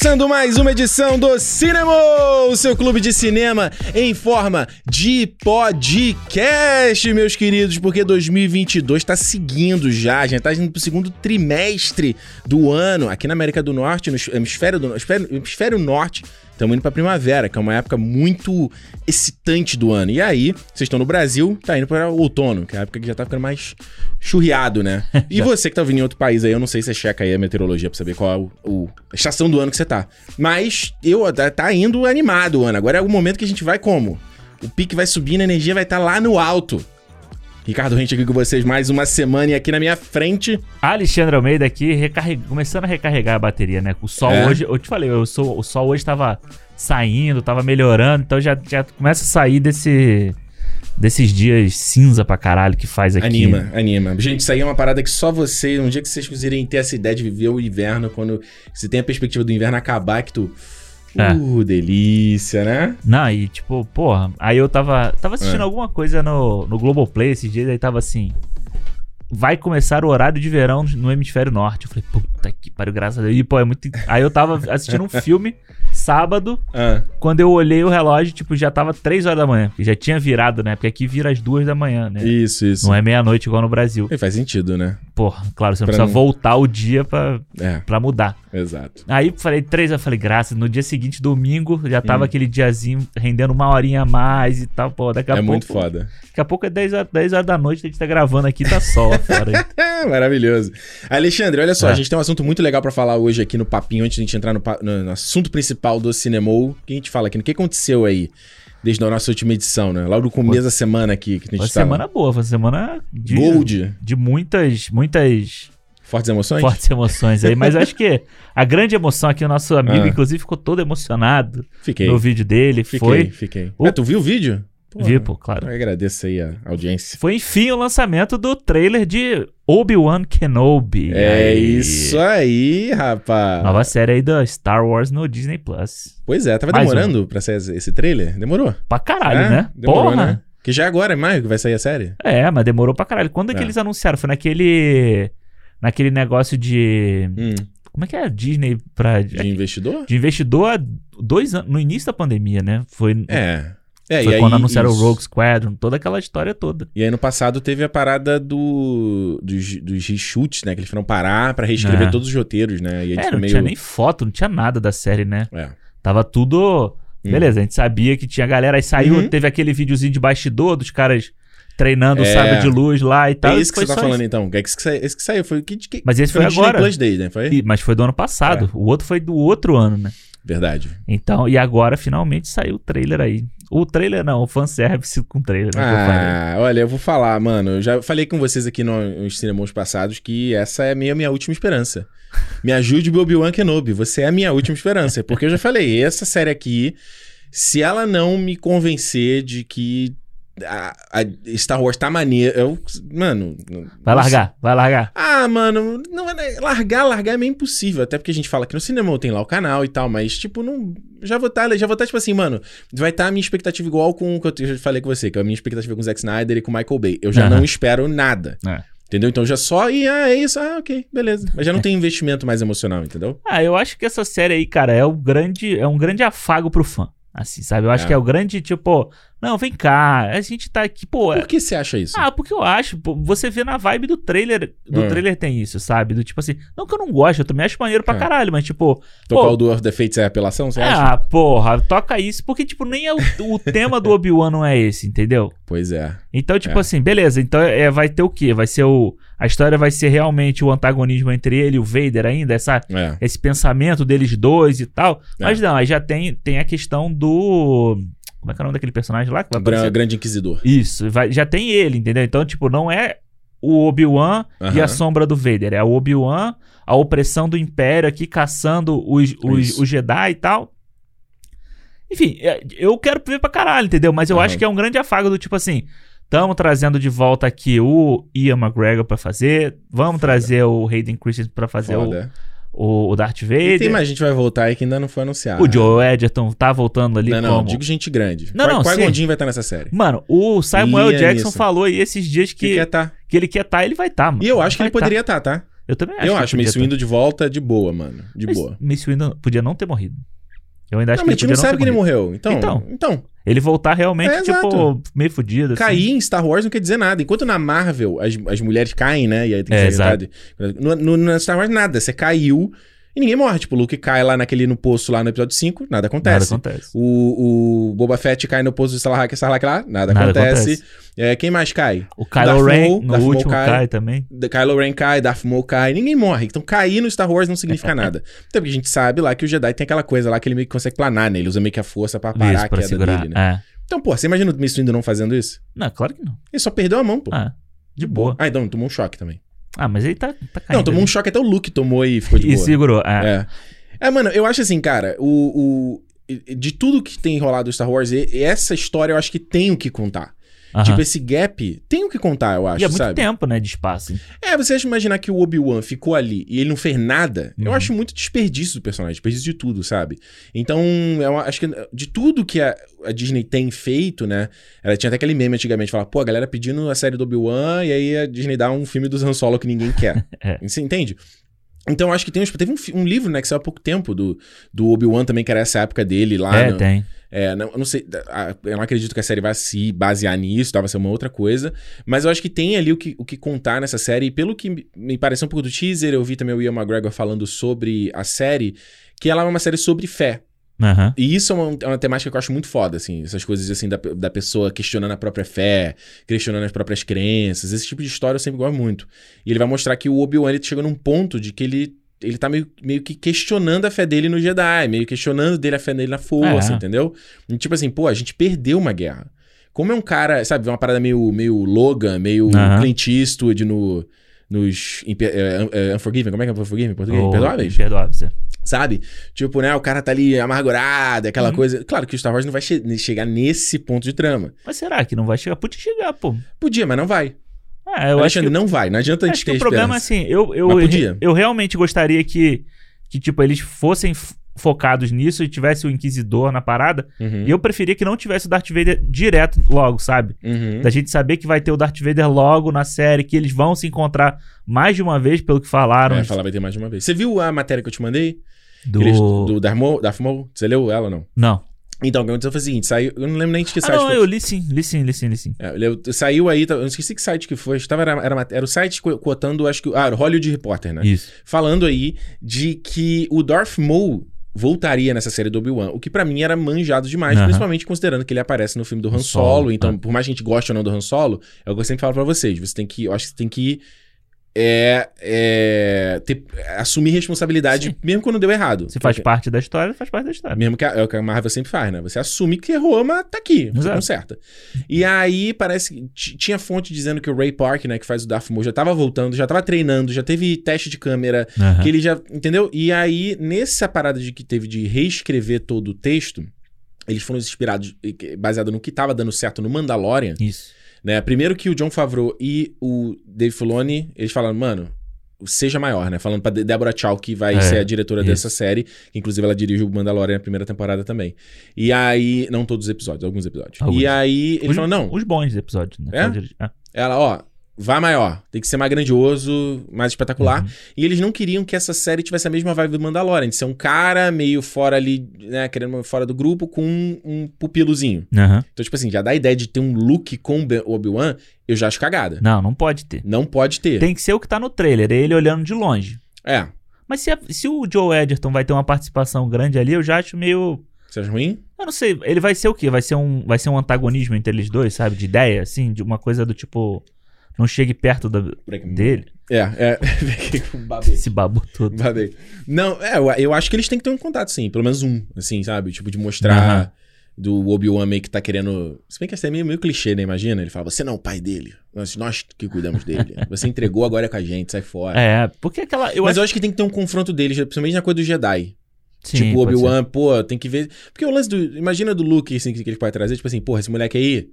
Começando mais uma edição do Cinema, o seu clube de cinema em forma de podcast, meus queridos, porque 2022 tá seguindo já, já tá indo pro segundo trimestre do ano, aqui na América do Norte, no hemisfério, do, hemisfério, hemisfério norte, Estamos indo pra primavera, que é uma época muito excitante do ano. E aí, vocês estão no Brasil, tá indo para o outono, que é a época que já tá ficando mais churriado, né? E você que tá vindo em outro país aí, eu não sei se você checa aí a meteorologia pra saber qual é o, o a estação do ano que você tá. Mas eu tá, tá indo animado o ano. Agora é o momento que a gente vai como? O pique vai subindo, a energia vai estar tá lá no alto. Ricardo Rente aqui com vocês mais uma semana e aqui na minha frente. Alexandre Almeida aqui, recarreg... começando a recarregar a bateria, né? O sol é. hoje, eu te falei, eu sou, o sol hoje tava saindo, tava melhorando, então já, já começa a sair desse desses dias cinza pra caralho que faz aqui. Anima, anima. Gente, isso aí é uma parada que só você, um dia que vocês conseguirem ter essa ideia de viver o inverno, quando você tem a perspectiva do inverno acabar, que tu é. Uh, delícia, né? Não, e tipo, porra, aí eu tava, tava assistindo é. alguma coisa no, no Globoplay esses dias, aí tava assim. Vai começar o horário de verão no hemisfério norte. Eu falei, puta que pariu, graças a Deus. E, pô, é muito. Aí eu tava assistindo um filme sábado, ah. quando eu olhei o relógio, tipo, já tava 3 horas da manhã. Já tinha virado, né? Porque aqui vira às 2 da manhã, né? Isso, isso. Não é meia-noite igual no Brasil. E faz sentido, né? Porra, claro, você não pra precisa não... voltar o dia pra, é. Pra mudar. Exato. Aí falei 3, eu falei, graças. No dia seguinte, domingo, já tava hum. aquele diazinho rendendo uma horinha a mais e tal. Pô, daqui a é pouco. É muito foda. Daqui a pouco é 10 horas, 10 horas da noite, a gente tá gravando aqui, tá sol fora. Maravilhoso. Alexandre, olha só, é. a gente tem um assunto muito legal para falar hoje aqui no papinho, antes de a gente entrar no, no, no assunto principal do Cinemou. Que a gente fala aqui, o que aconteceu aí? desde a nossa última edição, né? Lá no começo da semana aqui. Que a gente foi uma semana boa, foi uma semana de, Gold. de muitas, muitas Fortes emoções? Fortes emoções aí. Mas acho que a grande emoção aqui, o nosso amigo, ah. inclusive, ficou todo emocionado fiquei. no vídeo dele. Fiquei, foi. Fiquei. O... É, tu viu o vídeo? Pô, Vi, pô, claro. Eu agradeço aí a audiência. Foi, enfim, o lançamento do trailer de Obi-Wan Kenobi. É aí. isso aí, rapaz. Nova série aí da Star Wars no Disney Plus. Pois é, tava Mais demorando um. pra sair esse trailer? Demorou? Pra caralho, é, né? Demorou, Porra. né? Que já é agora, é maio que vai sair a série. É, mas demorou pra caralho. Quando é que é. eles anunciaram? Foi naquele naquele negócio de. Hum. Como é que é Disney pra. De investidor? De investidor dois anos. No início da pandemia, né? Foi. É. É, Foi quando aí, anunciaram isso. o Rogue Squadron, toda aquela história toda. E aí no passado teve a parada do, dos, dos reshoots, né? Que eles foram parar para reescrever é. todos os roteiros, né? E aí, é, tipo, não meio... tinha nem foto, não tinha nada da série, né? É. Tava tudo... Hum. Beleza, a gente sabia que tinha galera. Aí saiu, uhum. teve aquele videozinho de bastidor dos caras treinando é. o sábio de luz lá e tal. É isso que você tá falando isso. então. É esse que, saiu, esse que saiu. Foi o que, que Mas esse foi, foi agora. Day, né? Foi? E, mas foi do ano passado. É. O outro foi do outro ano, né? Verdade. Então, e agora finalmente saiu o trailer aí. O trailer não, o fanservice com trailer. Né, ah, eu olha, eu vou falar, mano. Eu já falei com vocês aqui nos cinemas passados que essa é a minha, minha última esperança. Me ajude, Obi-Wan Kenobi. Você é a minha última esperança. Porque eu já falei, essa série aqui, se ela não me convencer de que a, a Star Wars tá maneiro. Eu, mano. Vai largar, vai largar. Ah, mano, não, largar, largar é meio impossível. Até porque a gente fala que no cinema tem lá o canal e tal, mas, tipo, não. Já vou estar, tá, já vou estar, tá, tipo assim, mano, vai estar tá a minha expectativa igual com o que eu já falei com você, que é a minha expectativa com o Zack Snyder e com o Michael Bay. Eu já uhum. não espero nada. É. Entendeu? Então já só e ah, é isso, ah, ok, beleza. Mas já não tem investimento mais emocional, entendeu? Ah, eu acho que essa série aí, cara, é o grande, é um grande afago pro fã. Assim, sabe? Eu acho é. que é o grande, tipo, não, vem cá, a gente tá aqui, pô. Por que você acha isso? Ah, porque eu acho, pô, você vê na vibe do trailer, do é. trailer tem isso, sabe? Do tipo assim, não que eu não gosto, eu também acho maneiro pra é. caralho, mas tipo. Tocar o do of the Fates é apelação, você acha? Ah, porra, toca isso, porque, tipo, nem é o, o tema do Obi-Wan não é esse, entendeu? Pois é. Então, tipo é. assim, beleza, então é, vai ter o quê? Vai ser o. A história vai ser realmente o antagonismo entre ele e o Vader ainda, essa, é. esse pensamento deles dois e tal. Mas não, aí já tem, tem a questão do como é que é o nome daquele personagem lá? Que vai Gra Grande Inquisidor. Isso, vai, já tem ele, entendeu? Então, tipo, não é o Obi-Wan e a sombra do Vader. É o Obi-Wan, a opressão do Império aqui caçando os, os, os Jedi e tal. Enfim, é, eu quero ver pra caralho, entendeu? Mas eu uhum. acho que é um grande afago do tipo assim. Estamos trazendo de volta aqui o Ian McGregor para fazer. Vamos Foda. trazer o Hayden Christensen para fazer Foda. o o, o Darth Vader. E tem mais gente vai voltar aí que ainda não foi anunciado. O Joe Edgerton tá voltando ali Não, não, como... digo gente grande. Não, não, Qual vai estar nessa série? Mano, o Samuel Jackson falou aí esses dias que, que, quer tá. que ele quer estar, tá, ele vai estar, tá, mano. E eu acho que ele tá. poderia estar, tá. tá? Eu também acho. Eu acho Mace ter- Windu de volta de boa, mano. De Mas boa. Mace Windu podia não ter morrido. Eu ainda acho Não, que mas a ele gente não sabe que ele morreu. Então, Então. então, Ele voltar realmente, É, tipo, meio fudido. assim. cair em Star Wars não quer dizer nada. Enquanto na Marvel as, as mulheres caem, né? E aí tem que É, ser exato. No, no, no Star Wars nada. Você caiu e ninguém morre. Tipo, o Luke cai lá naquele no poço lá no episódio 5, nada Nada acontece. acontece. O, o Boba Fett cai no poço do Sarlacc, Sarlacc lá, nada, Nada acontece. acontece. É, quem mais cai? O Kylo Darth Ren, Maul- no Darth último, cai. cai. também. Kylo Ren cai, Darth Maul cai, ninguém morre. Então cair no Star Wars não significa nada. Até porque a gente sabe lá que o Jedi tem aquela coisa lá que ele meio que consegue planar, né? Ele usa meio que a força pra parar a queda segurar. dele, né? É. Então, pô, você imagina o Mace Windu não fazendo isso? Não, claro que não. Ele só perdeu a mão, pô. Ah, de boa. Ah, então tomou um choque também. Ah, mas ele tá, tá caindo. Não, tomou um ali. choque até o Luke tomou e ficou de E boa. segurou. É. É. É, mano, eu acho assim, cara, o, o- de tudo que tem enrolado o Star Wars, e- essa história eu acho que tem o que contar. Tipo, esse gap tem o que contar, eu acho, e é muito sabe? tempo, né, de espaço. É, você imaginar que o Obi-Wan ficou ali e ele não fez nada? Eu Uhum. acho muito desperdício do personagem, desperdício de tudo, sabe? Então, eu acho que de tudo que a, a Disney tem feito, né? Ela tinha até aquele meme antigamente, falar, pô, a galera pedindo a série do Obi-Wan e aí a Disney dá um filme do Han Solo que ninguém quer. É. Você entende? Então, acho que tem teve um, um livro, né, que saiu há pouco tempo do, do Obi-Wan também, que era essa época dele lá. é, no- tem. é, não, eu não sei, eu não acredito que a série vai se basear nisso, tá? vai ser uma outra coisa, mas eu acho que tem ali o que, o que contar nessa série, e pelo que me pareceu um pouco do teaser, eu vi também o Ian McGregor falando sobre a série, que ela é uma série sobre fé. Aham. E isso é uma, é uma temática que eu acho muito foda, assim, essas coisas assim da, da pessoa questionando a própria fé, questionando as próprias crenças, esse tipo de história eu sempre gosto muito. E ele vai mostrar que o Obi-Wan ele chega num ponto de que ele ele tá meio, meio que questionando a fé dele no Jedi, meio questionando dele a fé dele na força, É. entendeu? E, tipo assim, pô, a gente perdeu uma guerra. Como é um cara, sabe, uma parada meio, meio Logan, meio Aham. Clint Eastwood no, nos é, é, Unforgiven, como é que é Unforgiven em português? Ou- Imperdoáveis? Imperdoáveis, é. Sabe? Tipo, né? O cara tá ali amargurado, aquela Uhum. coisa. Claro que o Star Wars não vai che- chegar nesse ponto de trama. Mas será que não vai chegar? Podia chegar, pô. Podia, mas não vai. É, eu acho Alexandre, que, não vai. Não adianta a acho gente que ter o problema é assim, eu, eu, podia. eu realmente gostaria que, que, tipo, eles fossem focados nisso e tivesse o Inquisidor na parada. Uhum. E eu preferia que não tivesse o Darth Vader direto logo, sabe? Uhum. Da gente saber que vai ter o Darth Vader logo na série, que eles vão se encontrar mais de uma vez, pelo que falaram. É, falar vai ter mais de uma vez. Você viu a matéria que eu te mandei? Do... Darth Maul? Você leu ela ou não? Não. Então, o que aconteceu foi o seguinte: saiu. Eu não lembro nem de que Ah, site não, foi. eu li sim, li sim, li sim, li sim. É, eu- saiu aí, tá- eu esqueci que site que foi. acho que Tava, era, era, era o site co- cotando, acho que. Ah, Hollywood Reporter, né? Isso. falando aí de que o Darth Maul voltaria nessa série do Obi-Wan, o que pra mim era manjado demais, principalmente considerando que ele aparece no filme do Han Solo, Solo, então ah. por mais que a gente goste ou não do Han Solo, é o que eu sempre falo pra vocês, você tem que, eu acho que você tem que é, é, ter- assumir responsabilidade Sim. mesmo quando deu errado. Se faz Porque- parte da história, faz parte da história. mesmo que a, é o que a Marvel sempre faz, né? Você assume que errou, mas tá aqui, você conserta. E aí parece que tinha fonte dizendo que o Ray Park, né, que faz o Darth Maul, já tava voltando, já tava treinando, já teve teste de câmera, Aham. que ele já. Entendeu? E aí, nessa parada de que teve de reescrever todo o texto, eles foram inspirados, baseado no que tava dando certo no Mandalorian, Isso. Né? Primeiro que o John Favreau e o Dave Filoni, eles falaram, mano. Seja maior, né? Falando pra De- Deborah Chow, que vai É, ser a diretora isso. dessa série. que Inclusive, ela dirigiu o Mandalorian na primeira temporada também. E aí. Não todos os episódios, alguns episódios. Alguns. E aí, ele Os, falou: não. os bons episódios, né? É? Ah. Ela, ó, vai maior. Tem que ser mais grandioso, mais espetacular. Uhum. E eles não queriam que essa série tivesse a mesma vibe do Mandalorian, de ser um cara meio fora ali, né, querendo fora do grupo, com um, um pupilozinho. Aham. Então, tipo assim, já dá a ideia de ter um look com o Obi-Wan, eu já acho cagada. Não, não pode ter. Não pode ter. Tem que ser o que tá no trailer, é ele olhando de longe. É. Mas se, a- se o Joe Edgerton vai ter uma participação grande ali, eu já acho meio. Você acha ruim? Eu não sei, ele vai ser o quê? Vai ser um, vai ser um antagonismo entre eles dois, sabe? De ideia, assim, de uma coisa do tipo. Não chegue perto da- dele. É, é. Babei. Esse babu todo. Babei. Não, é, eu, acho que eles têm que ter um contato, sim. Pelo menos um, assim, sabe? Tipo, de mostrar Aham. do Obi-Wan meio que tá querendo. Se bem que essa é meio, meio clichê, né? Imagina. Ele fala: Você não é o pai dele. Nós, nós que cuidamos dele. Você entregou, agora é com a gente, sai fora. É, porque aquela. Eu Mas acho eu acho que tem que ter um confronto deles, principalmente na coisa do Jedi. Sim, tipo. Obi-Wan, pô, tem que ver. Porque o lance do. Imagina do Luke, assim, que que ele pode trazer, tipo assim, porra, esse moleque aí,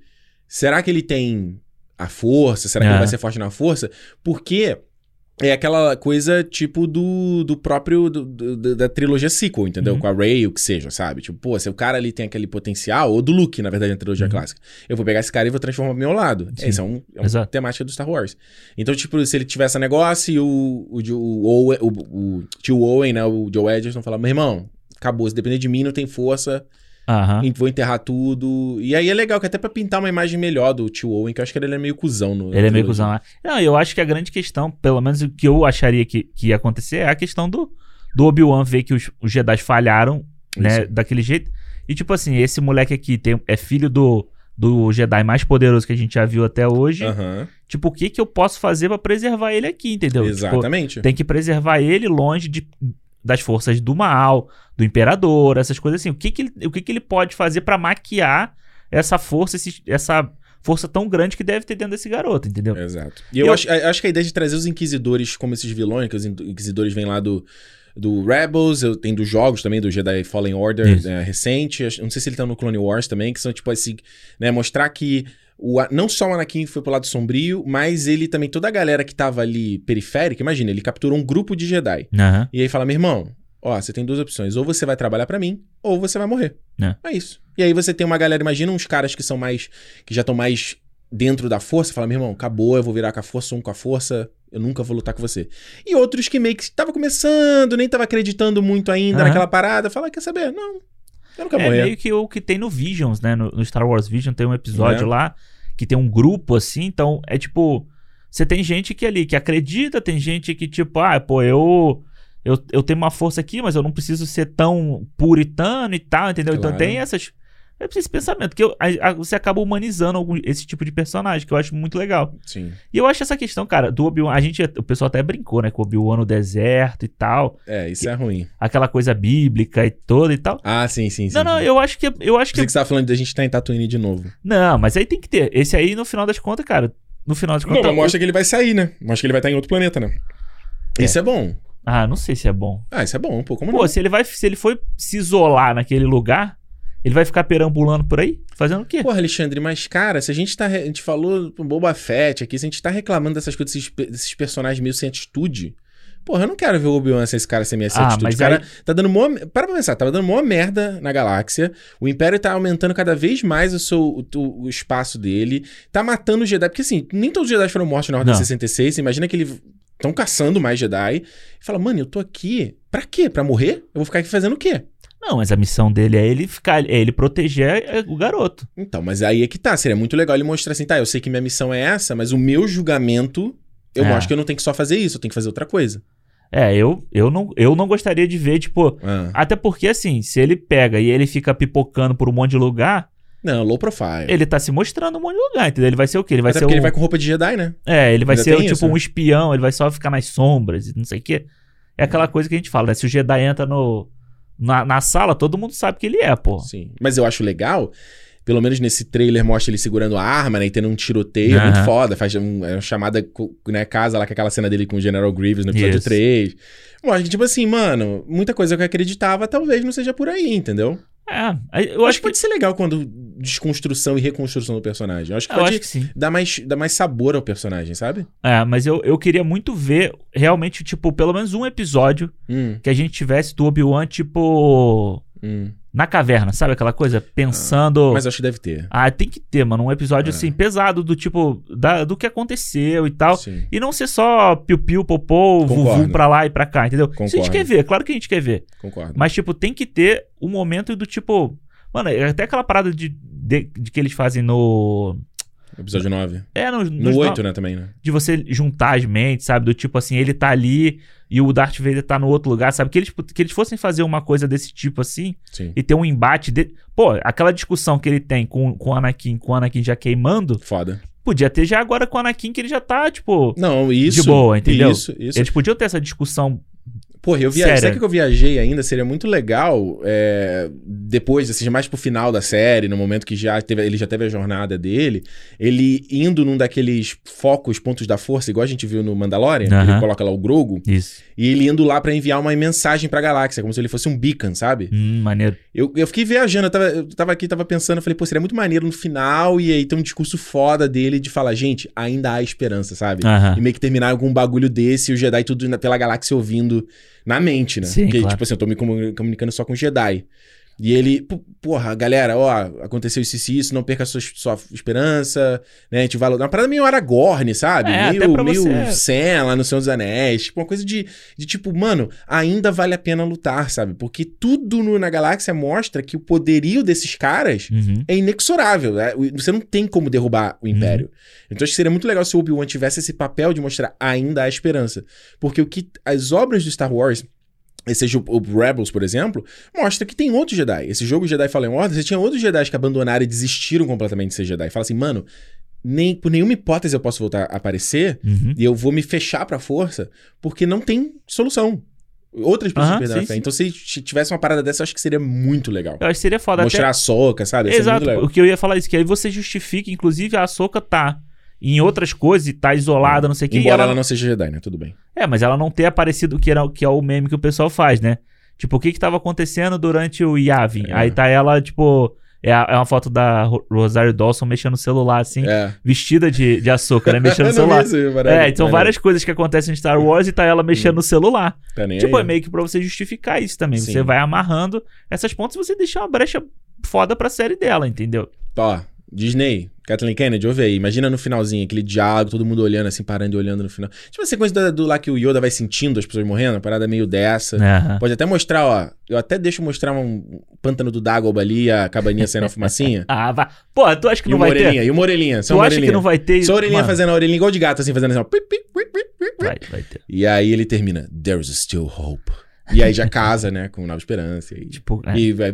será que ele tem a força? Será que É. ele vai ser forte na força? Porque É aquela coisa tipo do, do próprio. Do, do, da trilogia sequel, entendeu? Uhum. Com a Ray, o que seja, sabe? Tipo, pô, se o cara ali tem aquele potencial, ou do Luke, na verdade, na trilogia uhum. clássica, eu vou pegar esse cara e vou transformar pro meu lado. Sim. Esse é, um, é uma temática do Star Wars. Então, tipo, se ele tivesse negócio e o, o, o, o, o, tio Owen, né, o Joe Edgerton, falar: meu irmão, acabou, se depender de mim, não tem força. Uhum. Vou enterrar tudo. E aí é legal, que até pra pintar uma imagem melhor do tio Owen, que eu acho que ele é meio cuzão. No, ele é meio cuzão, né? Não, eu acho que a grande questão, pelo menos o que eu acharia que, que ia acontecer, é a questão do, do Obi-Wan ver que os, os Jedi falharam, né, Isso. daquele jeito. E tipo assim, esse moleque aqui tem, é filho do, do Jedi mais poderoso que a gente já viu até hoje. Uhum. Tipo, o que que eu posso fazer para preservar ele aqui, entendeu? Tipo, Exatamente. Tipo, tem que preservar ele longe de, das forças do mal, do imperador, essas coisas assim. O que, que, ele, o que, que ele pode fazer para maquiar essa força, esse, essa força tão grande que deve ter dentro desse garoto, entendeu? Exato. E eu, eu acho, acho que a ideia de trazer os inquisidores como esses vilões, que os inquisidores vêm lá do, do Rebels, eu tenho dos jogos também, do Jedi Fallen Order é, recente. Não sei se ele tá no Clone Wars também, que são tipo assim, né, mostrar que o, não só o Anakin foi pro lado sombrio, mas ele também, toda a galera que tava ali periférica, imagina, ele capturou um grupo de Jedi. Uhum. E aí fala, meu irmão, ó, você tem duas opções, ou você vai trabalhar para mim, ou você vai morrer. É. é isso. E aí você tem uma galera, imagina uns caras que são mais, que já estão mais dentro da força, fala, meu irmão, acabou, eu vou virar com a força, um com a força, eu nunca vou lutar com você. E outros que meio que tava começando, nem tava acreditando muito ainda uhum. naquela parada, fala, quer saber? Não, eu quero é morrer. meio que o que tem no Visions, né? No, no Star Wars Vision tem um episódio é. lá que tem um grupo assim, então é tipo. Você tem gente que ali que acredita, tem gente que, tipo, ah, pô, eu. Eu, eu tenho uma força aqui, mas eu não preciso ser tão puritano e tal, entendeu? Então claro. Então tem essas é esse pensamento, que eu, a, a, você acaba humanizando algum, esse tipo de personagem, que eu acho muito legal. Sim. E eu acho essa questão, cara, do Obi-Wan. A gente, o pessoal até brincou, né, com o Obi-Wan no deserto e tal. É, isso é ruim. Aquela coisa bíblica e toda e tal. Ah, sim, sim, sim. Não, não, eu acho que. Eu acho que... Você que você tava falando de a gente estar tá em Tatooine de novo. Não, mas aí tem que ter. Esse aí, no final das contas, cara. No final das contas. Não, mas mostra que ele vai sair, né? Mostra que ele vai estar em outro planeta, né? É. Isso é bom. Ah, não sei se é bom. Ah, isso é bom, um pouco. Pô, se ele vai. Se ele foi se isolar naquele lugar. Ele vai ficar perambulando por aí? Fazendo o quê? Porra, Alexandre, mas, cara, se a gente tá. A gente falou Boba Fett aqui, se a gente tá reclamando dessas coisas, desses, desses personagens meio sem atitude. Porra, eu não quero ver o Obi-Wan sem esse cara sem minha ah, atitude. Mas o cara aí... tá dando mó. Para pra pensar, tava dando mó merda na galáxia. O Império tá aumentando cada vez mais o, seu, o, o espaço dele. Tá matando os Jedi. Porque assim, nem todos os Jedi foram mortos na Ordem não. 66. Imagina que eles estão caçando mais Jedi. E fala, mano, eu tô aqui. Pra quê? Pra morrer? Eu vou ficar aqui fazendo o quê? Não, mas a missão dele é ele ficar, é ele proteger é, o garoto. Então, mas aí é que tá. Seria muito legal ele mostrar assim, tá, eu sei que minha missão é essa, mas o meu julgamento, eu é. mostro que eu não tenho que só fazer isso, eu tenho que fazer outra coisa. É, eu, eu, não, eu não gostaria de ver, tipo. Ah. Até porque, assim, se ele pega e ele fica pipocando por um monte de lugar. Não, low profile. Ele tá se mostrando um monte de lugar, entendeu? Ele vai ser o quê? Ele vai Até ser porque um... ele vai com roupa de Jedi, né? É, ele vai Ainda ser tipo isso, um né? espião, ele vai só ficar nas sombras e não sei o quê. É aquela coisa que a gente fala, né? Se o Jedi entra no, na, na sala, todo mundo sabe que ele é, pô. Sim. Mas eu acho legal pelo menos nesse trailer mostra ele segurando a arma, né? E tendo um tiroteio uhum. muito foda. Faz um, é uma chamada, né? Casa lá com aquela cena dele com o General Grievous no episódio Isso. 3. Mostra tipo assim, mano, muita coisa que eu acreditava talvez não seja por aí, entendeu? É, eu acho, que pode ser legal quando desconstrução e reconstrução do personagem. Eu acho que eu pode acho que dar, mais, dar mais sabor ao personagem, sabe? É, mas eu, eu queria muito ver realmente, tipo, pelo menos um episódio hum. que a gente tivesse do Obi-Wan, tipo. Hum na caverna, sabe aquela coisa? Pensando. Ah, mas acho que deve ter. Ah, tem que ter, mano. Um episódio, é. assim, pesado, do tipo, da, do que aconteceu e tal. Sim. E não ser só piu-piu, popô, vuvu pra lá e pra cá, entendeu? Concordo. Se a gente quer ver, claro que a gente quer ver. Concordo. Mas, tipo, tem que ter o um momento do tipo. Mano, é até aquela parada de, de, de que eles fazem no. Episódio 9. É, no, no 8, né, também, né? De você juntar as mentes, sabe? Do tipo assim, ele tá ali e o Darth Vader tá no outro lugar, sabe? Que eles, que eles fossem fazer uma coisa desse tipo assim Sim. e ter um embate. De... Pô, aquela discussão que ele tem com, com o Anakin, com o Anakin já queimando. Foda. Podia ter já agora com o Anakin que ele já tá, tipo. Não, isso. De boa, entendeu? Isso, isso. Eles podiam ter essa discussão Porra, eu viajei. Sabe que eu viajei ainda? Seria muito legal. É, depois, assim, mais pro final da série, no momento que já teve, ele já teve a jornada dele, ele indo num daqueles focos, pontos da força, igual a gente viu no Mandalorian, uh -huh. ele coloca lá o Grogo. Isso. E ele indo lá para enviar uma mensagem pra galáxia, como se ele fosse um beacon, sabe? Hum, maneiro. Eu, eu fiquei viajando, eu tava, eu tava aqui, tava pensando, falei, pô, seria muito maneiro no final, e aí tem um discurso foda dele de falar, gente, ainda há esperança, sabe? Uh -huh. E meio que terminar algum bagulho desse, e o Jedi tudo pela galáxia ouvindo na mente, né? Sim, Porque, claro. tipo assim, eu tô me comunicando só com Jedi. E ele, porra, galera, ó, aconteceu isso e isso, não perca a sua, sua esperança, né? A gente vai. Uma parada meio Aragorn, sabe? É, meio meio você... Sam lá no Senhor dos Anéis. Tipo, uma coisa de, de tipo, mano, ainda vale a pena lutar, sabe? Porque tudo no, na galáxia mostra que o poderio desses caras uhum. é inexorável. Né? Você não tem como derrubar o Império. Uhum. Então acho que seria muito legal se o Obi-Wan tivesse esse papel de mostrar ainda a esperança. Porque o que as obras do Star Wars seja o, Rebels, por exemplo, mostra que tem outros Jedi. Esse jogo Jedi Fallen Order, você tinha outros Jedi que abandonaram e desistiram completamente de ser Jedi. Fala assim, mano, nem por nenhuma hipótese eu posso voltar a aparecer uhum. e eu vou me fechar pra força, porque não tem solução. Outras pessoas Aham, perderam a sim, fé. sim. Então, se tivesse uma parada dessa, eu acho que seria muito legal. Eu acho que seria foda. Mostrar até... a soca, sabe? Exato. muito legal. O que eu ia falar é isso, que aí você justifica, inclusive, a Ahsoka tá em outras coisas e tá isolada, não sei o que. Embora ela... ela não seja Jedi, né? Tudo bem. É, mas ela não ter aparecido, que, era, que é o meme que o pessoal faz, né? Tipo, o que que tava acontecendo durante o Yavin? É. Aí tá ela, tipo... É, é uma foto da Ro- Rosário Dawson mexendo no celular, assim, É. vestida de, de açúcar, né? Mexendo no não celular. isso, maravilha, É, então maravilha. várias coisas que acontecem em Star Wars e tá ela mexendo no celular. Tá Tipo, aí. é meio que pra você justificar isso também. Sim. Você vai amarrando essas pontas e você deixa uma brecha foda pra série dela, entendeu? Ó, Disney, Kathleen Kennedy, ouve aí. Imagina no finalzinho, aquele diálogo, todo mundo olhando assim, parando e olhando no final. Tipo a sequência do, do lá que o Yoda vai sentindo as pessoas morrendo, uma parada meio dessa. Pode até mostrar, ó. Eu até deixo mostrar um pântano do Dagoba ali, a cabaninha saindo a fumacinha. Ah, vai. Pô, tu acha que e não vai orelhinha, ter? e uma orelhinha. Só Tu acha que não vai ter? Só a orelhinha Mano, fazendo a orelhinha igual de gato, assim, fazendo assim, ó. Vai, vai ter. E aí ele termina, There's still hope. E aí já casa, né, com Nova Esperança. E, Tipo, é. e vai.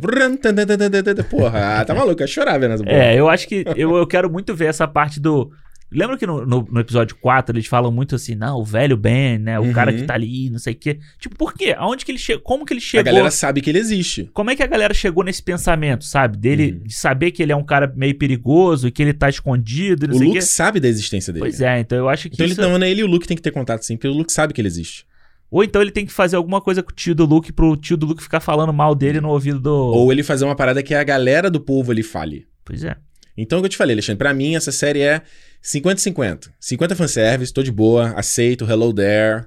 Porra, tá maluco, ia chorar vendo essa porra. É, eu acho que eu, eu quero muito ver essa parte do. Lembra que no, no, no episódio 4 eles falam muito assim, não, o velho Ben, né? O Uhum. cara que tá ali, não sei o quê. Tipo, por quê? Aonde que ele chegou? Como que ele A chegou? galera sabe que ele existe. Como é que a galera chegou nesse pensamento, sabe? Dele Uhum. de saber que ele é um cara meio perigoso e que ele tá escondido não O sei o Luke quê. sabe da existência dele. Pois é, então eu acho que Então ele isso... não, né? Ele e o Luke tem que ter contato sim, porque o Luke sabe que ele existe. Ou então ele tem que fazer alguma coisa com o tio do Luke pro tio do Luke ficar falando mal dele no ouvido do. Ou ele fazer uma parada que a galera do povo ali fale. Pois é. Então, o que eu te falei, Alexandre, pra mim essa série é 50-50. 50 fanservice, tô de boa, aceito, Hello There,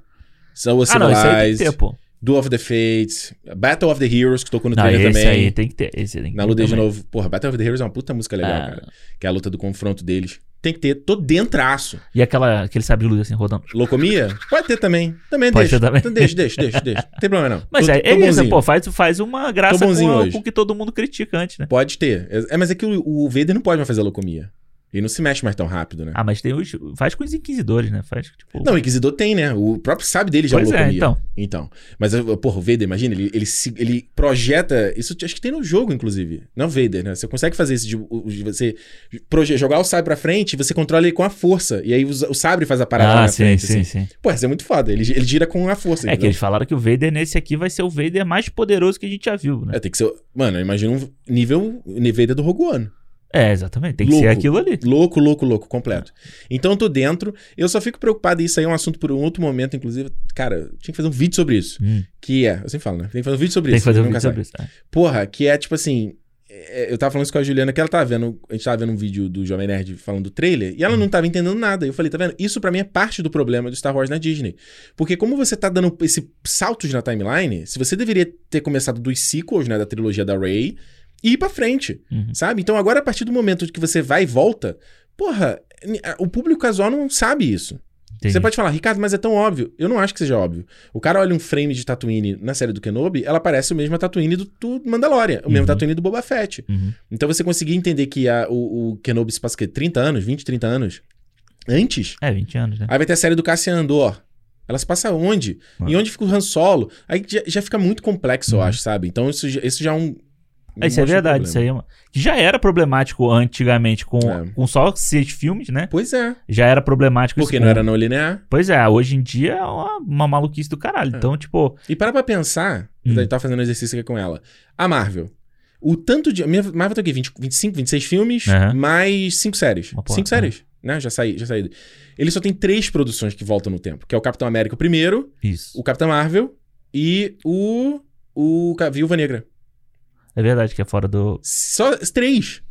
So Ah, não, isso aí tem que ter, pô. Duel of the Fates, Battle of the Heroes, que tocou no Não, trailer esse também. aí tem que ter. Esse tem que Na ter luta de também. novo. Porra, Battle of the Heroes é uma puta música legal, Ah. cara. Que é a luta do confronto deles. Tem que ter, tô dentraço. E aquela, aquele sabre de luz assim rodando. Locomia? Pode ter também. Também Pode deixa. ter também. Então deixa, deixa, deixa, deixa. Não tem problema não. Mas Tô- é, é isso, pô, faz, faz uma graça com, com o que todo mundo critica antes, né? Pode ter. É, mas é que o, o Vader não pode mais fazer locomia. Ele não se mexe mais tão rápido, né? Ah, mas tem os. Faz com os inquisidores, né? Faz, tipo. Não, o Inquisidor tem, né? O próprio sabe dele já Pois é, então. Então. Mas, porra, o Vader, imagina, ele, ele, se- ele projeta. Isso acho que tem no jogo, inclusive. Não Vader, né? Você consegue fazer isso de, de você proje- jogar o sabre pra frente e você controla ele com a força. E aí o, o sabre faz a parada Ah, na sim, frente. sim, assim. sim. Pô, isso é muito foda. Ele, ele gira com a força. É que entendeu? eles falaram que o Vader nesse aqui vai ser o Vader mais poderoso que a gente já viu, né? É, tem que ser. Mano, imagina um nível Vader do Rogue One. É, exatamente. Tem que Louco. ser aquilo ali. Louco, louco, louco, completo. Então eu tô dentro. Eu só fico preocupado, e isso aí é um assunto por um outro momento, inclusive. Cara, tinha que fazer um vídeo sobre isso. Hum, Que é, eu sempre falo, né? Tem que fazer um vídeo sobre tem que isso. fazer um vídeo sai. sobre isso. é. Porra, que é tipo assim. é, Eu tava falando isso com a Juliana, que ela tava vendo. A gente tava vendo um vídeo do Jovem Nerd falando do trailer, e ela não tava entendendo nada. Eu falei, tá vendo? Isso pra mim é parte do problema do Star Wars na Disney. Porque como você tá dando esse saltos na timeline, se você deveria ter começado dos sequels, né, da trilogia da Rey, e ir pra frente, Uhum. sabe? Então agora, a partir do momento que você vai e volta, porra, o público casual não sabe isso. Entendi. Você pode falar, Ricardo, mas é tão óbvio. Eu não acho que seja óbvio. O cara olha um frame de Tatooine na série do Kenobi, ela parece o mesmo Tatooine do, do Mandalorian, o mesmo Uhum. Tatooine do Boba Fett. Uhum. Então você conseguir entender que a- o, o Kenobi se passa o quê? 30 anos, 20, 30 anos antes, É, 20 anos, né? aí vai ter a série do Cassian Andor. Ela se passa onde? E onde fica o Han Solo? Aí já, já fica muito complexo, eu Uhum. acho, sabe? Então isso, isso já é um É, isso é verdade, isso aí é uma... Já era problemático antigamente com, é. com só seis filmes, né? Pois é. Já era problemático Porque não com... era não linear. Pois é, hoje em dia é uma, uma maluquice do caralho. É. Então, tipo. E para pra pensar, hum. eu tava fazendo um exercício aqui com ela. A Marvel. O tanto de. Marvel tem o quê? 20, 25, 26 filmes, uhum. mais 5 séries. Porra, cinco séries, né? Já saí, já saí. Ele só tem três produções que voltam no tempo, que é o Capitão América o primeiro, Isso. o Capitão Marvel e o. O Viúva Negra. É verdade que é fora do. Só três.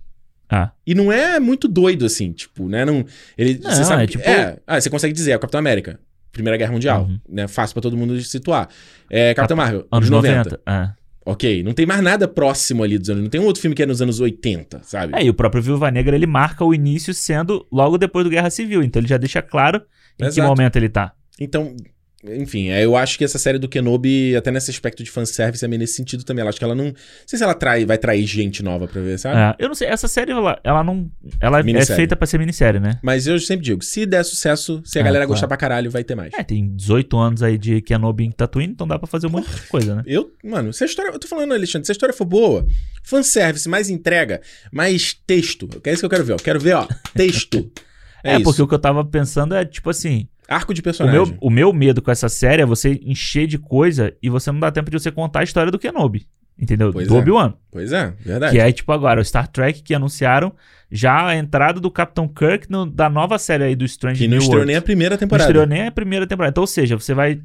Ah. E não é muito doido assim, tipo, né? Não, ele, não, você sabe, é, tipo... é, ah, você consegue dizer, é o Capitão América. Primeira Guerra Mundial, uhum. né? Fácil para todo mundo situar. É Capitão Marvel, anos 90. 90. Ah. Ok, não tem mais nada próximo ali dos anos. Não tem um outro filme que é nos anos 80, sabe? É, e o próprio Viúva Negra ele marca o início sendo logo depois do Guerra Civil. Então ele já deixa claro em Exato. que momento ele tá. Então, enfim, é, eu acho que essa série do Kenobi, até nesse aspecto de fanservice, é meio nesse sentido também. Eu acho que ela não. Não sei se ela trai, vai trair gente nova pra ver, sabe? É, eu não sei. Essa série, ela, ela não. Ela é minissérie. é feita pra ser minissérie, né? Mas eu sempre digo: se der sucesso, se a é, galera claro. gostar pra caralho, vai ter mais. É, tem 18 anos aí de Kenobi em Tatooine, então dá pra fazer um monte de coisa, né? Eu, mano, se a história. Eu tô falando, Alexandre, se a história for boa, fanservice, mais entrega, mais texto. É isso que eu quero ver, ó. Quero ver, ó, texto. É, é porque o que eu tava pensando é, tipo assim. Arco de personagem. O meu, o meu medo com essa série é você encher de coisa e você não dá tempo de você contar a história do Kenobi. Entendeu? Pois do é. Obi-Wan. Pois é, verdade. Que é tipo agora, o Star Trek que anunciaram já a entrada do Capitão Kirk no, da nova série aí do Strange Que não estreou nem a primeira temporada. Não estreou nem a primeira temporada. Então, ou seja, você vai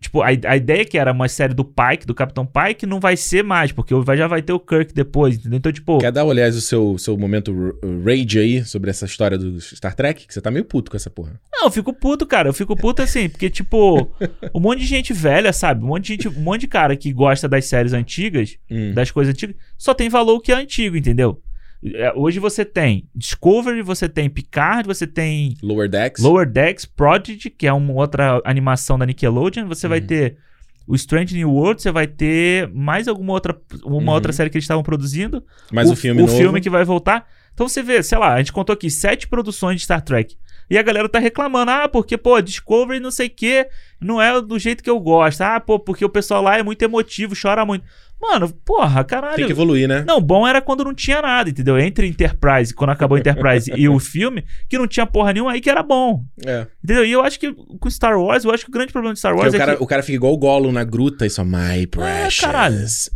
Tipo, a, a ideia que era uma série do Pike, do Capitão Pike, não vai ser mais, porque já vai ter o Kirk depois, entendeu? Então, tipo. Quer dar, aliás, o seu, seu momento rage aí sobre essa história do Star Trek? Que você tá meio puto com essa porra. Não, eu fico puto, cara. Eu fico puto assim, porque, tipo, um monte de gente velha, sabe? Um monte de gente, um monte de cara que gosta das séries antigas, hum. das coisas antigas, só tem valor o que é antigo, entendeu? É, hoje você tem Discovery, você tem Picard, você tem Lower Decks, Lower Decks, Prodigy, que é uma outra animação da Nickelodeon, você uhum. vai ter o Strange New World, você vai ter mais alguma outra uma uhum. outra série que eles estavam produzindo, mais o, o filme o novo. filme que vai voltar. Então você vê, sei lá, a gente contou aqui sete produções de Star Trek. E a galera tá reclamando, ah, porque, pô, Discovery não sei o que, não é do jeito que eu gosto. Ah, pô, porque o pessoal lá é muito emotivo, chora muito. Mano, porra, caralho. Tem que evoluir, né? Não, bom era quando não tinha nada, entendeu? Entre Enterprise, quando acabou Enterprise e o filme, que não tinha porra nenhuma aí que era bom. É. Entendeu? E eu acho que com Star Wars, eu acho que o grande problema de Star Wars é o cara, que... O cara fica igual o Gollum na gruta e só, my precious. É, caralho. My precious.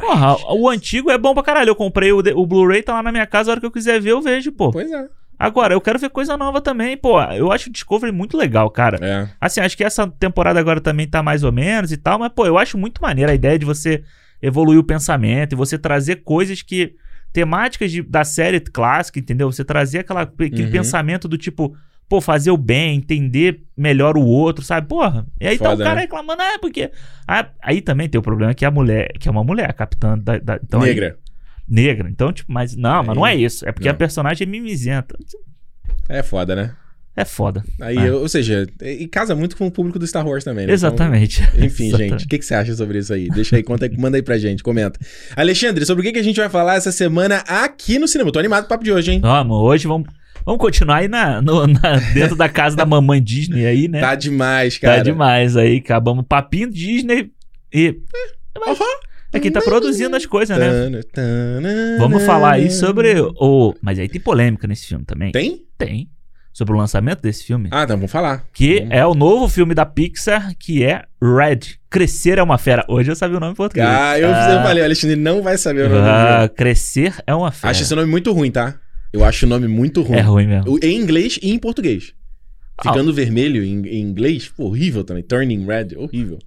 Porra, o antigo é bom pra caralho. Eu comprei o, o Blu-ray, tá lá na minha casa, a hora que eu quiser ver, eu vejo, pô. Pois é. Agora, eu quero ver coisa nova também, pô. Eu acho o Discovery muito legal, cara. É. Assim, acho que essa temporada agora também tá mais ou menos e tal, mas, pô, eu acho muito maneira a ideia de você evoluir o pensamento e você trazer coisas que. temáticas de, da série clássica, entendeu? Você trazer aquela, aquele uhum. pensamento do tipo. Pô, fazer o bem, entender melhor o outro, sabe? Porra. E aí Foda, tá o cara né? reclamando, ah, porque. Ah, aí também tem o problema que a mulher, que é uma mulher, a capitã da. da então Negra. Aí, negra. Então, tipo, mas não, mas não é isso. É porque não. a personagem é mimizenta. É foda, né? É foda. Aí, é. ou seja, e casa muito com o público do Star Wars também, né? Exatamente. Então, enfim, Exatamente. gente, o que, que, você acha sobre isso aí? Deixa aí, conta, manda aí pra gente, comenta. Alexandre, sobre o que, que a gente vai falar essa semana aqui no cinema? Eu tô animado pro papo de hoje, hein? Vamos, hoje vamos. Vamos continuar aí na, no, na, dentro da casa da mamãe Disney aí, né? Tá demais, tá cara. Tá demais aí. Acabamos papinho Disney e. É, mas, é quem tá produzindo as coisas, né? Vamos falar aí sobre o. Mas aí tem polêmica nesse filme também. Tem? Tem sobre o lançamento desse filme. Ah, então vamos falar. Que vamos. é o novo filme da Pixar, que é Red. Crescer é uma fera. Hoje eu sabia o nome em português. Ah, eu ah, falei, Alexandre não vai saber o nome. Ah, Crescer é uma fera. Acho esse nome muito ruim, tá? Eu acho o nome muito ruim. É ruim mesmo. Em inglês e em português. Ficando ah. vermelho em, em, inglês, pô, horrível também. Turning red, horrível.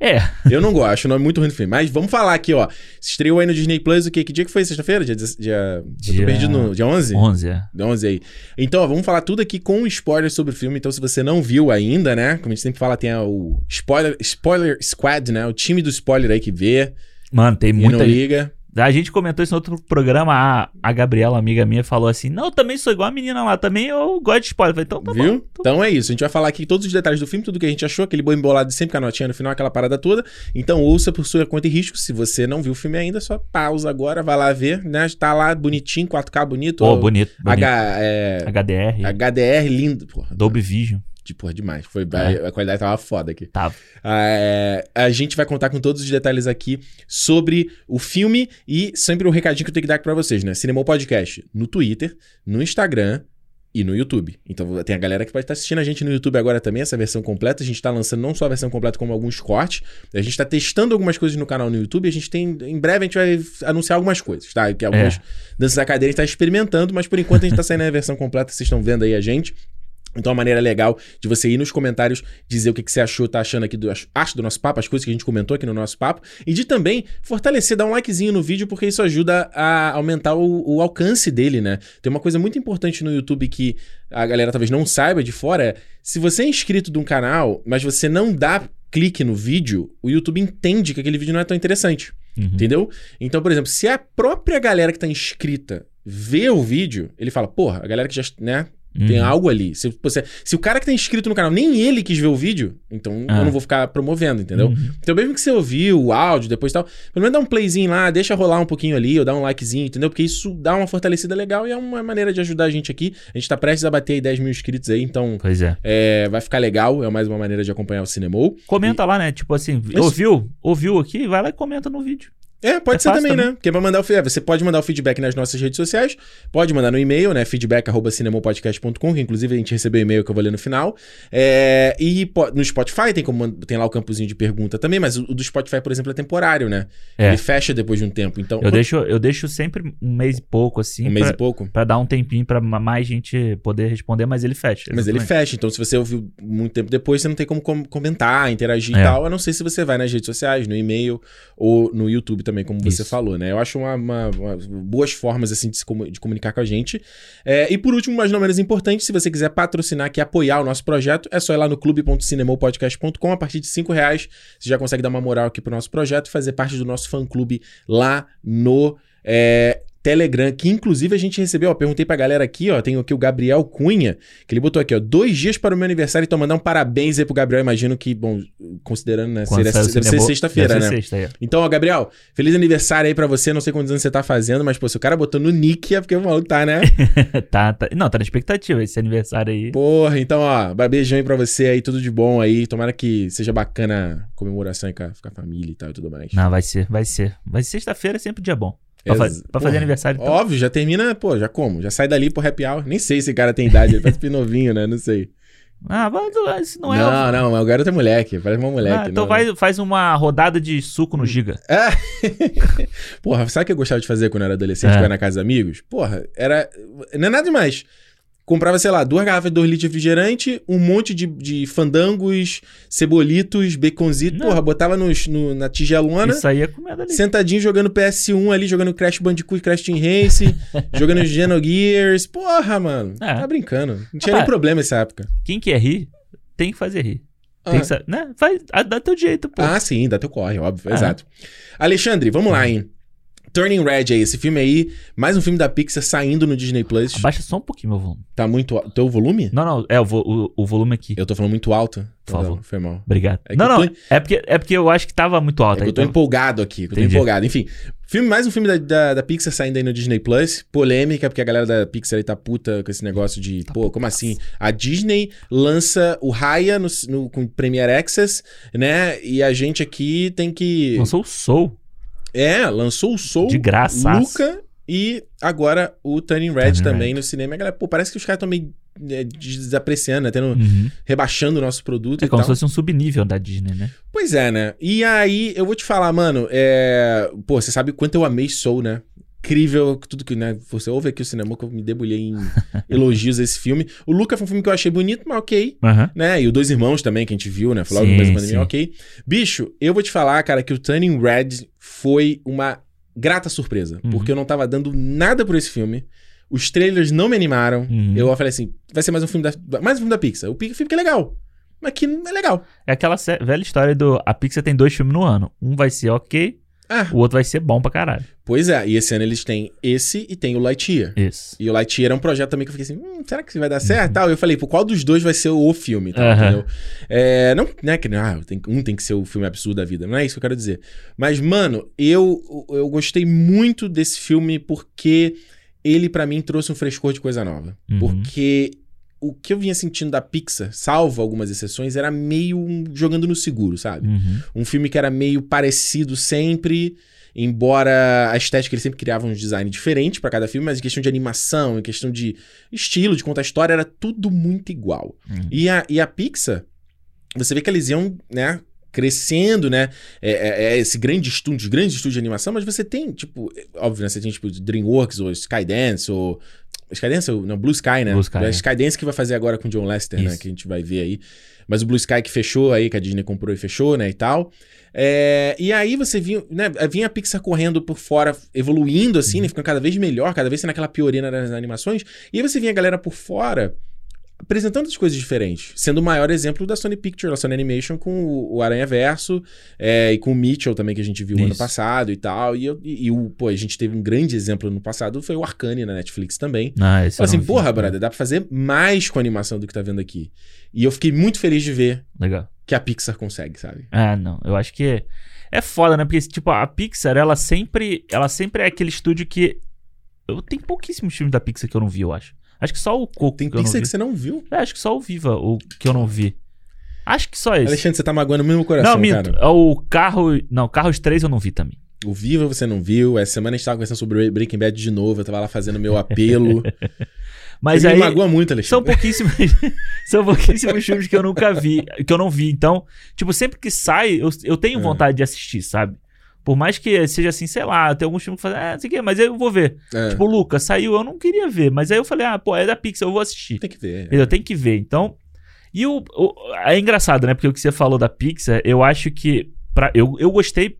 É. Eu não gosto, o nome é muito ruim do filme. Mas vamos falar aqui, ó. Estreou aí no Disney Plus o quê? Que dia que foi? Sexta-feira? Dia, dia, dia... Eu tô perdido no... Dia 11? 11, é. Dia 11 aí. Então, ó, vamos falar tudo aqui com spoilers sobre o filme. Então, se você não viu ainda, né? Como a gente sempre fala, tem o Spoiler, spoiler Squad, né? O time do spoiler aí que vê. Mano, tem muita... não liga. A gente comentou isso no outro programa. A, a Gabriela, amiga minha, falou assim: Não, eu também sou igual a menina lá, também eu gosto de spoiler. falei, então tá Viu? Bom, então é isso. A gente vai falar aqui todos os detalhes do filme, tudo que a gente achou, aquele boi embolado de sempre com a notinha no final, aquela parada toda. Então ouça por sua conta e risco. Se você não viu o filme ainda, só pausa agora, vai lá ver, né? Tá lá bonitinho, 4K bonito. Oh, bonito. bonito. H, é... HDR. HDR lindo. Porra, Dolby Vision. De, porra, demais. Foi, é. a, a, qualidade tava foda aqui. Tava. É, a gente vai contar com todos os detalhes aqui sobre o filme e sempre um recadinho que eu tenho que dar aqui pra vocês, né? Cinemol Podcast no Twitter, no Instagram e no YouTube. Então tem a galera que pode estar assistindo a gente no YouTube agora também, essa versão completa. A gente está lançando não só a versão completa, como alguns cortes. A gente está testando algumas coisas no canal no YouTube. A gente tem. Em breve a gente vai anunciar algumas coisas, tá? Que algumas é. danças da cadeira a gente está experimentando, mas por enquanto a gente está saindo na versão completa, vocês estão vendo aí a gente. Então, uma maneira legal de você ir nos comentários dizer o que, que você achou, tá achando aqui do, acho do nosso papo, as coisas que a gente comentou aqui no nosso papo. E de também fortalecer, dar um likezinho no vídeo, porque isso ajuda a aumentar o, o alcance dele, né? Tem uma coisa muito importante no YouTube que a galera talvez não saiba de fora: é se você é inscrito de um canal, mas você não dá clique no vídeo, o YouTube entende que aquele vídeo não é tão interessante. Uhum. Entendeu? Então, por exemplo, se a própria galera que tá inscrita vê o vídeo, ele fala, porra, a galera que já, né, Uhum. Tem algo ali. Se, você, se o cara que tá inscrito no canal, nem ele quis ver o vídeo, então ah. eu não vou ficar promovendo, entendeu? Uhum. Então, mesmo que você ouviu o áudio, depois tal, pelo menos dá um playzinho lá, deixa rolar um pouquinho ali, ou dá um likezinho, entendeu? Porque isso dá uma fortalecida legal e é uma maneira de ajudar a gente aqui. A gente tá prestes a bater aí 10 mil inscritos aí, então. Pois é. é vai ficar legal, é mais uma maneira de acompanhar o Cinemou. Comenta e... lá, né? Tipo assim, ouviu? Ouviu aqui? Vai lá e comenta no vídeo. É, pode é ser também, também, né? Porque pra mandar o, é, você pode mandar o feedback nas nossas redes sociais, pode mandar no e-mail, né? feedback.cinemopodcast.com, que inclusive a gente recebeu e-mail que eu vou ler no final. É, e no Spotify tem, como, tem lá o campozinho de pergunta também, mas o, o do Spotify, por exemplo, é temporário, né? É. Ele fecha depois de um tempo. Então, eu, quando... deixo, eu deixo sempre um mês e pouco, assim. Um pra, mês e pouco? Pra dar um tempinho pra mais gente poder responder, mas ele fecha. Exatamente. Mas ele fecha. Então, se você ouviu muito tempo depois, você não tem como comentar, interagir é. e tal, a não ser se você vai nas redes sociais, no e-mail ou no YouTube também, como Isso. você falou né? Eu acho uma, uma, uma boas formas assim de, se, de comunicar com a gente. É, e por último, mas não menos importante, se você quiser patrocinar aqui, apoiar o nosso projeto, é só ir lá no clube.cinemopodcast.com. A partir de cinco reais, você já consegue dar uma moral aqui pro nosso projeto e fazer parte do nosso fã-clube lá no é, Telegram, que inclusive a gente recebeu, ó, perguntei pra galera aqui, ó, tem aqui o Gabriel Cunha, que ele botou aqui, ó, dois dias para o meu aniversário, então mandar um parabéns aí pro Gabriel, imagino que, bom, considerando, né, seria, deve ser sexta-feira, né? Sexta, é. Então, ó, Gabriel, feliz aniversário aí pra você, não sei quantos anos você tá fazendo, mas, pô, se o cara botou no nick é porque o maluco tá, né? tá, tá, não, tá na expectativa esse aniversário aí. Porra, então, ó, beijão aí pra você aí, tudo de bom aí, tomara que seja bacana a comemoração aí com a, com a família e tal e tudo mais. Não, vai ser, vai ser, ser sexta-feira é sempre dia bom. Pra, faz, pra fazer aniversário. Então. Óbvio, já termina, pô, já como? Já sai dali pro happy hour. Nem sei se o cara tem idade, ele parece novinho, né? Não sei. Ah, mas isso não é. Não, não, mas o garoto é moleque, parece uma moleque. Ah, então vai, faz uma rodada de suco no Giga. É. Porra, sabe o que eu gostava de fazer quando eu era adolescente, é. ia na casa dos amigos? Porra, era. Não é nada demais comprava, sei lá, duas garrafas de 2 litros de refrigerante, um monte de, de fandangos, cebolitos, baconzitos, porra, botava nos, no, na tigelona. Isso aí é comida ali. Sentadinho jogando PS1 ali, jogando Crash Bandicoot, Crash Team Race, jogando Genogears. Porra, mano. É. Tá brincando. Não tinha nem problema nessa época. Quem quer rir, tem que fazer rir. Tem ah. que, né? Faz, dá teu jeito, pô. Ah, sim, dá teu corre, óbvio. É. Exato. Alexandre, vamos lá, hein? Turning Red aí, esse filme aí, mais um filme da Pixar saindo no Disney Plus. Abaixa só um pouquinho meu volume. Tá muito alto. Teu volume? Não, não, é o, o, o volume aqui. Eu tô falando muito alto. Por favor. Foi mal. Obrigado. É não, não, tô... é, porque, é porque eu acho que tava muito alto. É aí, eu tô então... empolgado aqui, eu tô empolgado. Enfim, filme, mais um filme da, da, da, Pixar saindo aí no Disney Plus. Polêmica, porque a galera da Pixar aí tá puta com esse negócio de, tá pô, como assim? A Disney lança o Raya no, no, com Premiere Access, né? E a gente aqui tem que... Lançou o Soul. É, lançou o Soul. De graça. Luca e agora o Turning Red Turning também Red. no cinema. galera, pô, parece que os caras estão meio é, desapreciando, né? Tendo, uhum. Rebaixando o nosso produto. É como tal. se fosse um subnível da Disney, né? Pois é, né? E aí, eu vou te falar, mano, é... Pô, você sabe o quanto eu amei Soul, né? Incrível, tudo que, né? Você ouve aqui o cinema que eu me debulhei em elogios a esse filme. O Luca foi um filme que eu achei bonito, mas ok. Uhum. Né? E o Dois Irmãos também, que a gente viu, né? Falou mesmo pandemia, ok. Bicho, eu vou te falar, cara, que o Turning Red foi uma grata surpresa. Uhum. Porque eu não tava dando nada por esse filme. Os trailers não me animaram. Uhum. Eu falei assim: vai ser mais um filme da, mais um filme da Pixar. O filme que é legal. Mas que não é legal. É aquela velha história do. A Pixar tem dois filmes no ano. Um vai ser ok, ah. O outro vai ser bom pra caralho. Pois é, e esse ano eles têm esse e tem o Lightyear. Isso. E o Lightyear é um projeto também que eu fiquei assim, hum, será que vai dar certo? Uhum. Tal. Eu falei, pô, qual dos dois vai ser o filme? Tá, uhum. É, não, não é que ah, tem, um tem que ser o filme absurdo da vida, não é isso que eu quero dizer. Mas, mano, eu, eu gostei muito desse filme porque ele, para mim, trouxe um frescor de coisa nova. Uhum. Porque o que eu vinha sentindo da Pixar, salvo algumas exceções, era meio um, jogando no seguro, sabe? Uhum. Um filme que era meio parecido sempre, embora a estética ele sempre criava um design diferente para cada filme, mas em questão de animação, em questão de estilo, de contar história, era tudo muito igual. Uhum. E, a, e a Pixar, você vê que eles iam, né, crescendo, né? É, é, é esse grande estúdio, grandes estúdios de animação, mas você tem, tipo, óbvio, né? Você tem, tipo, DreamWorks ou Skydance ou Skydance, não, Blue Sky, né? Blue Sky, é é. Skydance que vai fazer agora com o John Lester, né? Isso. Que a gente vai ver aí. Mas o Blue Sky que fechou aí, que a Disney comprou e fechou, né? E tal. É, e aí você vinha, né? Vinha a Pixar correndo por fora, evoluindo assim, né? Ficando cada vez melhor, cada vez sendo aquela pioneira das animações. E aí você vinha a galera por fora apresentando as coisas diferentes. Sendo o maior exemplo da Sony Pictures, da Sony Animation com o, o Aranha Verso é, e com o Mitchell também, que a gente viu ano Isso. passado e tal. E, eu- e, e o, pô, a gente teve um grande exemplo no passado, foi o Arcane na Netflix também. Ah, esse assim, vi. porra, brother, dá pra fazer mais com a animação do que tá vendo aqui. E eu fiquei muito feliz de ver Legal. que a Pixar consegue, sabe? Ah, não. Eu acho que é foda, né? Porque, tipo, a Pixar, ela sempre, ela sempre é aquele estúdio que. Eu tenho pouquíssimos filmes da Pixar que eu não vi, eu acho. Acho que só o Coco Tem que Pixar que você não viu. É, acho que só o Viva, o que eu não vi. Acho que só esse. Alexandre, você tá magoando o mesmo coração, não, minto. cara. O Carro. Não, Carros 3 eu não vi também. O Viva você não viu. Essa semana a gente tava conversando sobre Breaking Bad de novo. Eu tava lá fazendo meu apelo. Mas Você aí. me magoa muito, São Alexandre. pouquíssimos. são pouquíssimos filmes que eu nunca vi. Que eu não vi. Então, tipo, sempre que sai, eu, eu tenho É. vontade de assistir, sabe? Por mais que seja assim, sei lá, tem alguns filmes que fazem, ah, não sei o quê, mas aí eu vou ver. É, Tipo, o Lucas saiu, eu não queria ver, mas aí eu falei, ah, pô, é da Pixar, eu vou assistir. tem que ver. Eu tenho que ver. Então. E o, o- É engraçado, né? Porque o que você falou da Pixar, eu acho que. Pra, eu, eu gostei,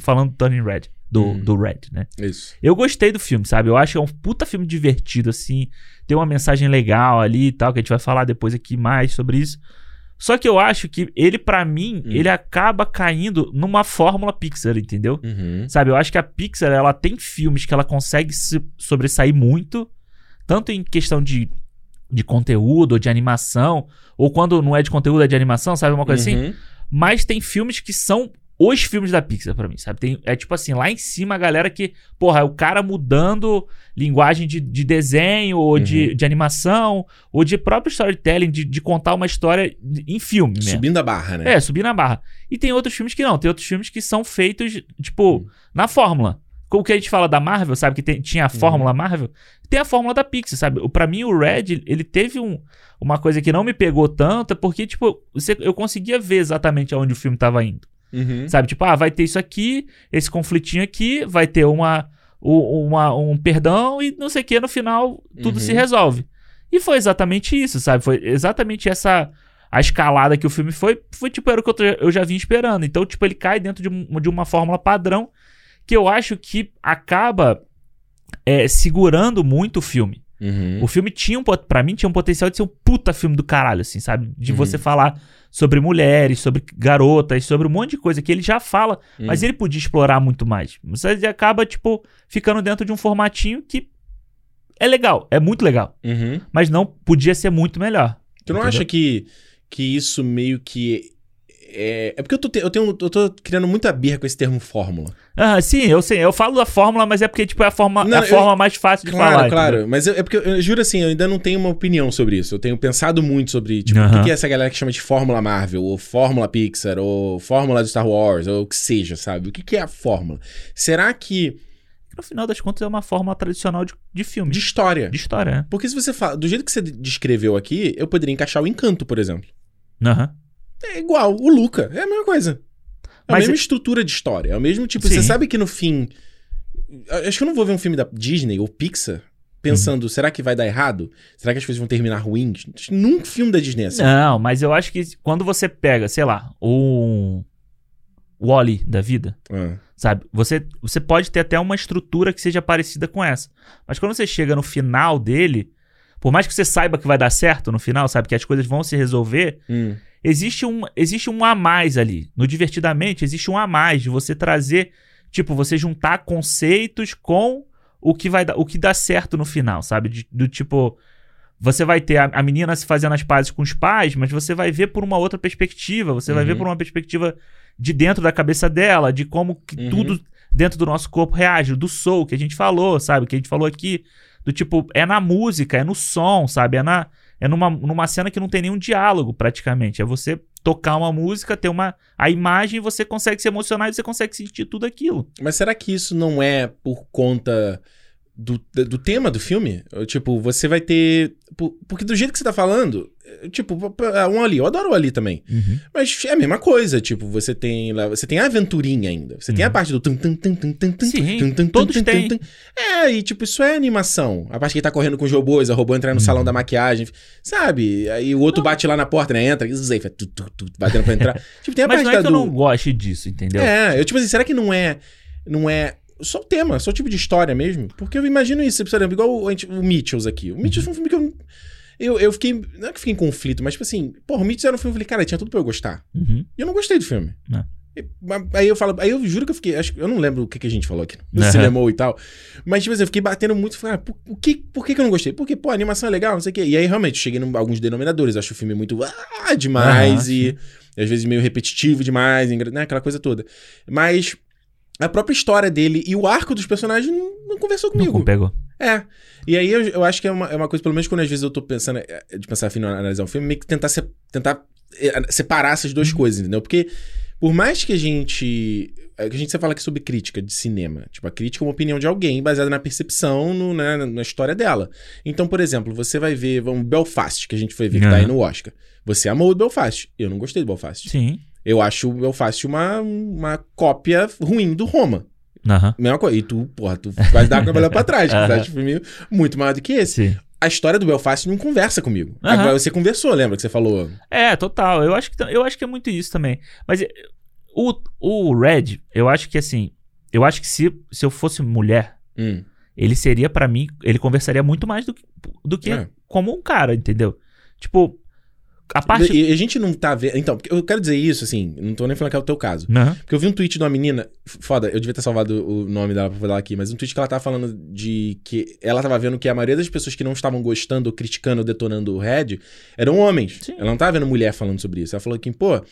falando do Turning Red, do, Uhum. do Red, né? Isso. Eu gostei do filme, sabe? Eu acho que é um puta filme divertido, assim. Tem uma mensagem legal ali e tal, que a gente vai falar depois aqui mais sobre isso. Só que eu acho que ele, pra mim, Hum. ele acaba caindo numa fórmula Pixar, entendeu? Uhum. Sabe, eu acho que a Pixar, ela tem filmes que ela consegue se sobressair muito, tanto em questão de, de conteúdo, ou de animação, ou quando não é de conteúdo, é de animação, sabe? Uma coisa assim. Uhum. Mas tem filmes que são os filmes da Pixar pra mim, sabe? Tem, é tipo assim, lá em cima a galera que, porra, é o cara mudando linguagem de, de desenho, ou de, Uhum. de animação, ou de próprio storytelling, de, de contar uma história em filme mesmo. Subindo a barra, né? É, subir na barra. E tem outros filmes que não. Tem outros filmes que são feitos, tipo, Hum. na fórmula. Como que a gente fala da Marvel, sabe? Que tem- tinha a Uhum. fórmula Marvel. Tem a fórmula da Pixar, sabe? O- Pra mim, o Red, ele teve um, uma coisa que não me pegou tanto, porque, tipo, você- eu conseguia ver exatamente aonde o filme tava indo. Uhum. Sabe? Tipo, ah, vai ter isso aqui, esse conflitinho aqui, vai ter uma, uma, um perdão e não sei o que, no final tudo Uhum. se resolve. E foi exatamente isso, sabe? Foi exatamente essa. A escalada que o filme foi, foi tipo, era o que eu, eu já vim esperando. Então, tipo, ele cai dentro de, um- de uma fórmula padrão que eu acho que acaba é, segurando muito o filme. Uhum. O filme tinha um, pra mim, tinha um potencial de ser um puta filme do caralho, assim, sabe? De Uhum. você falar sobre mulheres, sobre garotas, sobre um monte de coisa que ele já fala, mas Uhum. ele podia explorar muito mais. Você acaba, tipo, ficando dentro de um formatinho que é legal, é muito legal, Uhum. mas não podia ser muito melhor. Tu não Entendeu? acha que, que isso meio que. É, é porque eu tô, te- eu, tenho, eu tô criando muita birra com esse termo fórmula. Ah, sim, eu sei, eu falo da fórmula, mas é porque, tipo, é a forma, Não, é a eu- forma mais fácil de Claro, falar. claro. entendeu? Mas eu- é porque eu, eu juro assim, eu ainda não tenho uma opinião sobre isso. Eu tenho pensado muito sobre, tipo, o que, que é essa galera que chama de Fórmula Marvel, ou Fórmula Pixar, ou Fórmula do Star Wars, ou o que seja, sabe? O que, que é a fórmula? Será que. No final das contas, é uma fórmula tradicional de, de filme, De de, história. história, né? Porque se você fala. Do jeito que você descreveu aqui, eu poderia encaixar o encanto, por exemplo. Aham. É igual, o Luca. É a mesma coisa. É a Mas mesma é- estrutura de história. É o mesmo tipo. Sim. Você sabe que no fim. Acho que eu não vou ver um filme da Disney ou Pixar pensando, será que vai dar errado? Será que as coisas vão terminar ruins? Num filme da Disney é assim. Não, mas eu acho que quando você pega, sei lá, um Wally da vida, Ah, sabe? Você, você pode ter até uma estrutura que seja parecida com essa. Mas quando você chega no final dele, por mais que você saiba que vai dar certo no final, sabe? Que as coisas vão se resolver, hum, existe um, existe um a mais ali. No Divertidamente, existe um a mais de você trazer, tipo, você juntar conceitos com o que vai dar, o que dá certo no final, sabe? De- do tipo, você vai ter a, a menina se fazendo as pazes com os pais, mas você vai ver por uma outra perspectiva, você vai Uhum. ver por uma perspectiva de dentro da cabeça dela, de como que Uhum. tudo dentro do nosso corpo reage, do soul que a gente falou, sabe? Que a gente falou aqui, do tipo, é na música, é no som, sabe? É na é numa, numa cena que não tem nenhum diálogo, praticamente. É você tocar uma música, ter uma. A imagem, você consegue se emocionar e você consegue sentir tudo aquilo. Mas será que isso não é por conta do, do tema do filme? Tipo, você vai ter. Porque do jeito que você tá falando, tipo, um ali, eu adoro o ali também. Uhum. Mas é a mesma coisa, tipo, você tem lá, você tem a aventurinha ainda. Você uhum. tem a uhum. parte do tum tum tum tum tum tum Sim, tum, todos têm. É, e tipo, isso é animação. A parte que ele tá correndo com os robôs, a robô entra no uhum. salão da maquiagem, sabe? Aí o outro não. bate lá na porta, né? Entra, e faz tu, tu, tu, batendo pra entrar. tipo, tem a Mas parte não é que do... eu não goste disso, entendeu? É, eu tipo assim, será que não é não é só o tema, só o tipo de história mesmo. Porque eu imagino isso, por exemplo, igual o, o Mitchells aqui. O Mitchells uhum. foi um filme que eu. Eu, eu fiquei. Não é que fiquei em conflito, mas tipo assim, porra, o Mitchells era um filme eu falei, cara, tinha tudo pra eu gostar. Uhum. E eu não gostei do filme. Não. E, aí eu falo, aí eu juro que eu fiquei. Acho, eu não lembro o que, que a gente falou aqui no uhum. cinema e tal. Mas, tipo assim, eu fiquei batendo muito. Falei, ah, por, por, que, por que, que eu não gostei? Porque, pô, a animação é legal, não sei o quê. E aí, realmente, cheguei em alguns denominadores. Acho o filme muito. Ah, demais. e, e, às vezes meio repetitivo demais, né? Aquela coisa toda. Mas a própria história dele e o arco dos personagens não, não conversou comigo. Não pegou. É. E aí eu, eu acho que é uma, é uma coisa, pelo menos quando às vezes eu tô pensando, é, de pensar afim analisar um filme, meio que tentar, se, tentar é, separar essas duas uhum. coisas, entendeu? Porque por mais que a gente. É que a gente sempre fala aqui sobre crítica de cinema. Tipo, a crítica é uma opinião de alguém baseada na percepção, no, né, na história dela. Então, por exemplo, você vai ver um Belfast, que a gente foi ver, que uhum. tá aí no Oscar. Você amou o Belfast. Eu não gostei do Belfast. Sim. Eu acho o Belfast uma, uma cópia ruim do Roma. Uhum. Mesma coisa. E tu, porra, tu vai dar a câmera pra trás. uhum. Tu acha o filme muito maior do que esse. Sim. A história do Belfast não conversa comigo. Uhum. Agora você conversou, lembra que você falou? É, total. Eu acho que, eu acho que é muito isso também. Mas eh, o, o Red, eu acho que assim. Eu acho que se, se eu fosse mulher, hum. ele seria para mim. Ele conversaria muito mais do que, do que é. como um cara, entendeu? Tipo, a parte. E a gente não tá vendo. Então, eu quero dizer isso, assim, não tô nem falando que é o teu caso. Uhum. Porque eu vi um tweet de uma menina. Foda, eu devia ter salvado o nome dela pra falar aqui, mas um tweet que ela tava falando de que ela tava vendo que a maioria das pessoas que não estavam gostando, criticando, detonando o Red eram homens. Sim. Ela não tava vendo mulher falando sobre isso. Ela falou que, pô.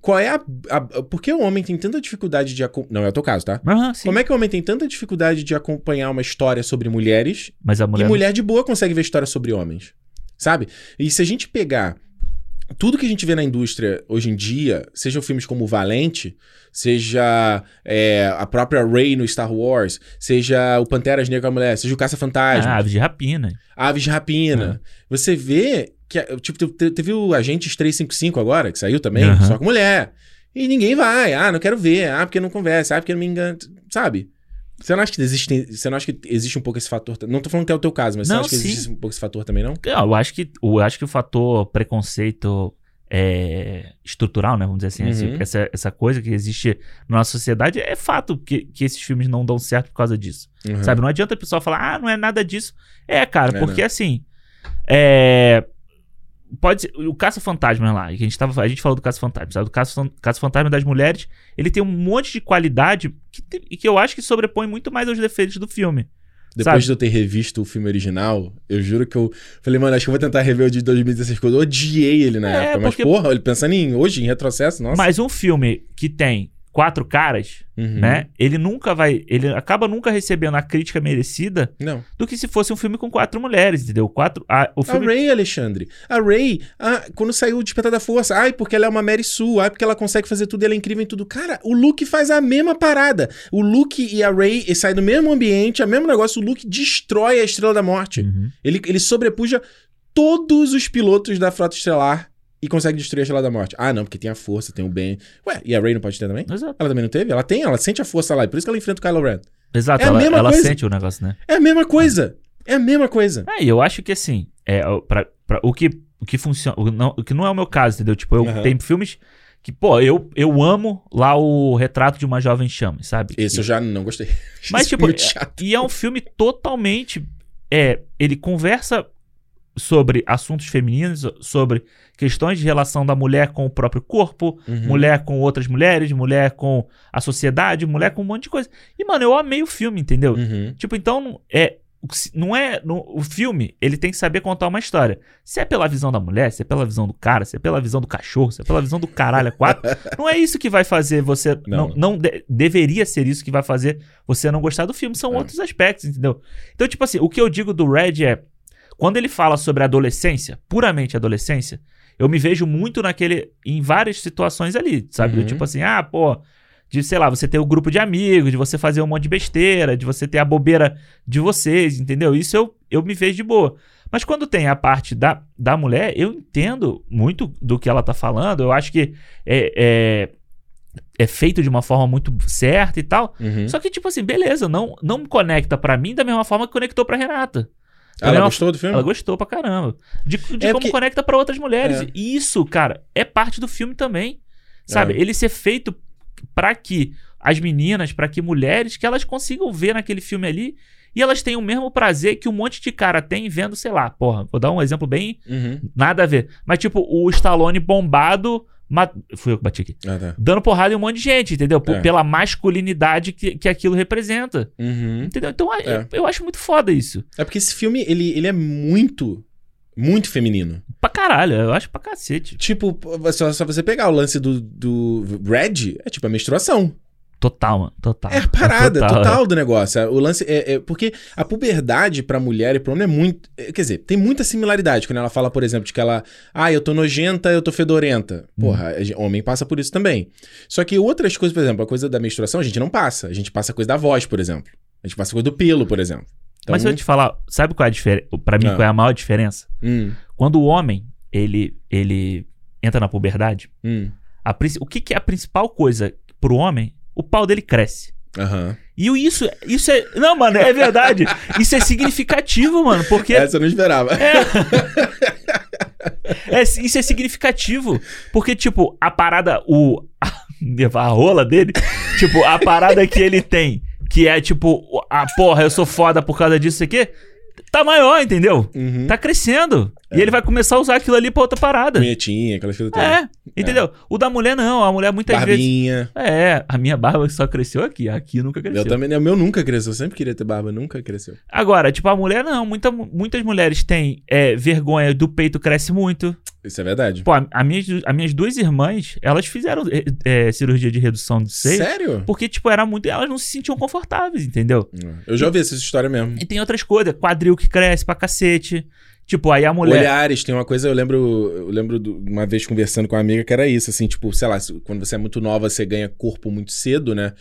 Qual é a, a, Por que o homem tem tanta dificuldade de. Não é o teu caso, tá? Uhum, Como é que o homem tem tanta dificuldade de acompanhar uma história sobre mulheres mas a mulher... e mulher de boa consegue ver história sobre homens? Sabe? E se a gente pegar tudo que a gente vê na indústria hoje em dia, sejam filmes como Valente, seja é, a própria Rey no Star Wars, seja o Panteras Negras Mulher, seja o Caça-Fantasma. Ah, Aves de Rapina. Aves de Rapina. É. Você vê que, tipo, teve o Agentes 355 agora, que saiu também, uhum. só com mulher. E ninguém vai. Ah, não quero ver. Ah, porque não conversa. Ah, porque não me engana. Sabe? Você não acha que existe, você não acha que existe um pouco esse fator? Não tô falando que é o teu caso, mas não, você acha que sim. existe um pouco esse fator também, não? Eu acho que, eu acho que o fator preconceito é, estrutural, né? Vamos dizer assim, uhum. essa, essa coisa que existe na nossa sociedade é fato que, que esses filmes não dão certo por causa disso. Uhum. Sabe? Não adianta o pessoal falar, ah, não é nada disso. É, cara, é, porque não. assim. É, Pode ser, o Caça-Fantasma lá, que a gente, tava, a gente falou do Caça-Fantasma, sabe? Do Caça-Fantasma das Mulheres, ele tem um monte de qualidade que, que eu acho que sobrepõe muito mais aos defeitos do filme. Depois sabe? de eu ter revisto o filme original, eu juro que eu falei, mano, acho que eu vou tentar rever o de 2016, porque eu odiei ele na é, época. Mas, porra, ele pensando em hoje, em retrocesso, nossa. Mas um filme que tem quatro caras, uhum. né? Ele nunca vai. Ele acaba nunca recebendo a crítica merecida Não. do que se fosse um filme com quatro mulheres, entendeu? Quatro. A, o filme... a Ray, Alexandre. A Ray, ah, quando saiu o Despertar da Força, ai, porque ela é uma Mary Sue, ai, porque ela consegue fazer tudo, ela é incrível em tudo. Cara, o Luke faz a mesma parada. O Luke e a Ray saem do mesmo ambiente, é o mesmo negócio. O Luke destrói a Estrela da Morte. Uhum. Ele, ele sobrepuja todos os pilotos da Frota Estelar e consegue destruir a Estrela da Morte. Ah, não, porque tem a força, tem o bem. Ué, e a Rey não pode ter também? Exato. Ela também não teve? Ela tem, ela sente a força lá, e por isso que ela enfrenta o Kylo Ren. Exato, é ela, ela sente o negócio, né? É a mesma coisa. É, é a mesma coisa. É, e eu acho que assim, é, pra, pra, o, que, o que funciona. O, não, o que não é o meu caso, entendeu? Tipo, eu uhum. tenho filmes que, pô, eu, eu amo lá o retrato de uma jovem chama, sabe? Esse eu já não gostei. Mas, tipo, e é um filme totalmente. É, ele conversa sobre assuntos femininos, sobre questões de relação da mulher com o próprio corpo, uhum. mulher com outras mulheres, mulher com a sociedade, mulher com um monte de coisa. E, mano, eu amei o filme, entendeu? Uhum. Tipo, então, é. Não é. O filme, ele tem que saber contar uma história. Se é pela visão da mulher, se é pela visão do cara, se é pela visão do cachorro, se é pela visão do caralho a quatro, não é isso que vai fazer você. Não, não, não de, deveria ser isso que vai fazer você não gostar do filme. São é. outros aspectos, entendeu? Então, tipo assim, o que eu digo do Red é Quando ele fala sobre adolescência, puramente adolescência, eu me vejo muito naquele. em várias situações ali, sabe? Uhum. Tipo assim, ah, pô. De, sei lá, você ter o um grupo de amigos, de você fazer um monte de besteira, de você ter a bobeira de vocês, entendeu? Isso eu, eu me vejo de boa. Mas quando tem a parte da, da mulher, eu entendo muito do que ela tá falando. Eu acho que é, é, é feito de uma forma muito certa e tal. Uhum. Só que, tipo assim, beleza, não, não me conecta para mim da mesma forma que conectou pra Renata. Ela mesma... gostou do filme? Ela gostou pra caramba. De, de é como porque... conecta para outras mulheres. É. E isso, cara, é parte do filme também. Sabe? É. Ele ser feito para que as meninas, para que mulheres, que elas consigam ver naquele filme ali e elas têm o mesmo prazer que um monte de cara tem vendo, sei lá, porra, vou dar um exemplo bem uhum. nada a ver. Mas tipo, o Stallone bombado Ma... Fui eu que bati aqui. Ah, tá. Dando porrada em um monte de gente, entendeu? P É. Pela masculinidade que, que aquilo representa. Uhum. Entendeu? Então É. eu, eu acho muito foda isso. É porque esse filme, ele, ele é muito, muito feminino. Pra caralho, eu acho pra cacete. Tipo, só, só você pegar o lance do, do Red, é tipo a menstruação. Total, mano. Total. É a parada total, total, é. do negócio. O lance é, é- Porque a puberdade pra mulher e pro homem é muito. é, Quer dizer, tem muita similaridade. Quando ela fala, por exemplo, de que ela. Ah, eu tô nojenta, eu tô fedorenta. Porra, a gen- homem passa por isso também. Só que outras coisas, por exemplo, a coisa da menstruação, a gente não passa. A gente passa a coisa da voz, por exemplo. A gente passa a coisa do pelo, por exemplo. Então, Mas se eu te falar, sabe qual é a diferença? Pra mim, Ah. qual é a maior diferença? hum, Quando o homem, ele, ele entra na puberdade, hum, a o que, que é a principal coisa pro homem? O pau dele cresce. aham. E isso, isso é. Não, mano, é verdade. Isso é significativo, mano, porque. Essa eu não esperava. É, isso é significativo. Porque, tipo, a parada, o. A rola dele, tipo, a parada que ele tem, que é tipo, a porra, eu sou foda por causa disso aqui, tá maior, entendeu? Uhum. Tá crescendo. E ele vai começar a usar aquilo ali pra outra parada. Punhetinha, aquela coisa toda. É, entendeu? O da mulher não, a mulher muitas vezes. Barbinha. É, a minha barba só cresceu aqui, aqui nunca cresceu. Eu também, o meu nunca cresceu. Eu sempre queria ter barba, nunca cresceu. Agora, tipo, a mulher não, muita, muitas mulheres têm é, vergonha do peito cresce muito. Isso é verdade. Pô, a, a minhas, as minhas duas irmãs, elas fizeram é, é, cirurgia de redução de seio. Sério? Porque, tipo, era muito. Elas não se sentiam confortáveis, entendeu? Eu já ouvi essa história mesmo. E tem outras coisas, quadril que cresce pra cacete. Tipo, aí a mulher. Olhares, tem uma coisa, eu lembro, eu lembro de uma vez conversando com uma amiga que era isso, assim, tipo, sei lá, quando você é muito nova, você ganha corpo muito cedo, né?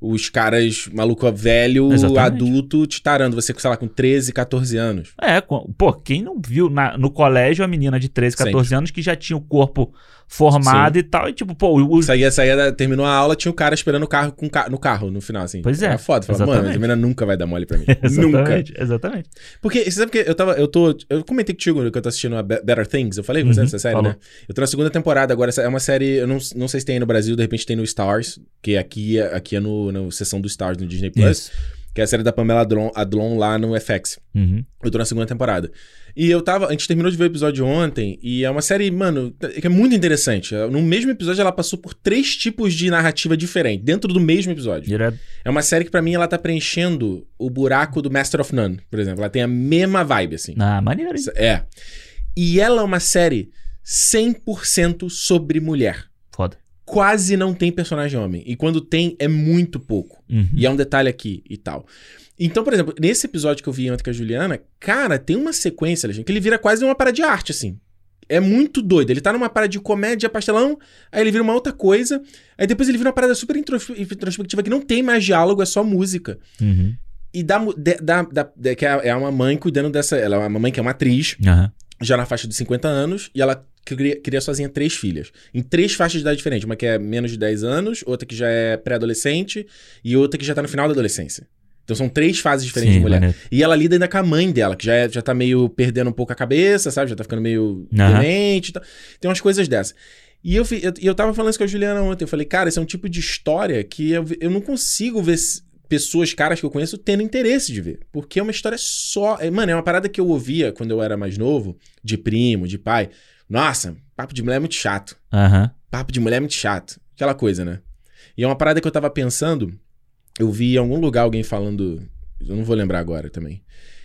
Os caras, maluco velho, Exatamente. adulto, te tarando, você, sei lá, com 13, 14 anos. É, pô, quem não viu na- no colégio a menina de 13, 14 anos que já tinha o corpo formado e tal, e tipo, pô, os. Saía, saía, terminou a aula, tinha o cara esperando o carro com no carro no final, assim. Pois é, Era foda. Falava, mano, a menina nunca vai dar mole pra mim. nunca. Exatamente. Porque, você sabe que eu tava, eu tô, eu comentei contigo que eu tô assistindo a Be- Better Things, eu falei com você Uhum, dessa série, falou. né? Eu tô na segunda temporada agora, essa é uma série, eu não, não sei se tem aí no Brasil, de repente tem no Stars, que aqui, é- aqui é no, na sessão do Stars no Disney Plus, Isso. Que é a série da Pamela Adlon, Adlon lá no FX. Uhum. Eu tô na segunda temporada. E eu tava. A gente terminou de ver o episódio ontem. E é uma série, mano, que é muito interessante. No mesmo episódio, ela passou por três tipos de narrativa diferentes, dentro do mesmo episódio. Direto. É uma série que, pra mim, ela tá preenchendo o buraco do Master of None, por exemplo. Ela tem a mesma vibe, assim. Ah, maneiro. hein? É. E ela é uma série 100% sobre mulher. Quase não tem personagem homem. E quando tem, é muito pouco. Uhum. E é um detalhe aqui e tal. Então, por exemplo, nesse episódio que eu vi ontem com a Juliana, cara, tem uma sequência, gente, que ele vira quase uma parada de arte, assim. É muito doido. Ele tá numa parada de comédia pastelão, aí ele vira uma outra coisa, aí depois ele vira uma parada super intros- introspectiva que não tem mais diálogo, é só música. Uhum. E de- da, da- que é é uma mãe cuidando dessa. Ela é uma mãe que é uma atriz, Aham. Já na faixa de 50 anos, e ela cria, cria sozinha três filhas. Em três faixas de idade diferentes. Uma que é menos de 10 anos, outra que já é pré-adolescente, e outra que já tá no final da adolescência. Então são três fases diferentes Sim, de mulher. maneiro. E ela lida ainda com a mãe dela, que já, é- já tá meio perdendo um pouco a cabeça, sabe? Já tá ficando meio demente e tal. Tem umas coisas dessas. E eu, eu, eu tava falando isso com a Juliana ontem. Eu falei, cara, esse é um tipo de história que eu, eu não consigo ver s- pessoas, caras que eu conheço, tendo interesse de ver. Porque é uma história só. é- Mano, é uma parada que eu ouvia quando eu era mais novo, de primo, de pai. Nossa, papo de mulher é muito chato. Aham. Papo de mulher é muito chato. Aquela coisa, né? E é uma parada que eu tava pensando. Eu vi em algum lugar alguém falando. Eu não vou lembrar agora também.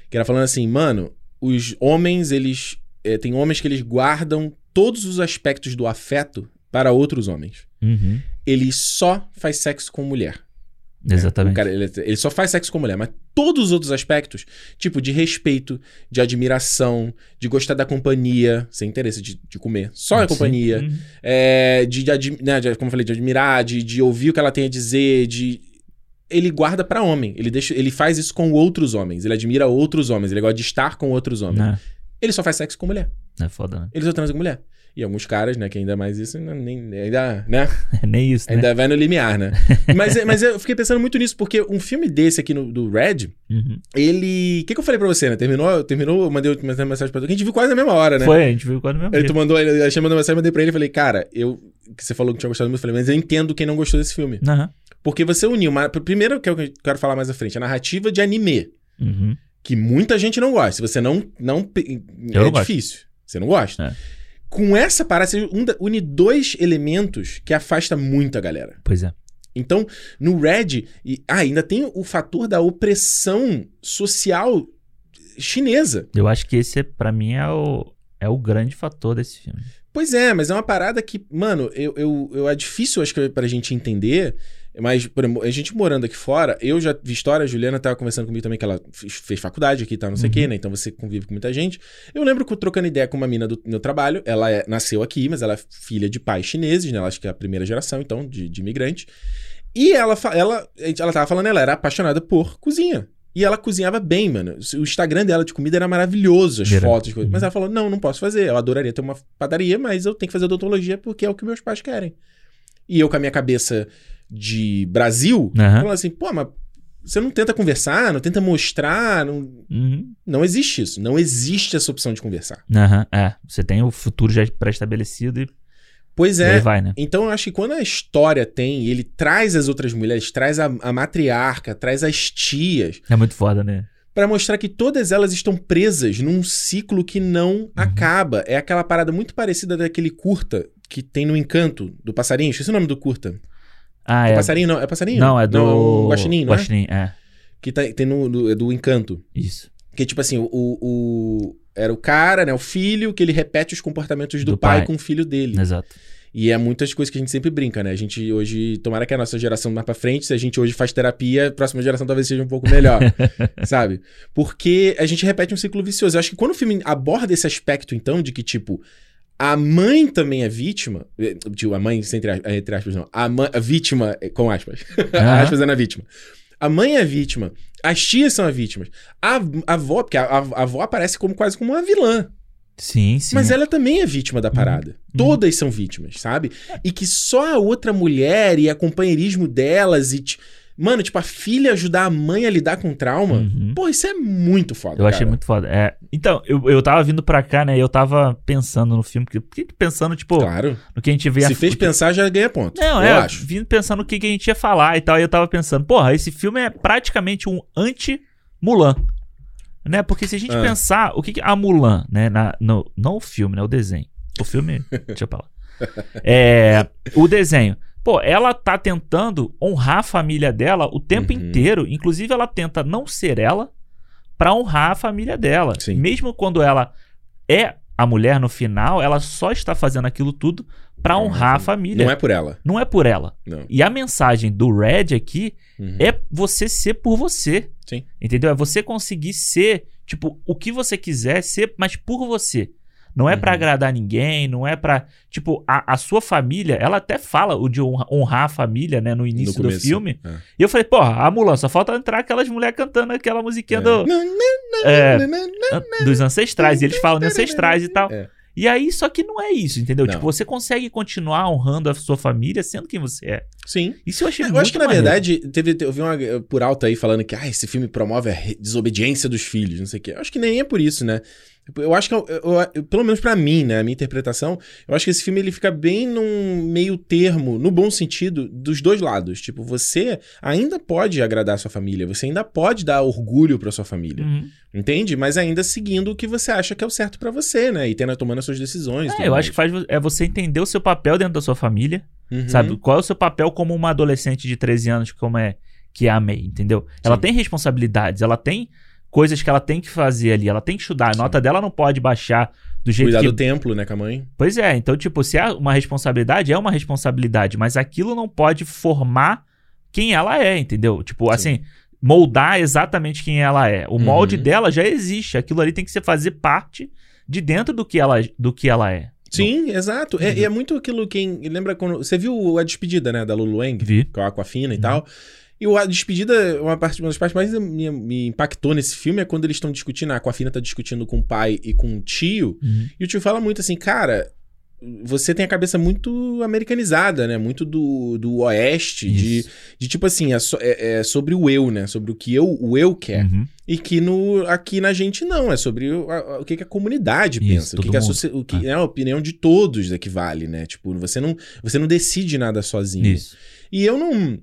Que era falando assim, mano, os homens, eles. eh, tem homens que eles guardam todos os aspectos do afeto para outros homens. Uhum. Ele só faz sexo com mulher. O Exatamente. cara, ele, ele só faz sexo com mulher, mas todos os outros aspectos, tipo de respeito, de admiração, de gostar da companhia, sem interesse de, de comer, só a companhia, uhum. é, de, de, né, de, como eu falei, de admirar, de, de ouvir o que ela tem a dizer, de ele guarda para homem. Ele deixa, ele faz isso com outros homens. Ele admira outros homens. Ele gosta de estar com outros homens. É. Ele só faz sexo com mulher. É foda, né? Ele só transa com mulher. E alguns caras, né, que ainda mais isso, nem, ainda, né? nem isso, né? Ainda vai no limiar, né? mas, mas eu fiquei pensando muito nisso, porque um filme desse aqui no, do Red, uhum. ele... O que, que eu falei pra você, né? Terminou, terminou eu mandei uma mensagem pra tu, que a gente viu quase na mesma hora, né? Foi, a gente viu quase na mesma hora. Tu mandou, eu achei mandou mensagem, mandei pra ele e falei, cara, eu... Que você falou que tinha gostado muito, eu falei, mas eu entendo quem não gostou desse filme. Uhum. Porque você uniu uma... Primeiro, que eu quero falar mais à frente, a narrativa de anime. Uhum. Que muita gente não gosta. Se você não... não eu é não difícil. Gosto. Você não gosta. É com essa parada, você une dois elementos que afasta muito a galera. Pois é. Então, no Red, e, ah, ainda tem o fator da opressão social chinesa. Eu acho que esse, para mim, é o, é o grande fator desse filme. Pois é, mas é uma parada que, mano, eu, eu, eu é difícil, acho que, pra gente entender. Mas, por exemplo, a gente morando aqui fora, eu já vi história, a Juliana tava conversando comigo também, que ela fez faculdade aqui e tal, não sei o uhum. quê, né? Então você convive com muita gente. Eu lembro que trocando ideia com uma mina do meu trabalho, ela é, nasceu aqui, mas ela é filha de pais chineses, né? Ela acho que é a primeira geração, então, de, de imigrante. E ela, ela, ela tava falando, ela era apaixonada por cozinha. E ela cozinhava bem, mano. O Instagram dela de comida era maravilhoso, as era. fotos. Uhum. Mas ela falou: não, não posso fazer. Eu adoraria ter uma padaria, mas eu tenho que fazer odontologia porque é o que meus pais querem. E eu, com a minha cabeça de Brasil, uhum. falando assim, pô, mas você não tenta conversar, não tenta mostrar, não, uhum. não existe isso. Não existe essa opção de conversar. Uhum, é, você tem o futuro já pré-estabelecido e Pois é. Vai, né? Então eu acho que quando a história tem, ele traz as outras mulheres, traz a, a matriarca, traz as tias. É muito foda, né? Para mostrar que todas elas estão presas num ciclo que não uhum. acaba. É aquela parada muito parecida daquele curta que tem no Encanto do passarinho. Esqueci o nome do curta. Ah, é. é passarinho não? É passarinho? Não, é do. Não, Guaxinim, não é? Guaxinim, é. Que tá, tem no, do, é do Encanto. Isso. Que tipo assim, o, o. Era o cara, né? O filho, que ele repete os comportamentos do, do pai, pai com o filho dele. Exato. E é muitas coisas que a gente sempre brinca, né? A gente hoje, tomara que a nossa geração mais pra frente, se a gente hoje faz terapia, a próxima geração talvez seja um pouco melhor, sabe? Porque a gente repete um ciclo vicioso. Eu acho que quando o filme aborda esse aspecto, então, de que, tipo, a mãe também é vítima. Tipo, a mãe, entre, entre aspas, não. A, mãe, a vítima, eh, com aspas. Uhum. aspas é na vítima. A mãe é vítima. As tias são as vítimas. A, a avó, porque a, a, a avó aparece como quase como uma vilã. Sim, sim. Mas ela também é vítima da parada. Uhum. Todas são vítimas, sabe? E que só a outra mulher e a companheirismo delas e. Mano, tipo, a filha ajudar a mãe a lidar com trauma. Uhum. Pô, isso é muito foda. Eu cara. achei muito foda. É, então, eu, eu tava vindo pra cá, né? E eu tava pensando no filme. Pensando, tipo. Claro. No que a gente vê. Se a... fez pensar, já ganha ponto. Não, eu é. Acho. Vindo pensando no que, que a gente ia falar e tal. E eu tava pensando, porra, esse filme é praticamente um anti-Mulan. Né? Porque se a gente ah. pensar, o que, que a Mulan, né? Na, no, não o filme, né? O desenho. O filme. deixa eu falar. É, o desenho. Pô, ela tá tentando honrar a família dela o tempo uhum. inteiro. Inclusive, ela tenta não ser ela para honrar a família dela. Sim. Mesmo quando ela é a mulher no final, ela só está fazendo aquilo tudo para honrar a família. Não é por ela. Não é por ela. Não. E a mensagem do Red aqui uhum. é você ser por você. Sim. Entendeu? É você conseguir ser, tipo, o que você quiser ser, mas por você. Não é uhum. para agradar ninguém, não é para Tipo, a, a, sua família, ela até fala o de honrar a família, né, no início no do filme. É. E eu falei, porra, a Mulan, só falta entrar aquelas mulheres cantando aquela musiquinha é. do. É, dos ancestrais. E eles falam de ancestrais e tal. E aí, só que não é isso, entendeu? Não. Tipo, você consegue continuar honrando a sua família sendo quem você é. Sim. Isso eu achei é, muito Eu acho que, na verdade, teve, eu vi uma por alto aí falando que ah, esse filme promove a desobediência dos filhos, não sei o quê. Eu acho que nem é por isso, né? Eu acho que, eu, eu, eu, pelo menos para mim, né, a minha interpretação, eu acho que esse filme ele fica bem num meio termo, no bom sentido, dos dois lados. Tipo, você ainda pode agradar a sua família, você ainda pode dar orgulho para sua família. Uhum. Entende? Mas ainda seguindo o que você acha que é o certo para você, né? E tendo tomando as suas decisões. É, eu mais. acho que faz é você entender o seu papel dentro da sua família. Uhum. Sabe? Qual é o seu papel como uma adolescente de 13 anos, como é que é a May, entendeu? Sim. Ela tem responsabilidades, ela tem coisas que ela tem que fazer ali. Ela tem que estudar. A Sim. nota dela não pode baixar do jeito Cuidar que... do templo, né, com a mãe. Pois é. Então, tipo, se é uma responsabilidade, é uma responsabilidade. Mas aquilo não pode formar quem ela é, entendeu? Tipo, Sim. assim... moldar exatamente quem ela é. O molde uhum. dela já existe. Aquilo ali tem que ser fazer parte de dentro do que ela, do que ela é. Sim, Bom. exato. É, uhum. É, é, muito aquilo quem. Lembra quando. Você viu a despedida, né, da Lulu Wang? Vi. Com a Aquafina e uhum. tal. E a despedida, uma, parte, uma das partes mais me, me impactou nesse filme é quando eles estão discutindo, a Aquafina tá discutindo com o pai e com o tio, uhum. e o tio fala muito assim, cara, você tem a cabeça muito americanizada, né? Muito do, do oeste, de, de tipo assim, é, so, é, é, sobre o eu, né? Sobre o que eu, o eu quer. Uhum. E que no, aqui na gente não, é sobre o, a, o que, que, a comunidade Isso, pensa, o que, que, a, o que ah. é a opinião de todos é que vale, né? Tipo, você não, você não decide nada sozinho. Isso. E eu não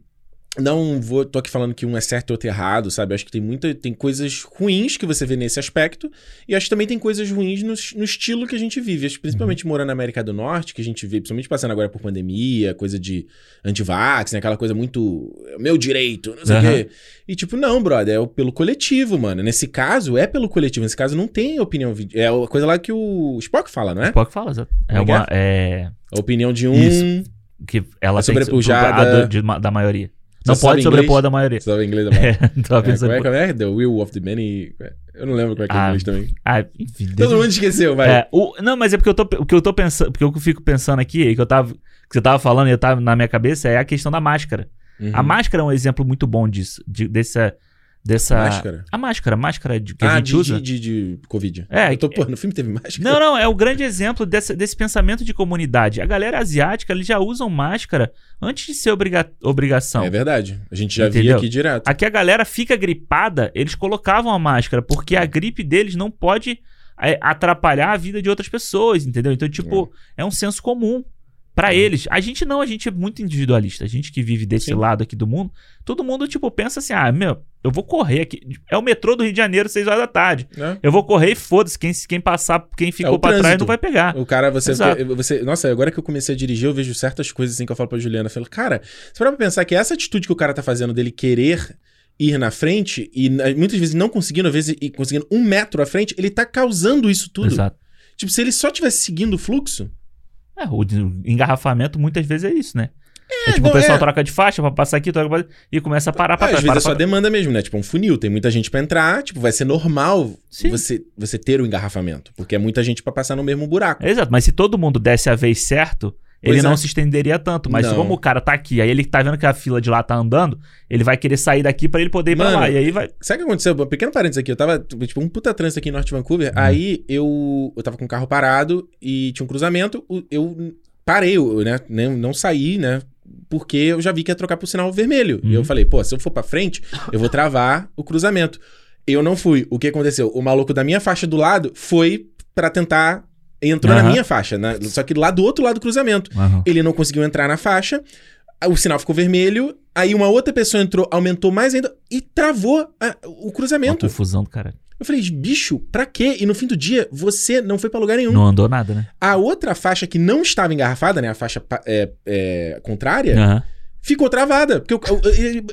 não vou, tô aqui falando que um é certo e outro errado, sabe? Acho que tem muita, tem coisas ruins que você vê nesse aspecto, e acho que também tem coisas ruins no, no estilo que a gente vive. Acho principalmente uhum. morando na América do Norte, que a gente vê, principalmente passando agora por pandemia, coisa de antivax, né? Aquela coisa muito meu direito, não sei o uhum. quê. E tipo, não, brother, é pelo coletivo, mano. Nesse caso, é pelo coletivo. Nesse caso, não tem opinião. É a coisa lá que o Spock fala, não é? Spock fala, exato. É, é uma. É... A opinião de um. Isso. Que ela é sobrepujada que, da maioria. Não pode sobrepor da maioria. Você sabe inglês da maioria. é, tava pensando é, como, é, como é? The Will of the Many. Eu não lembro como é que é ah, inglês também. Ah, enfim. Todo mundo esqueceu, vai. É, o, não, mas é porque eu tô, o que eu tô pensando, porque eu fico pensando aqui, que eu tava, que você tava falando e eu tava na minha cabeça, é a questão da máscara. Uhum. A máscara é um exemplo muito bom disso, de, dessa dessa. Máscara? A máscara, máscara de, que ah, a gente de, usa. De, de, de Covid. É. Eu tô, pô, no filme teve máscara. Não, não, é o grande exemplo desse, desse pensamento de comunidade. A galera asiática, eles já usam máscara antes de ser obriga obrigação. É verdade. A gente já Entendeu? via aqui direto. Aqui a galera fica gripada, eles colocavam a máscara, porque a gripe deles não pode é, atrapalhar a vida de outras pessoas, entendeu? Então, tipo, é, é um senso comum para eles. A gente não, a gente é muito individualista. A gente que vive desse Sim. lado aqui do mundo, todo mundo, tipo, pensa assim: ah, meu, eu vou correr aqui. É o metrô do Rio de Janeiro, 6 horas da tarde. É. Eu vou correr e foda-se. Quem, quem passar, quem ficou é, pra trás não vai pegar. O cara, você, você. Nossa, agora que eu comecei a dirigir, eu vejo certas coisas assim que eu falo pra Juliana. Eu falo, cara, você para pra pensar que essa atitude que o cara tá fazendo dele querer ir na frente e muitas vezes não conseguindo, às vezes conseguindo um metro à frente, ele tá causando isso tudo. Exato. Tipo, se ele só tivesse seguindo o fluxo. É, o engarrafamento muitas vezes é isso, né? É, é tipo, não, o pessoal é... troca de faixa pra passar aqui troca pra... e começa a parar pra ah, trás. Às vezes para, é só demanda mesmo, né? Tipo, um funil. Tem muita gente pra entrar, tipo, vai ser normal você, você ter o engarrafamento. Porque é muita gente pra passar no mesmo buraco. Exato, mas se todo mundo desse a vez certo, ele não é. se estenderia tanto. Mas como o cara tá aqui, aí ele tá vendo que a fila de lá tá andando, ele vai querer sair daqui para ele poder ir Mano, pra lá. E aí vai. Sabe o que aconteceu? Um pequeno parênteses aqui. Eu tava, tipo, um puta trânsito aqui em Norte Vancouver. Uhum. Aí eu, eu tava com o carro parado e tinha um cruzamento. Eu parei, eu, né? Não, não saí, né? Porque eu já vi que ia trocar pro sinal vermelho. Uhum. E eu uhum. falei, pô, se eu for pra frente, eu vou travar o cruzamento. Eu não fui. O que aconteceu? O maluco da minha faixa do lado foi para tentar. Entrou uhum. na minha faixa, né? Só que lá do outro lado do cruzamento. Uhum. Ele não conseguiu entrar na faixa, o sinal ficou vermelho, aí uma outra pessoa entrou, aumentou mais ainda e travou a, o cruzamento. Uma confusão do cara. Eu falei, bicho, pra quê? E no fim do dia, você não foi pra lugar nenhum. Não andou nada, né? A outra faixa que não estava engarrafada, né? A faixa é, é, contrária, uhum. ficou travada. Porque o,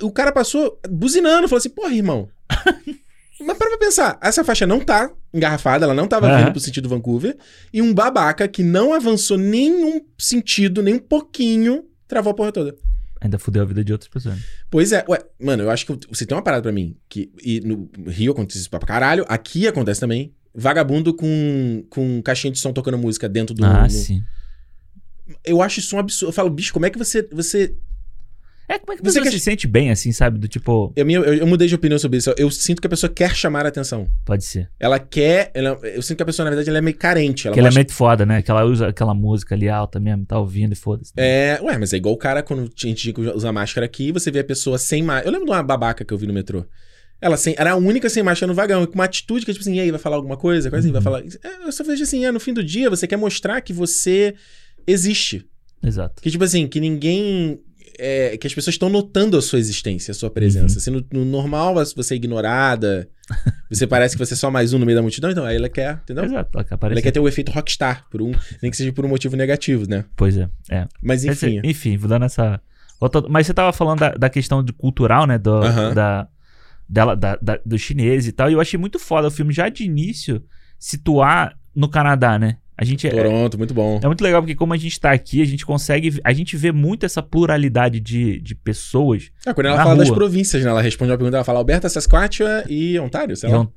o, o, cara passou buzinando, falou assim, porra, irmão. Mas para pra pensar, essa faixa não tá engarrafada, ela não tava uhum. vindo pro sentido Vancouver, e um babaca que não avançou nenhum sentido, nem um pouquinho, travou a porra toda. Ainda fudeu a vida de outras pessoas. Pois é, ué, mano, eu acho que você tem uma parada pra mim. Que, e no Rio acontece isso pra caralho, aqui acontece também. Vagabundo com, com caixinha de som tocando música dentro do. Ah, no... sim. Eu acho isso um absurdo. Eu falo, bicho, como é que você, você é, como é que você, quer... se sente bem, assim, sabe? Do tipo. Eu, eu, eu, mudei de opinião sobre isso. Eu sinto que a pessoa quer chamar a atenção. Pode ser. Ela quer. Ela, eu sinto que a pessoa, na verdade, ela é meio carente. Ela que ela é meio foda, né? Que ela usa aquela música ali alta mesmo, tá ouvindo e foda-se. Né? É, ué, mas é igual o cara quando a gente usa máscara aqui, você vê a pessoa sem máscara. Eu lembro de uma babaca que eu vi no metrô. Ela sem, era a única sem máscara no vagão, com uma atitude que, tipo assim, e aí, vai falar alguma coisa? Coisa assim, vai uhum. falar. É, eu só vejo assim, é, no fim do dia, você quer mostrar que você existe. Exato. Que, tipo assim, que ninguém é, que as pessoas estão notando a sua existência, a sua presença. Uhum. Se no, no, normal você é ignorada, você parece que você é só mais um no meio da multidão, então aí ela quer, entendeu? Exato, ela quer aparecer. Ela quer ter o efeito rockstar, por um, nem que seja por um motivo negativo, né? Pois é, é. Mas enfim. Dizer, enfim, vou dando essa. Mas você tava falando da, da questão de cultural, né? Do, uhum. da, dela, da, da, do chinês e tal. E eu achei muito foda o filme já de início situar no Canadá, né? A gente é- Toronto, muito bom. É muito legal porque como a gente tá aqui, a gente consegue. A gente vê muito essa pluralidade de, de pessoas. Ah, quando ela fala das rua. províncias, né? Ela responde uma pergunta, ela fala Alberta, Saskatchewan e Ontário, sei E lá. não-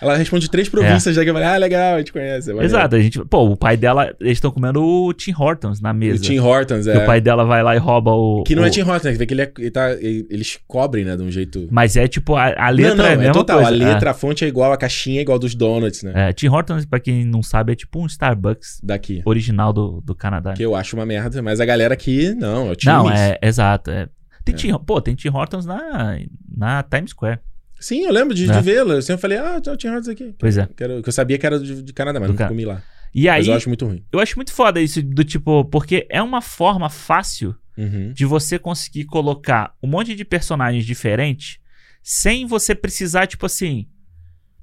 Ela responde três províncias, daí eu falei, ah, legal, a gente conhece. é maneiro. Exato, a gente. Pô, o pai dela. Eles estão comendo o Tim Hortons na O mesa. Tim Hortons, Que é. o pai dela vai lá e rouba o. Que não o- é Tim Hortons, né? Que vê que ele é, ele tá, ele- eles cobrem, né, de um jeito... Mas é tipo, a, a letra não, não, é é, total. coisa. A letra, a fonte é igual, a caixinha é igual dos donuts, né? É, é, Tim Hortons, pra quem não sabe, é tipo um Starbucks Daqui. original do, do Canadá. Que eu acho uma merda, mas a galera aqui, não, é o Tim Não, é, exato. É. Tem É. Tim, pô, tem Tim Hortons na, na Times Square. Sim, eu lembro de, É. de vê-lo. Eu sempre falei, ah, tem o Tim Hortons aqui. Pois é. Que, eu sabia que era de, de Canadá, mas Do nunca Ca- comi lá. E aí, Mas eu acho muito ruim. muito foda isso do tipo, porque é uma forma fácil Uhum. de você conseguir colocar um monte de personagens diferentes sem você precisar, tipo assim.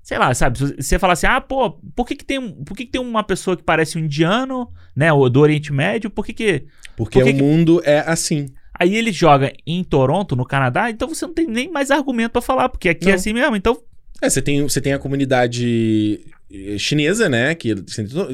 Sei lá, sabe? se Você falar assim, ah, pô, por que, que, tem, por que, que tem uma pessoa que parece um indiano, né? Ou do Oriente Médio? Por que que. Porque Por que o que- mundo é assim. Aí ele joga em Toronto, no Canadá, então você não tem nem mais argumento pra falar, porque aqui é Não. assim mesmo. Então, É, você tem, você tem a comunidade eh, chinesa, né? Que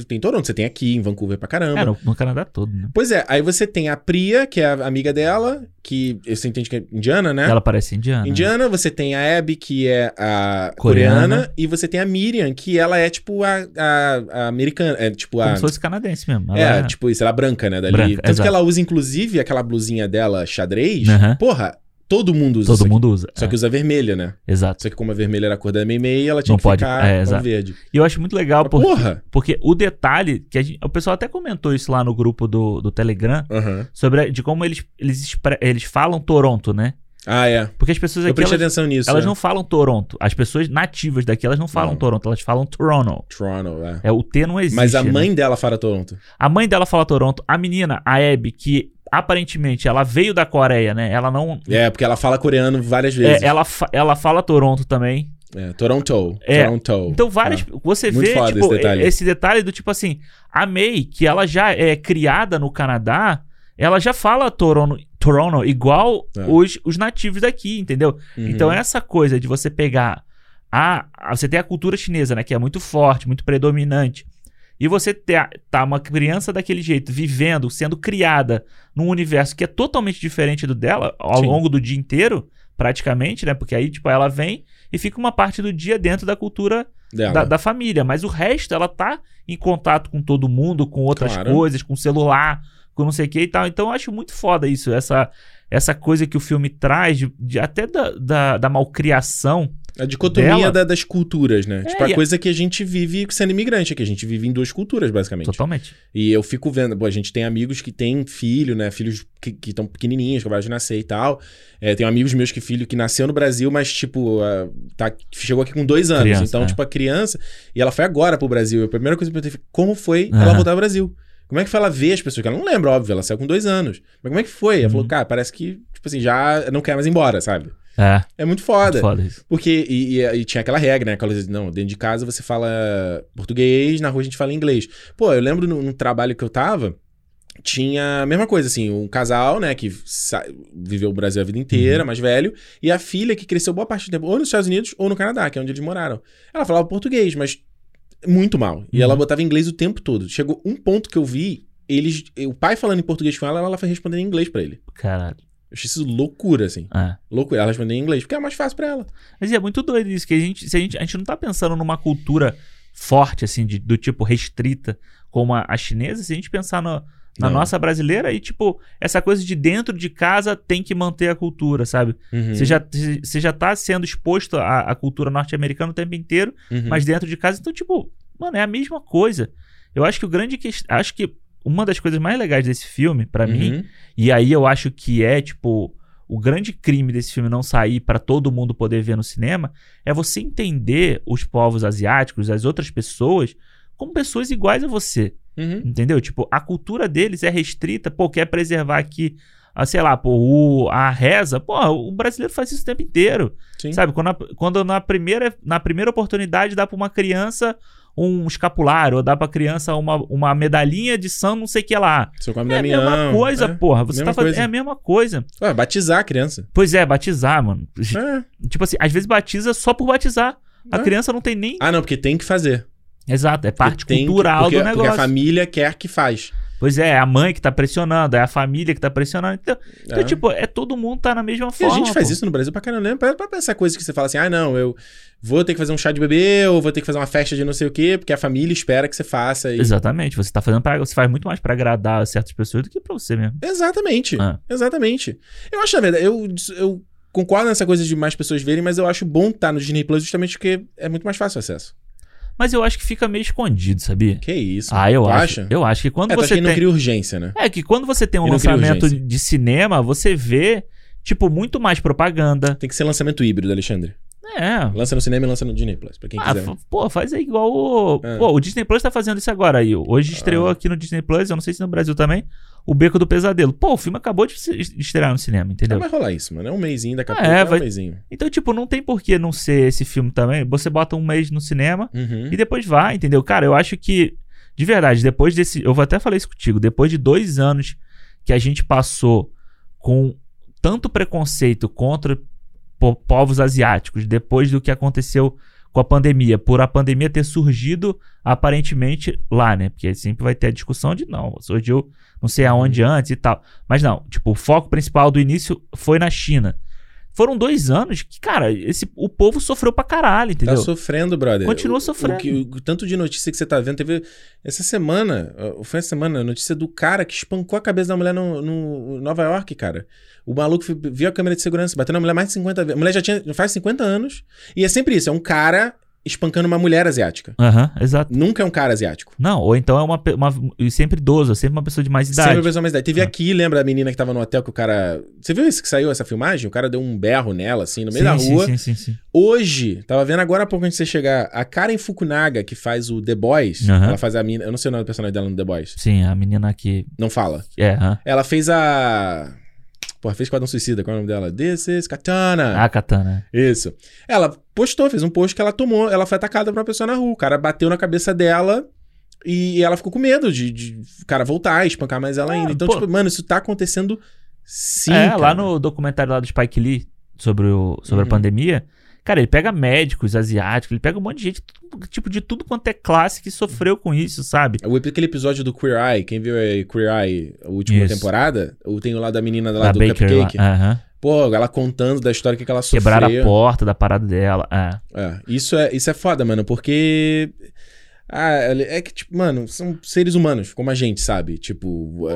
tem, Toronto, você tem aqui em Vancouver pra caramba. é, no, Canadá todo, né? Pois é, aí você tem a Priya, que é a amiga dela, que você entende que é indiana, né? Ela parece indiana. Indiana, você tem a Abby, que é a coreana, Coreana. e você tem a Miriam, que ela é tipo a, a, a americana, é tipo a... Como se fosse canadense mesmo. É, Ela tipo isso, ela é branca, né, dali. Branca, Tanto exato. que ela usa, inclusive, aquela blusinha dela xadrez. Aham. Porra, todo mundo usa Todo mundo usa. Só é, que usa vermelha, né? Exato. Só que como a vermelha era a cor da Meimei, ela tinha Não que pode- ficar é, com verde. E eu acho muito legal Mas, porque, Porra! porque o detalhe, que a gente- o pessoal até comentou isso lá no grupo do, do Telegram, Aham. sobre a- de como eles, eles, eles falam Toronto, né? Ah, é. Porque as pessoas Eu aqui, prestei elas, atenção nisso. elas é. não falam Toronto. As pessoas nativas daqui, elas não falam Não. Toronto, elas falam Toronto. Toronto, é. É, o T não existe. Mas a né? mãe dela fala Toronto. A mãe dela fala Toronto. A menina, a Abby, que aparentemente ela veio da Coreia, né? Ela não... É, porque ela fala coreano várias É, vezes. ela, fa- ela fala Toronto também. É, Toronto. É, Toronto. Então, várias. Ah. Você vê, tipo, esse detalhe. esse detalhe do tipo assim, a May, que ela já é criada no Canadá, ela já fala Toronto, Toronto igual É. os, os nativos daqui, entendeu? Uhum. Então, essa coisa de você pegar. A- você tem a cultura chinesa, né? Que é muito forte, muito predominante. E você ter, tá uma criança daquele jeito, vivendo, sendo criada num universo que é totalmente diferente do dela, ao Sim. longo do dia inteiro, praticamente, né? Porque aí, tipo, ela vem e fica uma parte do dia dentro da cultura da, da família. Mas o resto, ela tá em contato com todo mundo, com outras Claro. coisas, com celular, com não sei o que e tal. Então eu acho muito foda isso, essa, essa coisa que o filme traz, de, de- até da, da, da malcriação. A dicotomia dela- da- das culturas, né? É, tipo, a e a- coisa que a gente vive sendo imigrante aqui. A gente vive em duas culturas, basicamente. Totalmente. E eu fico vendo, pô, a gente tem amigos que têm filho, né? Filhos que estão pequenininhos, que acabaram de nascer e tal. É, tenho amigos meus que filho que nasceu no Brasil, mas, tipo, ah, tá, chegou aqui com dois anos. Criança, então, é. tipo, a criança. E ela foi agora pro Brasil. A primeira coisa que eu perguntei foi como foi ela voltar ao Brasil. Como é que foi ela ver as pessoas? Que ela não lembra, óbvio, ela saiu com dois anos. Mas como é que foi? Ela Uhum. falou, cara, parece que, tipo assim, já não quer mais ir embora, sabe? É, É muito foda. muito foda isso. Porque, e, e- e tinha aquela regra, né? Aquela não, dentro de casa você fala português, na rua a gente fala inglês. Pô, eu lembro no, no trabalho que eu tava, tinha a mesma coisa, assim, um casal, né, que viveu o Brasil a vida inteira, Uhum. mais velho, e a filha que cresceu boa parte do tempo, ou nos Estados Unidos ou no Canadá, que é onde eles moraram. Ela falava português, mas muito mal. E Uhum. ela botava inglês o tempo todo. Chegou um ponto que eu vi, eles, o pai falando em português com ela, ela foi respondendo em inglês pra ele. Caralho. Eu achei isso loucura, assim. É. Loucura. Ela respondendo em inglês, porque é mais fácil pra ela. Mas é muito doido isso, que a gente, se a gente, a gente não tá pensando numa cultura forte, assim, de, do tipo restrita, como a, a chinesa, se a gente pensar no- na Não. nossa brasileira, aí, tipo, essa coisa de dentro de casa tem que manter a cultura, sabe? Uhum. Você, já, você já tá sendo exposto à, à cultura norte-americana o tempo inteiro, Uhum. mas dentro de casa, então, tipo, mano, é a mesma coisa. Eu acho que o grande. que- Acho que uma das coisas mais legais desse filme, pra mim, Uhum. e aí eu acho que é, tipo, o grande crime desse filme não sair pra todo mundo poder ver no cinema é você entender os povos asiáticos, as outras pessoas, como pessoas iguais a você. Uhum. Entendeu? Tipo, a cultura deles é restrita, pô, quer preservar aqui, a, sei lá, pô, o, a reza. Pô, o brasileiro faz isso o tempo inteiro. Sim. Sabe? Quando, a- quando na, primeira, na primeira oportunidade dá pra uma criança um escapulário, ou dá pra criança uma, uma medalhinha de São não sei o que lá. Seu É a mesma coisa, é. porra. Você tá fazendo. coisa. É a mesma coisa. Ué, batizar a criança. Pois é, batizar, mano. É. Tipo assim, às vezes batiza só por batizar. A É. criança não tem nem. Ah, não, porque tem que fazer. Exato, é parte cultural porque, do negócio. Porque a família quer que faz. Pois é, é a mãe que tá pressionando, é a família que tá pressionando. Então, então tipo, é todo mundo tá na mesma E forma. a gente faz pô. isso no Brasil pra caramba, né? Pra, pra pensar coisas que você fala assim, ah, não, eu vou ter que fazer um chá de bebê, ou vou ter que fazer uma festa de não sei o quê, porque a família espera que você faça. E... Exatamente, você tá fazendo pra, você faz muito mais pra agradar certas pessoas do que pra você mesmo. Exatamente. Ah. Exatamente. Eu acho, na verdade, eu, eu concordo nessa coisa de mais pessoas verem, mas eu acho bom estar no Disney Plus justamente porque é muito mais fácil o acesso. Mas eu acho que fica meio escondido, sabia? Que isso? Ah, eu acho. acha? Eu acho que quando É, você que não tem cria urgência, né? É que quando você tem um não lançamento de cinema, você vê tipo muito mais propaganda. Tem que ser lançamento híbrido, Alexandre. É. Lança no cinema e lança no Disney Plus, pra quem Ah, quiser. pô, faz aí igual o. É. Pô, o Disney Plus tá fazendo isso agora aí. Hoje estreou Ah. aqui no Disney Plus, eu não sei se no Brasil também, o Beco do Pesadelo. Pô, o filme acabou de estrear no cinema, Não entendeu? vai rolar isso, mano. É um mêsinho, daqui a Ah, pouco é, é, vai- um mêsinho. Então, tipo, não tem por que não ser esse filme também. Você bota um mês no cinema Uhum. e depois vai, entendeu? Cara, eu acho que, de verdade, depois desse. Eu vou até falar isso contigo. Depois de dois anos que a gente passou com tanto preconceito contra povos asiáticos, depois do que aconteceu com a pandemia, por a pandemia ter surgido aparentemente lá, né? Porque sempre vai ter a discussão de não, surgiu não sei aonde Uhum. antes e tal. Mas não, tipo, o foco principal do início foi na China. Foram dois anos que, cara, esse, o povo sofreu pra caralho, Tá entendeu? sofrendo, brother. Continua O- sofrendo. O, que- o tanto de notícia que você tá vendo. Teve essa semana, foi essa semana, a notícia do cara que espancou a cabeça da mulher no, no Nova York, cara. O maluco viu a câmera de segurança, bateu na mulher mais de 50 vezes. A mulher já tinha, faz 50 anos. E é sempre isso: é um cara espancando uma mulher asiática. Aham, exato. Nunca é um cara asiático. Não, ou então é uma, pe- uma e sempre idoso, é sempre uma pessoa de mais idade. Sempre a pessoa mais idade. Teve Ah. aqui, lembra a menina que tava no hotel que o cara. Você viu isso que saiu essa filmagem? O cara deu um berro nela, assim, no meio da sim, rua. Sim, sim, sim. Hoje, tava vendo agora há pouco antes de você chegar, a Karen Fukunaga, que faz o The Boys, Aham. ela faz a mina. Eu não sei o nome do personagem dela no The Boys. Sim, a menina que. Não fala. É, aham. Ela fez a. Porra, fez Quadrão Suicida, qual é o nome dela? This is Katana. A Katana. Isso. Ela postou, fez um post que ela tomou, ela foi atacada por uma pessoa na rua. O cara bateu na cabeça dela e ela ficou com medo de, de o cara voltar e espancar mais ela Ah, ainda. Então, pô. tipo, mano, isso tá acontecendo sim. é, cara. lá no documentário lá do Spike Lee sobre, o, sobre Uhum. a pandemia, cara, ele pega médicos asiáticos, ele pega um monte de gente, tipo, de tudo quanto é classe que sofreu com isso, sabe? O, aquele episódio do Queer Eye, quem viu é Queer Eye, a última Isso. temporada, o tem o lá da menina lá da do Baker lá. Cupcake. Aham. Pô, ela contando da história que, ela sofreu. Quebraram a porta da parada dela. É. É, isso é, isso é foda, mano, porque. Ah, é que, tipo, mano, são seres humanos, como a gente, sabe? Tipo, a,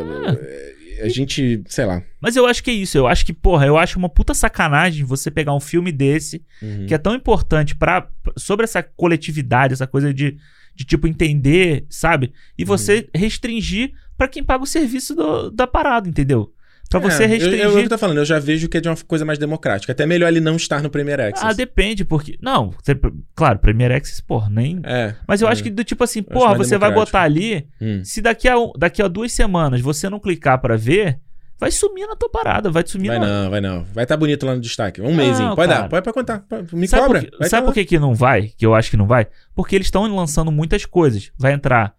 a gente, sei lá. Mas eu acho que é isso. Eu acho que, porra, eu acho uma puta sacanagem você pegar um filme desse, Uhum. que é tão importante para sobre essa coletividade, essa coisa de, de tipo, entender, sabe? E você Uhum. restringir pra quem paga o serviço do- da parada, entendeu? Pra você É, eu- restringir. Eu, eu, tô falando, eu já vejo que é de uma coisa mais democrática. Até melhor ele não estar no Premier Access. Ah, depende, porque. Não, você- claro, Premier Access, porra, nem. É. Mas eu é. acho que do tipo assim, porra, você vai botar ali. Hum. Se daqui a, daqui a duas semanas você não clicar pra ver, vai sumir na tua parada, vai sumir Vai na. não, vai não. Vai estar bonito lá no destaque. Um Não, mêsinho. Pode cara. dar, pode, pode contar. Me sabe cobra. Por que, sabe tá por que, que não vai? Que eu acho que não vai? Porque eles estão lançando muitas coisas. Vai entrar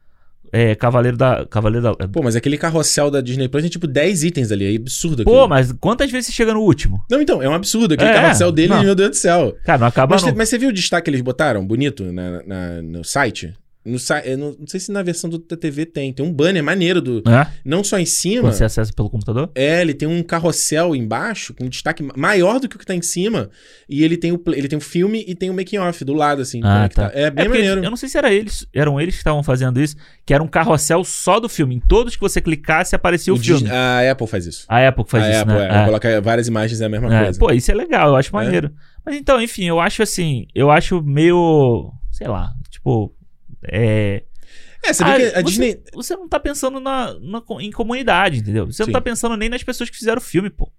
é, Cavaleiro da. Cavaleiro da. Pô, mas aquele carrossel da Disney Plus tem tipo 10 itens ali. É absurdo Pô, aquilo. mas quantas vezes você chega no último? Não, então, é um absurdo. Aquele É, carrossel dele, não. meu Deus do céu. Cara, não acaba Mas, não. você- mas você viu o destaque que eles botaram? Bonito na, na- no site? No, eu não, não sei se na versão do, da TV tem. Tem um banner maneiro do. É? Não só em cima. Você acessa pelo computador? É, ele tem um carrossel embaixo com um destaque ma- maior do que o que tá em cima. E ele tem o, ele tem o filme e tem o making off do lado, assim. Ah, conectado. tá. É bem porque maneiro. Eu não sei se era eles, eram eles que estavam fazendo isso, que era um carrossel só do filme. Em todos que você clicasse aparecia o, filme. Disney- a Apple faz isso. A Apple faz a isso, Apple, né? é. Ela coloca várias imagens, é a mesma É, coisa. pô, isso é legal, eu acho maneiro. Mas então, enfim, eu acho assim, eu acho meio, sei lá, tipo, é... É, você vê Ah, que a você, Disney. você não tá pensando na, na em comunidade, entendeu? Você Sim. não tá pensando nem nas pessoas que fizeram o filme, pô.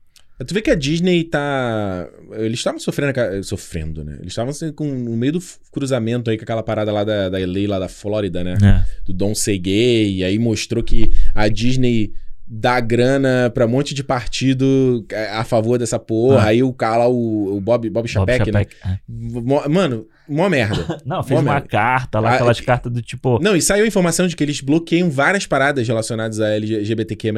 Tu vê que a Disney tá. Eles estavam sofrendo. Sofrendo, né? Eles estavam assim, com, no meio do cruzamento aí com aquela parada lá da, da lei lá da Flórida, né? É. do Don't Say Gay, e aí mostrou que a Disney dá grana pra um monte de partido é, a favor dessa porra. Ah. Aí o cara lá, o, o Bob, Bob Chapek, Bob né? É. Mano, Mó merda. Não, fez Mó uma merda. carta lá, Ah, aquelas é- cartas do tipo. Não, e saiu a informação de que eles bloqueiam várias paradas relacionadas a LGBTQIA+,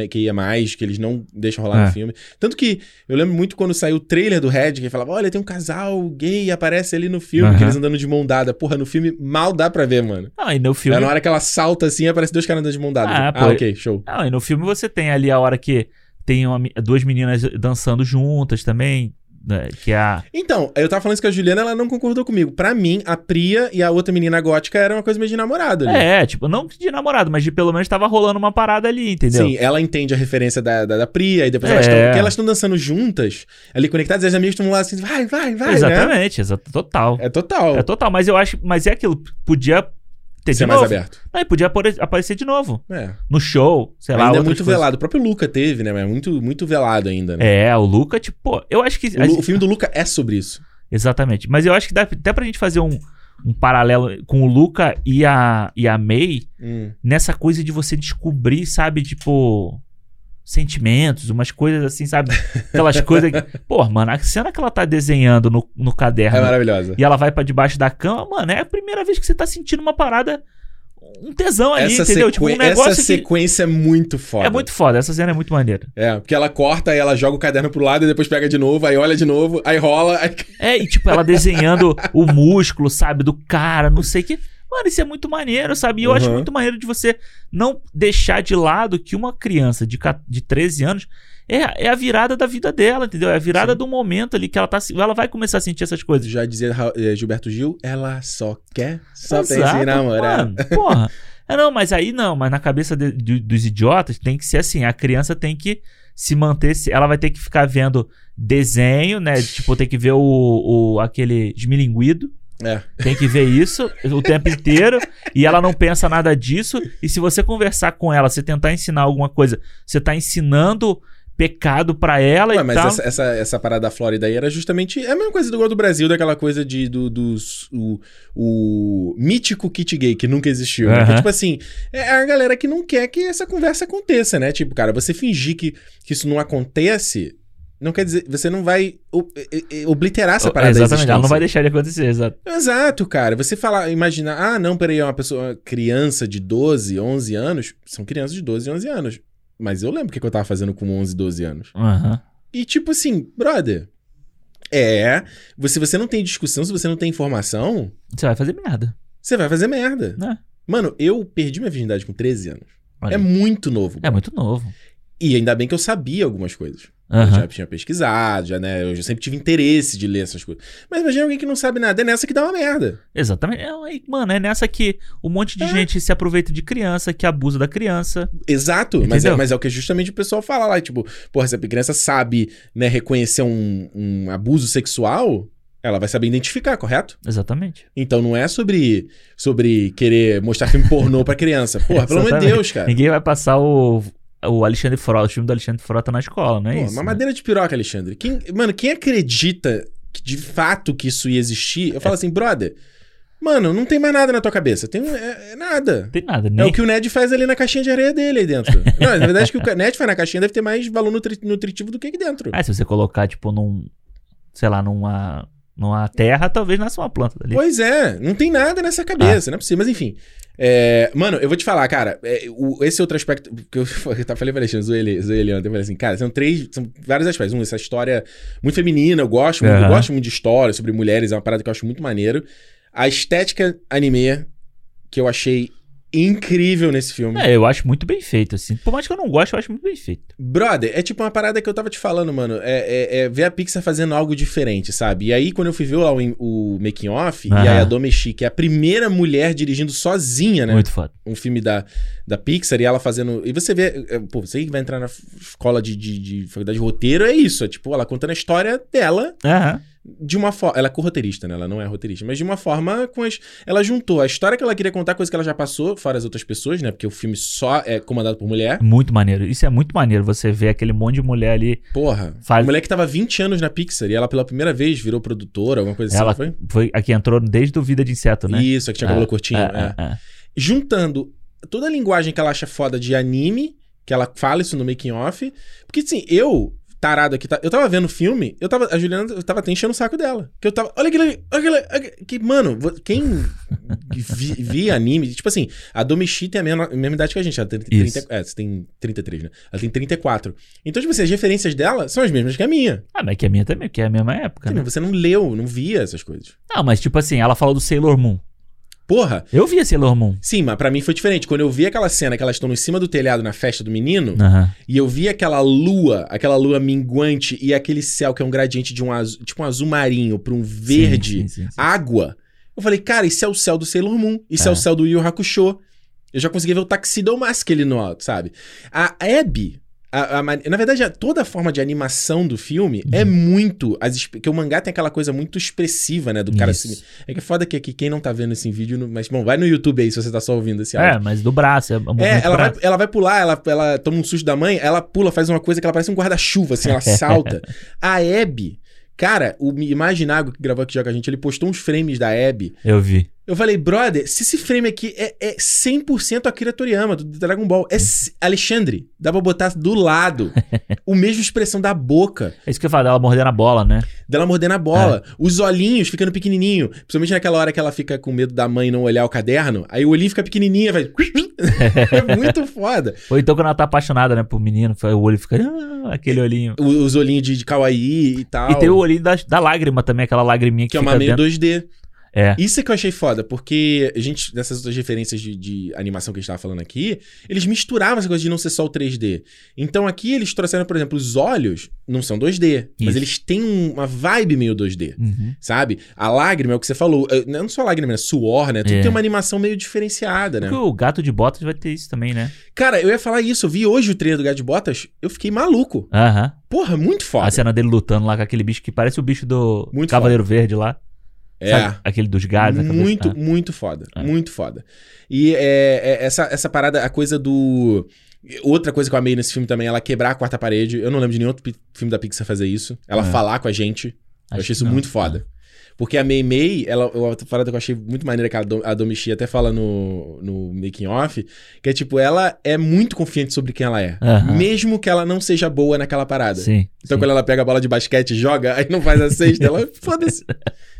que eles não deixam rolar É. no filme. Tanto que eu lembro muito quando saiu o trailer do Red, que falava, olha, tem um casal gay, aparece ali no filme, que eles andando de mão dada. Porra, no filme mal dá pra ver, mano. Não, e no filme. É na hora que ela salta assim, aparece dois caras andando de mão dada. Ah, Ah, pô. ok, show. Não, e no filme você tem ali a hora que tem uma duas meninas dançando juntas também. Né, que é a. Então, eu tava falando isso com a Juliana, ela não concordou comigo. Pra mim, a Priya e a outra menina gótica era uma coisa meio de namorado ali. É, tipo, não de namorado, mas de pelo menos tava rolando uma parada ali, entendeu? Sim, ela entende a referência da, da, da Priya, e depois É. elas estão. Porque elas estão dançando juntas, ali conectadas, e as amigas estão lá assim, vai, vai, vai. Né? Exatamente, exa total. É total. É total, mas eu acho. Mas é aquilo, podia ter Ser de mais novo. aberto. Não, e podia apare- aparecer de novo. É. No show, sei lá. ainda é muito coisas. velado. O próprio Luca teve, né? Mas é muito, muito velado ainda, né? É, o Luca, tipo, pô, eu acho que. O, o filme do Luca é sobre isso. Exatamente. Mas eu acho que dá até pra gente fazer um, um paralelo com o Luca e a, e a May Hum. nessa coisa de você descobrir, sabe, tipo. Sentimentos, umas coisas assim, sabe? Aquelas coisas. que- Pô, mano, a cena que ela tá desenhando no, no caderno É maravilhosa. e ela vai pra debaixo da cama, mano, é a primeira vez que você tá sentindo uma parada. Um tesão ali, Essa, entendeu? Tipo, um negócio essa que- sequência é muito foda. É muito foda, essa cena é muito maneira. É, porque ela corta, aí ela joga o caderno pro lado e depois pega de novo, aí olha de novo, aí rola. Aí... É, e tipo, ela desenhando o músculo, sabe, do cara, não sei o que. Mano, isso é muito maneiro, sabe? E eu acho Uhum. muito maneiro de você não deixar de lado que uma criança de, de 13 anos é, é a virada da vida dela, entendeu? É a virada Sim. do momento ali que ela tá. Ela vai começar a sentir essas coisas. Já dizia eh, Gilberto Gil, ela só quer, só pensa Exato, em namorar. mano, porra. É, não, mas aí não, mas na cabeça de- de- dos idiotas tem que ser assim: a criança tem que se manter, ela vai ter que ficar vendo desenho, né? Tipo, tem que ver o, o aquele esmilinguido. É. Tem que ver isso o tempo inteiro e ela não pensa nada disso. E se você conversar com ela, você tentar ensinar alguma coisa, você tá ensinando pecado pra ela Ué, e mas tal. essa, essa, essa parada da Flórida aí era justamente. É a mesma coisa do gol do Brasil, daquela coisa de, do, dos. O, o mítico kit gay que nunca existiu. né? Que, tipo assim, é a galera que não quer que essa conversa aconteça, né? Tipo, cara, você fingir que, que isso não acontece. Não quer dizer. Você não vai obliterar essa parada da Exatamente, ela não vai existência. deixar de acontecer, exato. Exato, cara. Você falar, imaginar, ah, não, peraí, é uma pessoa, uma criança de 12, 11 anos. São crianças de 12, 11 anos. Mas eu lembro o que que eu tava fazendo com 11, 12 anos. Aham. E tipo assim, brother. É. Se você não tem discussão, se você não tem informação, Você vai fazer merda, você vai fazer merda. né? Mano, eu perdi minha virgindade com 13 anos. Olha É muito novo. É muito novo. E ainda bem que eu sabia algumas coisas. Eu Aham. já tinha pesquisado, já, né? Eu já sempre tive interesse de ler essas coisas. Mas imagina alguém que não sabe nada. É nessa que dá uma merda. Exatamente. É, mano, é nessa que um monte de É. gente se aproveita de criança, que abusa da criança. Exato, mas é, mas é o que justamente o pessoal fala lá, tipo, porra, se a criança sabe, né, reconhecer um, um abuso sexual, ela vai saber identificar, correto? Exatamente. Então não é sobre, sobre querer mostrar filme pornô pra criança. Porra, pelo amor de. Deus, cara. Ninguém vai passar o, o Alexandre Frota, o filme do Alexandre Frota na escola, não é Pô, isso? uma né? madeira de piroca, Alexandre. Quem, mano, quem acredita que de fato que isso ia existir, eu falo assim, brother, mano, não tem mais nada na tua cabeça. Tem é, é nada. Não tem nada. É Nem... o que o Ned faz ali na caixinha de areia dele aí dentro. não, na verdade, que o Ned faz na caixinha deve ter mais valor nutri- nutritivo do que aqui dentro. Ah, se você colocar, tipo, num. Sei lá, numa. Numa terra, talvez nasça uma planta dali. Pois é, não tem nada nessa cabeça, não é possível. Mas enfim. É, mano, eu vou te falar, cara, é, o- esse outro aspecto que eu, eu tava falei pra Alexandre, zoei ele, zoei ele ontem, eu falei assim, cara, são três, são vários aspectos. Um, essa história muito feminina, eu gosto, muito, eu gosto muito de história sobre mulheres, é uma parada que eu acho muito maneiro. A estética anime, que eu achei incrível nesse filme. É, eu acho muito bem feito, assim. Por mais que eu não goste, eu acho muito bem feito. Brother, é tipo uma parada que eu tava te falando, mano. É, é- é ver a Pixar fazendo algo diferente, sabe? E aí, quando eu fui ver lá o, o making off, e aí a Domeshi, que é a primeira mulher dirigindo sozinha, né? Muito foda. Um filme da, da Pixar, e ela fazendo. E você vê, é, pô, você que vai entrar na escola de, de, de faculdade de roteiro, é isso. É tipo, ela contando a história dela Aham. De uma forma. Ela é co-roteirista, né? Ela não é roteirista, mas de uma forma com as. Ela juntou a história que ela queria contar, coisa que ela já passou, fora as outras pessoas, né? Porque o filme só é comandado por mulher. Muito maneiro. Isso é muito maneiro. Você vê aquele monte de mulher ali. Porra. Faz- mulher que tava 20 anos na Pixar e ela pela primeira vez virou produtora, alguma coisa Ela assim, não foi? foi a que entrou desde o Vida de Inseto, né? Isso, a que tinha cabelo É, curtinho. É, é. é, é. Juntando toda a linguagem que ela acha foda de anime, que ela fala isso no making off. Porque assim, eu tarado aqui. Tá... Eu tava vendo o filme, eu tava. A Juliana eu tava até enchendo o saco dela. Que eu tava. Olha aquilo ali, olha aquilo ali. Que, mano, quem vi, vi, anime. Tipo assim, a Domichi tem a mesma, a mesma idade que a gente. Ela tem 30, é, você tem 33, né? Ela tem 34. Então, tipo assim, as referências dela são as mesmas que a minha. Ah, mas que a minha também, que é a mesma época. Sim, né? Você não leu, não via essas coisas. Não, mas tipo assim, ela falou do Sailor Moon. Porra. Eu vi Sailor Moon. Sim, mas pra mim foi diferente. Quando eu vi aquela cena que elas estão em cima do telhado na festa do menino, uhum. e eu vi aquela lua, aquela lua minguante e aquele céu que é um gradiente de um azul, tipo um azul marinho pra um verde, sim, sim, sim, água. Eu falei, cara, isso é o céu do Sailor Moon. Isso é, é o céu do Yu Hakusho. Eu já consegui ver o Tuxedo Mask ali no alto, sabe? A Abby, a, a, na verdade, toda a forma de animação do filme uhum. é muito. As, que o mangá tem aquela coisa muito expressiva, né? Do cara assim. É que é foda que aqui quem não tá vendo esse vídeo. Mas, bom, vai no YouTube aí se você tá só ouvindo esse áudio. É, mas do braço. É, é ela, braço. Vai, ela vai pular, ela, ela toma um susto da mãe, ela pula, faz uma coisa que ela parece um guarda-chuva, assim, ela salta. a Abby. Cara, o Imaginago que gravou aqui já com a gente, ele postou uns frames da Abby. Eu vi. Eu falei, brother, se esse frame aqui é, é 100% Akira Toriyama, do Dragon Ball, é Alexandre, dá pra botar do lado. o mesmo expressão da boca. É isso que eu falo, dela mordendo a bola, né? Dela mordendo a bola. É. Os olhinhos ficando pequenininho. Principalmente naquela hora que ela fica com medo da mãe não olhar o caderno. Aí o olhinho fica pequenininho, vai... é muito foda. Ou então quando ela tá apaixonada, né, por menino, o olho fica... Ah, aquele olhinho. Os olhinhos de, de kawaii e tal. E tem o olhinho da, da lágrima também, aquela lagriminha que, que é uma meio dentro. 2D. É. Isso é que eu achei foda, porque a gente, nessas outras referências de, de, animação que a gente tava falando aqui, eles misturavam essa coisa de não ser só o 3D. Então aqui eles trouxeram, por exemplo, os olhos não são 2D, Isso. mas eles têm uma vibe meio 2D, uhum. sabe? A lágrima é o que você falou, é, não só a lágrima, né? Suor, né? Tudo é. tem uma animação meio diferenciada, né? Porque o Gato de Botas vai ter isso também, né? Cara, eu ia falar isso, eu vi hoje o trailer do Gato de Botas, eu fiquei maluco. Aham. Porra, muito foda. A cena dele lutando lá com aquele bicho que parece o bicho do muito Cavaleiro foda. Verde lá. É. Sabe? Aquele dos galhos. Muito, ah. muito foda. É. Muito foda. E é, é, essa, essa parada, a coisa do. Outra coisa que eu amei nesse filme também, ela quebrar a quarta parede. Eu não lembro de nenhum outro filme da Pixar fazer isso. Ela é. falar com a gente. Acho eu achei isso não. muito foda. Porque a Mei Mei, ela, outra parada que eu achei muito maneira que a Domichi até fala no, no making off, que é tipo, ela é muito confiante sobre quem ela é. Uhum. Mesmo que ela não seja boa naquela parada. Sim, então sim. quando ela pega a bola de basquete e joga, aí não faz a sexta, ela foda-se.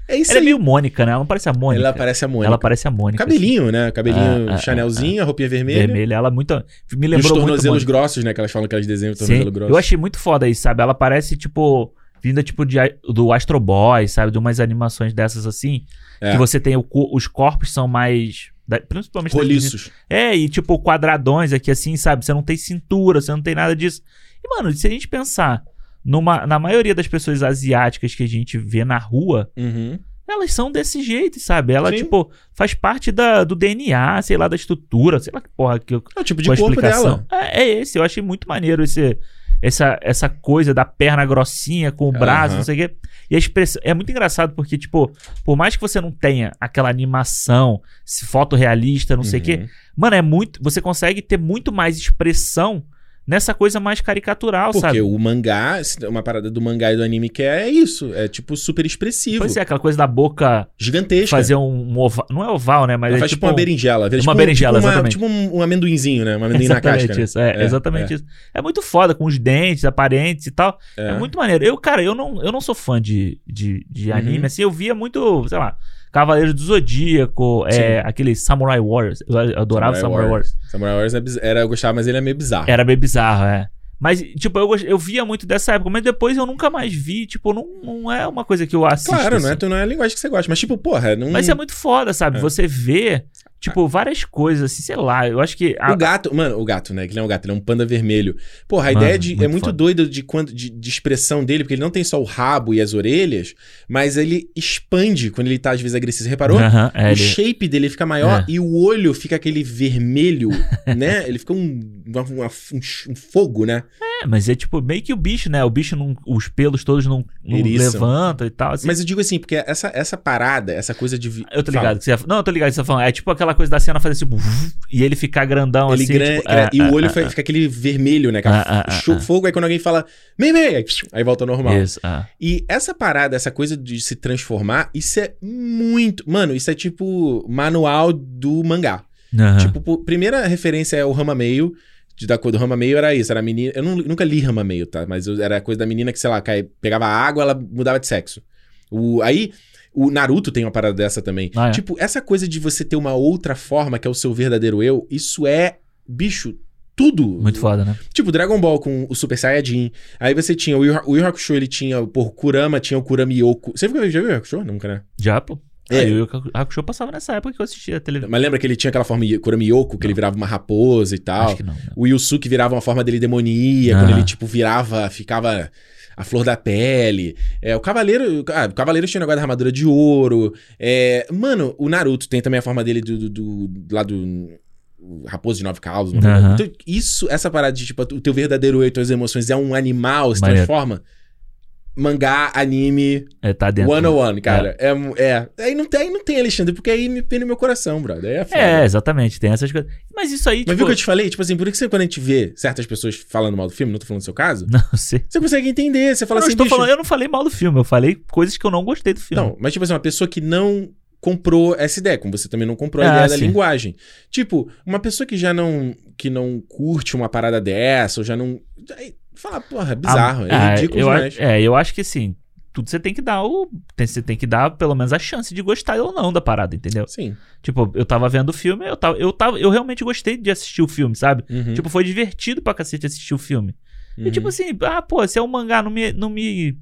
É isso ela aí. é meio Mônica, né? Ela não parece a Mônica. Ela parece a Mônica. Ela parece a Mônica. Cabelinho, assim. né? Cabelinho ah, Chanelzinho, ah, ah. roupinha vermelha. Vermelha. Ela é muito. Me lembrou e os tornozelos grossos, né? Que elas falam que elas desenham tornozelo grosso. Eu achei muito foda isso, sabe? Ela parece, tipo, vinda, tipo, de, do Astro Boy, sabe? De umas animações dessas assim. É. Que você tem. O, os corpos são mais. Da, principalmente. Roliços. É, e tipo, quadradões aqui assim, sabe? Você não tem cintura, você não tem nada disso. E, mano, se a gente pensar numa, na maioria das pessoas asiáticas que a gente vê na rua. Uhum elas são desse jeito, sabe? Ela, Sim. tipo, faz parte da, do DNA, sei lá, da estrutura, sei lá que porra que eu. É o tipo de corpo dela. É, é, esse, eu achei muito maneiro esse, essa, essa coisa da perna grossinha com o braço, uhum. não sei o quê. E a expressão. É muito engraçado porque, tipo, por mais que você não tenha aquela animação fotorrealista, não sei o quê, uhum. mano, é muito. Você consegue ter muito mais expressão nessa coisa mais caricatural, Porque sabe? Porque o mangá, uma parada do mangá e do anime que é, isso. É tipo super expressivo. Pois é, aquela coisa da boca. Gigantesca. Fazer um, um oval. Não é oval, né? Mas Ela é faz tipo, tipo uma berinjela. Uma tipo, berinjela, tipo exatamente. Tipo um, um amendoinzinho, né? Um amendoim na casca. Isso, né? é, é, exatamente é. isso. É muito foda, com os dentes aparentes e tal. É, é muito maneiro. Eu, cara, eu não, eu não sou fã de, de, de anime, uhum. assim. Eu via muito, sei lá. Cavaleiro do Zodíaco, é, aquele Samurai Warriors. Eu adorava Samurai, Samurai Warriors. Warriors. Samurai Warriors é era, eu gostava, mas ele é meio bizarro. Era meio bizarro, é. Mas, tipo, eu, eu via muito dessa época, mas depois eu nunca mais vi. Tipo, não, não é uma coisa que eu assisto. Claro, assim. não, é, não é a linguagem que você gosta. Mas, tipo, porra. Não... Mas é muito foda, sabe? É. Você vê Tipo, várias coisas, assim, sei lá. Eu acho que. A... O gato, mano, o gato, né? Que ele é um gato, ele é um panda vermelho. Porra, a mano, ideia de, muito é muito foda. doida de, quando, de, de, expressão dele, porque ele não tem só o rabo e as orelhas, mas ele expande quando ele tá, às vezes, agressivo. Você reparou? Uh -huh, é, o ele... shape dele fica maior é. e o olho fica aquele vermelho, né? Ele fica um, uma, um, um, fogo, né? É, mas é tipo meio que o bicho, né? O bicho, não, os pelos todos não, não levantam e tal. Assim. Mas eu digo assim, porque essa, essa parada, essa coisa de. Eu tô ligado. Que você... Não, eu tô ligado que você tá falando. É tipo aquela coisa da cena fazer assim e ele ficar grandão ele assim. Gran... Tipo, é, e o olho fica aquele vermelho, né? Cara? fogo, aí quando alguém fala, mei, mei, aí volta ao normal. Isso, E essa parada, essa coisa de se transformar, isso é muito. Mano, isso é tipo manual do mangá. Uhum. Tipo, primeira referência é o Rama Meio de, da cor do rama meio era isso, era menina. Eu não, nunca li rama meio, tá? Mas eu, era a coisa da menina que, sei lá, cai, pegava água, ela mudava de sexo. O, aí, o Naruto tem uma parada dessa também. Ah, é? Tipo, essa coisa de você ter uma outra forma, que é o seu verdadeiro eu, isso é, bicho, tudo. Muito foda, né? Tipo, Dragon Ball com o Super Saiyajin. Aí você tinha o Yu, o Yu Hakusho, ele tinha, por Kurama, tinha o Kurama Yoko. Você já viu o Yu Hakusho? Nunca, né? Já, pô. É. É. o Hakusho passava nessa época que eu assistia a televisão. Mas lembra que ele tinha aquela forma Kurama Yoko, que ele virava uma raposa e tal? Acho que não. não. O Yusuke virava uma forma dele demoníaca, Ah. quando ele, tipo, virava, ficava a flor da pele. É, o Cavaleiro. Ah, o Cavaleiro tinha o negócio da armadura de ouro. É, mano, o Naruto tem também a forma dele do. do, do- do lá do. Raposo de nove Aham. coisa. Então, isso, essa parada de, tipo, o teu verdadeiro eu e tuas emoções é um animal, se Maneiro. transforma. Mangá, anime, É, tá dentro. one on one, cara. É. É, Aí não tem, aí não tem, Alexandre, porque aí me no meu coração, brother. Aí é foda. É, exatamente, tem essas coisas. Mas isso aí, Mas tipo... viu o que eu te falei? Tipo assim, por que você, quando a gente vê certas pessoas falando mal do filme, não tô falando do seu caso, Não sei. você consegue entender. Você fala eu, não assim, bicho, falando, eu não falei mal do filme, eu falei coisas que eu não gostei do filme. Não, mas tipo assim, uma pessoa que não comprou essa ideia, como você também não comprou a Ah, ideia da sim. linguagem. Tipo, uma pessoa que já não que não curte uma parada dessa, ou já não fala, porra, é bizarro, Ah, é ridículo eu, a- demais. É, eu acho que assim, tudo você tem que dar o. tem- você tem que dar pelo menos a chance de gostar ou não da parada, entendeu? Sim. Tipo, eu tava vendo o filme, eu tava, eu tava, eu realmente gostei de assistir o filme, sabe? Uhum, Tipo, foi divertido pra cacete assistir o filme. uhum. E tipo assim, ah, pô, se é um mangá, não me, não me,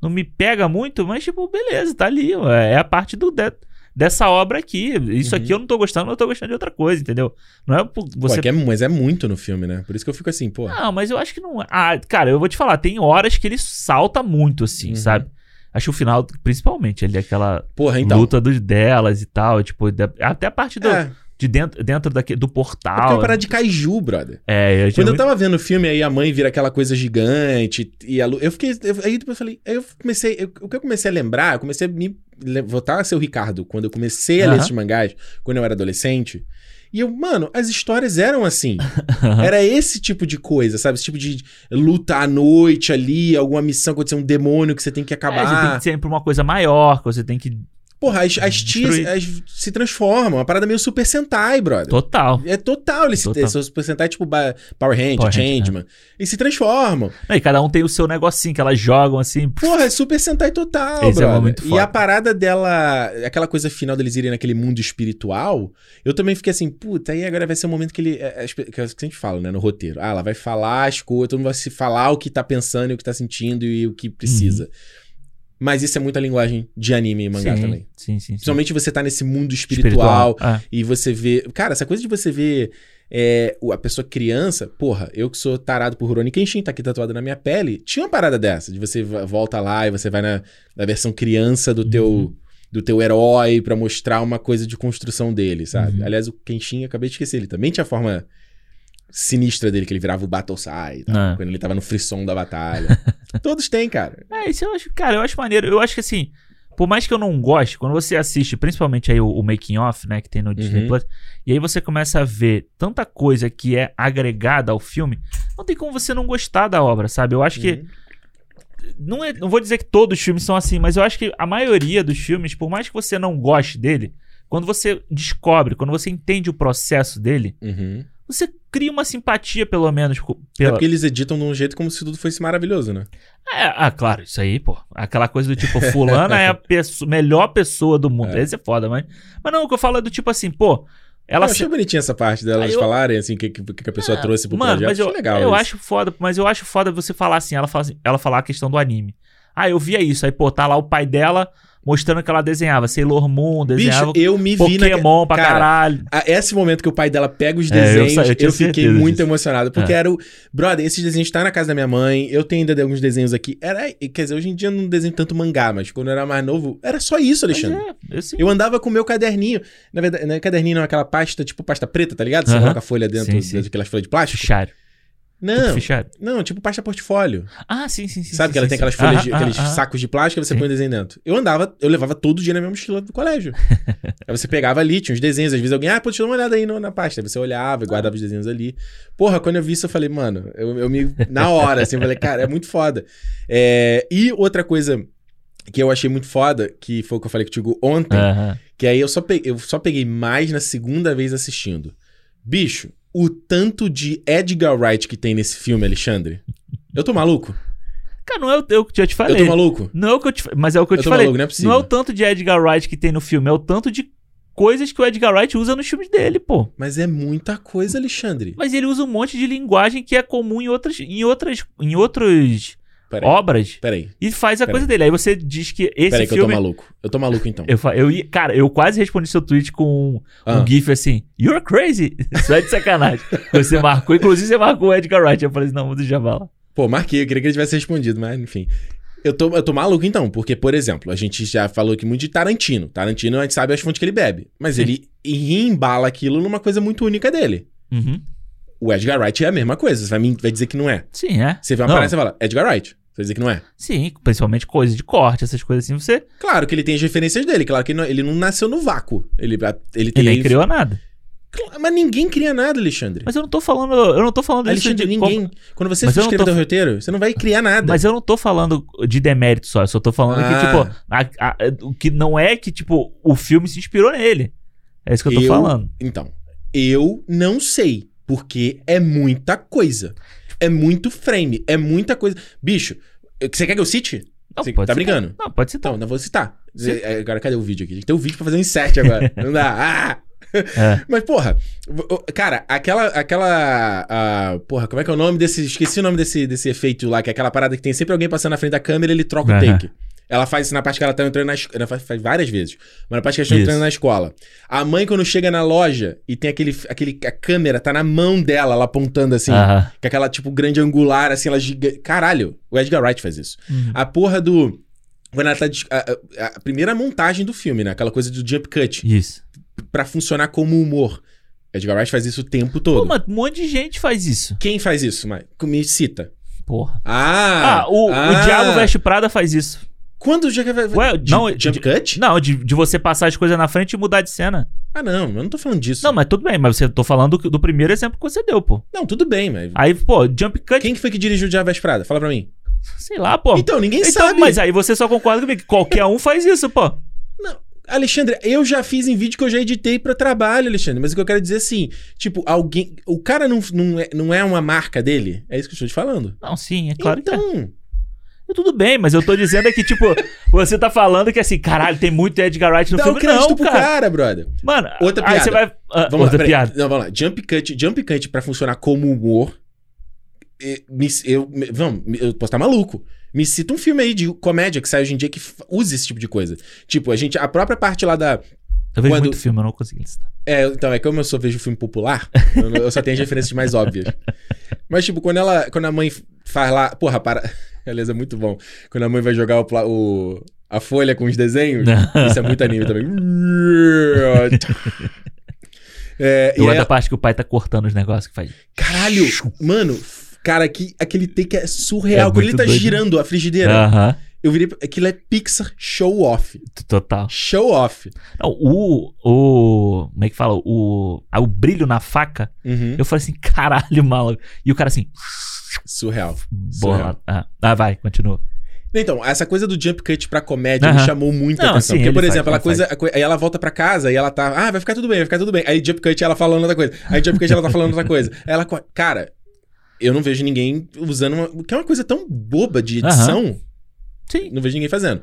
não me pega muito, mas tipo, beleza, tá ali, ó, é a parte do de- dessa obra aqui. Isso Uhum. aqui eu não tô gostando, mas eu tô gostando de outra coisa, entendeu? Não é por Pô, você é é- mas é muito no filme, né? Por isso que eu fico assim, pô. Não, mas eu acho que não. Ah, cara, eu vou te falar, tem horas que ele salta muito, assim, Uhum. sabe? Acho que o final, principalmente, ali, aquela Porra, então. luta dos delas e tal, tipo, até a parte do, É, de dentro, dentro daqui, do é porque é portal. uma parada de kaiju, brother. É, eu Quando eu muito- tava vendo o filme, aí a mãe vira aquela coisa gigante e a lu- eu fiquei, eu- aí depois eu falei, aí eu comecei, eu- o que eu comecei a lembrar, eu comecei a me voltar a ser o Ricardo, quando eu comecei a ler esses mangás, quando eu era adolescente, e eu, mano, as histórias eram assim, era esse tipo de coisa, sabe, esse tipo de luta à noite ali, alguma missão acontecer um demônio que você tem que É, você acabar, tem que sempre uma coisa maior, que você tem que. Porra, as, as tias as- se transformam, uma parada meio Super Sentai, brother. Total. É total, eles Total. se Super Sentai tipo Power Hand, Power Hand, Changeman, e se transformam. E cada um tem o seu negocinho que elas jogam assim. Porra, é Super Sentai total, Esse é brother. muito E foda. a parada dela, aquela coisa final deles irem naquele mundo espiritual, eu também fiquei assim, puta, aí agora vai ser o momento que ele. É, é, que a gente fala, né, no roteiro. Ah, ela vai falar as coisas, todo mundo vai se falar o que tá pensando e o que tá sentindo e o que precisa. Mas isso é muita linguagem de anime e mangá sim, também. Sim, sim, sim. Principalmente você tá nesse mundo espiritual, É. e você vê. Cara, essa coisa de você ver é, a pessoa criança, porra, eu que sou tarado por Rurouni Kenshin, tá aqui tatuado na minha pele, tinha uma parada dessa, de você volta lá e você vai na, na versão criança do teu. Uhum. Do teu herói pra mostrar uma coisa de construção dele, sabe? Uhum. Aliás, o Kenshin, acabei de esquecer, ele também tinha forma sinistra dele, que ele virava o Battle e tal, É. quando ele tava no frisson da batalha. Todos têm, cara. É, isso eu acho, cara, eu acho maneiro. Eu acho que assim, por mais que eu não goste, quando você assiste, principalmente aí o, o making off, né, que tem no Disney Uhum. Plus, e aí você começa a ver tanta coisa que é agregada ao filme, não tem como você não gostar da obra, sabe? Eu acho que Uhum. não, é, não vou dizer que todos os filmes são assim, mas eu acho que a maioria dos filmes, por mais que você não goste dele, quando você descobre, quando você entende o processo dele, Uhum. Você cria uma simpatia, pelo menos, É pela, porque eles editam de um jeito como se tudo fosse maravilhoso, né? É, ah, claro, isso aí, pô. Aquela coisa do tipo, fulana é a melhor pessoa do mundo. É. Esse é foda, mas. Mas não, o que eu falo é do tipo assim, pô. Ela eu se- achei bonitinha essa parte delas Aí eu- falarem, assim, o que, que, que a pessoa Ah, trouxe pro Mano, projeto. mas eu, legal eu isso. acho foda, mas eu acho foda você falar assim, ela fala assim, ela falar a questão do anime. Ah, eu via isso. Aí, pô, tá lá o pai dela mostrando que ela desenhava Sailor Moon, Bicho, desenhava eu me vi na... Pokémon pra Cara, caralho. a- Esse momento que o pai dela pega os É, eu desenhos, sa- eu eu, tinha fiquei muito disso. emocionado. Porque É. era o. Brother, esses desenhos tá na casa da minha mãe. Eu tenho ainda alguns desenhos aqui. Era. Quer dizer, hoje em dia eu não desenho tanto mangá, mas quando eu era mais novo, era só isso, Alexandre. é, eu. Eu andava com o meu caderninho. Na verdade, não é caderninho, não, é aquela pasta, tipo pasta preta, tá ligado? Você Aham. coloca a folha dentro Sim, sim. daquelas folhas de plástico. Fichário. Tipo Não, não, tipo pasta portfolio. Ah, sim, sim, sim. Sabe sim, que ela sim, tem aquelas sim. folhas, de, ah, aqueles ah. sacos de plástico e você põe o desenho dentro. Eu andava, eu levava todo dia na minha mochila do colégio. Aí você pegava ali, tinha uns desenhos, às vezes alguém, ah, pô, deixa eu dar uma olhada aí no- na pasta. Aí você olhava e guardava os desenhos ali. Porra, quando eu vi isso, eu falei, mano, eu, eu me. Na hora, assim, eu falei, cara, é muito foda. É, e outra coisa que eu achei muito foda, que foi o que eu falei contigo ontem, Aham. que aí eu só, peguei, eu só peguei mais na segunda vez assistindo. Bicho, o tanto de Edgar Wright que tem nesse filme, Alexandre? Eu tô maluco? Cara, não é o, o que eu te falei. Eu tô maluco? Não é o que eu te Mas é o que eu, Eu te tô falei. maluco, não é possível. Não é o tanto de Edgar Wright que tem no filme, é o tanto de coisas que o Edgar Wright usa nos filmes dele, pô. Mas é muita coisa, Alexandre. Mas ele usa um monte de linguagem que é comum em outras, em outras, em outros Peraí, obras peraí. e faz a Peraí. coisa dele. Aí você diz que esse Peraí que eu tô filme maluco. Eu tô maluco então. eu, fa- eu ia, cara, eu quase respondi seu tweet com um, Ah. um gif assim, You're crazy. Só de sacanagem. você marcou, inclusive você marcou o Edgar Wright. Eu falei assim, não, vou deixar falar. Pô, marquei, eu queria que ele tivesse respondido, mas enfim. Eu tô, eu tô maluco então, porque, por exemplo, a gente já falou aqui muito de Tarantino. Tarantino a gente sabe as fontes que ele bebe. Mas ele embala aquilo numa coisa muito única dele. Uhum. O Edgar Wright é a mesma coisa. Você vai, me- vai dizer que não é. Sim, é. Você vê uma Não. parada e você fala, Edgar Wright. Você dizer que não é. Sim, principalmente coisas de corte, essas coisas assim, você Claro que ele tem as referências dele. Claro que ele não, ele não nasceu no vácuo. Ele, ele tem. ele nem criou nada. Mas ninguém cria nada, Alexandre. Mas eu não tô falando, eu não tô falando Alexandre, de ninguém. como- Quando você Mas escreve tô teu roteiro, você não vai criar nada. Mas eu não tô falando de demérito só, eu só tô falando Ah. que, tipo, o que não é que, tipo, o filme se inspirou nele. É isso que eu tô Eu- falando. Então, eu não sei, porque é muita coisa. É muito frame, é muita coisa. Bicho, você quer que eu cite? Não, Você pode tá citar. brincando? Não, pode citar. Então, não vou citar. Sim. É, Agora, cadê o vídeo aqui? Tem que ter o vídeo pra fazer um insert agora. não dá. Ah! É. Mas, porra, o- o- cara, aquela. aquela ah, porra, como é que é o nome desse. Esqueci o nome desse, desse efeito lá, que é aquela parada que tem sempre alguém passando na frente da câmera e ele troca o Aham. take. Ela faz isso na parte que ela tá entrando na escola. Faz, faz várias vezes. Mas na parte que ela Isso. entrando na escola. A mãe, quando chega na loja e tem aquele. aquele a câmera tá na mão dela, ela apontando assim. Aham. Que é aquela, tipo, grande angular, assim, ela giga... Caralho, o Edgar Wright faz isso. Uhum. A porra do. Quando ela tá. A, a- a primeira montagem do filme, né? Aquela coisa do jump cut. Isso. Pra funcionar como humor. Edgar Wright faz isso o tempo Pô, todo. mas um monte de gente faz isso. Quem faz isso, Mike? Me cita. Porra. Ah! Ah, o, ah. o Diabo Veste Prada faz isso. Quando o Jack vai. Ué, de- não, jump de- cut? Não, de, de você passar as coisas na frente e mudar de cena. Ah, não, eu não tô falando disso. Não, mas tudo bem, mas você tô falando do, do primeiro exemplo que você deu, pô. Não, tudo bem, mas. Aí, pô, jump cut, Quem que foi que dirigiu o Diabo Prada? Fala pra mim. sei lá, pô. Então, ninguém Então, sabe. mas aí você só concorda comigo que qualquer um faz isso, pô. Não, Alexandre, eu já fiz em vídeo que eu já editei pra trabalho, Alexandre. Mas o que eu quero dizer é assim: tipo, alguém. O cara não, não, é, não é uma marca dele? É isso que eu estou te falando. Não, sim, é claro que é. Tudo bem, mas eu tô dizendo é que, tipo, você tá falando que assim, caralho, tem muito Edgar Wright no Dá filme. Não, pro cara. cara, brother. Mano, Outra aí piada. você vai. ah, Vamos outra lá, piada. Não, vamos lá. Jump cut, jump cut pra funcionar como humor. me- eu, me- vamos, eu posso estar maluco. Me cita um filme aí de comédia que sai hoje em dia que usa esse tipo de coisa. Tipo, a gente. A própria parte lá da. Eu vejo Quando- muito filme, eu não consegui listar. É, então, é como eu só vejo filme popular, eu, eu só tenho as referências mais óbvias. Mas, tipo, quando ela. Quando a mãe faz lá. Porra, para. Beleza, é muito bom. Quando a mãe vai jogar o, o- a folha com os desenhos. isso é muito anime também. É, e Eu aí- gosto da parte que o pai tá cortando os negócios que faz. Caralho, mano, cara, que, aquele take é surreal. É Quando ele tá doido. girando a frigideira, Aham. eu virei. Aquilo é Pixar show off. Total. Show off. Não, o. o como é que fala? O, o brilho na faca. Uhum. Eu falei assim, caralho, maluco. E o cara assim, Surreal. bola. Ah, ah, vai, continua. Então, essa coisa do jump cut pra comédia Aham. me chamou muita Não, atenção. sim, porque, por faz, exemplo, ela coisa, a aí ela volta pra casa e ela tá. Ah, vai ficar tudo bem, vai ficar tudo bem. Aí jump cut ela falando outra coisa. Aí jump cut ela tá falando outra coisa. Aí ela. Cara, eu não vejo ninguém usando uma. Que é uma coisa tão boba de edição. Sim. Não vejo ninguém fazendo.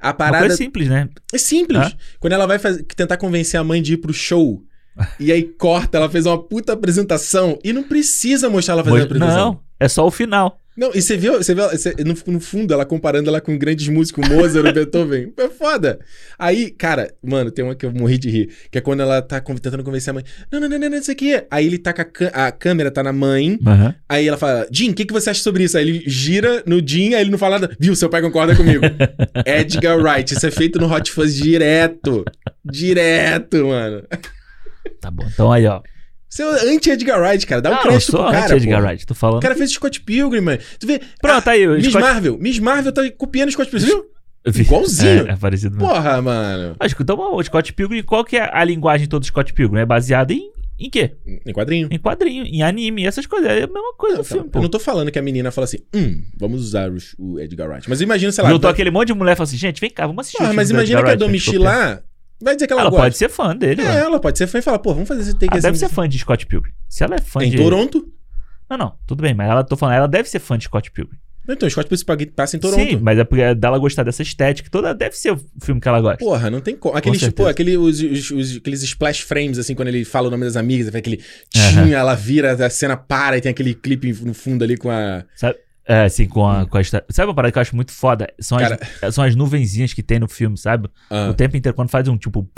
A parada. coisa simples, né? É simples. Hã? Quando ela vai faz- tentar convencer a mãe de ir pro show. e aí corta, ela fez uma puta apresentação e não precisa mostrar ela fazendo a apresentação. Não, é só o final. Não, e você viu, você viu você- no, no fundo, ela comparando ela com grandes músicos, Mozart Beethoven. É foda. Aí, cara, mano, tem uma que eu morri de rir, que é quando ela tá tentando convencer a mãe. Não, não, não, não, não, isso aqui. Aí ele tá com a, a câmera, tá na mãe. Aham. Aí ela fala, Jim, o que, que você acha sobre isso? Aí ele gira no Jim, aí ele não fala nada. Viu, seu pai concorda comigo. Edgar Wright, isso é feito no Hot Fuzz direto. Direto, mano. Tá bom. Então aí, ó. Você é anti-Edgar Wright, cara. Dá um eu crédito pro cara, anti-Edgar. Wright. Tô falando. O cara fez Scott Pilgrim, mano. Tu vê... Pronto, ah, aí. Miss Scott- Marvel. Miss Marvel tá copiando Scott Pilgrim, viu? Igualzinho. É, é parecido mesmo. Porra, mano. Acho que então, o Scott Pilgrim, qual que é a linguagem toda do Scott Pilgrim? É baseada em, em quê? Em quadrinho. Em quadrinho, em anime, essas coisas. É a mesma coisa Não, do filme, pô. eu não tô falando que a menina fala assim, hum, vamos usar o, o Edgar Wright. Mas imagina, sei lá. Juntou da- aquele monte de mulher e assim, gente, vem cá, vamos assistir filme mas imagina que a Domichi lá Vai dizer que ela, ela gosta. pode ser fã dele, É, mano. ela pode ser fã e falar, pô, vamos fazer esse take Ela assim. deve ser fã de Scott Pilgrim. Se ela é fã Em de... Toronto? Não, não, tudo bem, mas ela, tô falando, ela deve ser fã de Scott Pilgrim. Então, Scott Pilgrim passa em Toronto. Sim, mas é porque dela gostar dessa estética toda, deve ser o filme que ela gosta. Porra, não tem como. Aqueles, pô, aquele, os, os- os- aqueles splash frames, assim, quando ele fala o nome das amigas, aquele tchim, ela vira, a cena para e tem aquele clipe no fundo ali com a. Sabe? É, assim, com a, com a história. Sabe uma parada que eu acho muito foda? São, Cara- as, são as nuvenzinhas que tem no filme, sabe? Ah, O tempo inteiro, quando faz um tipo.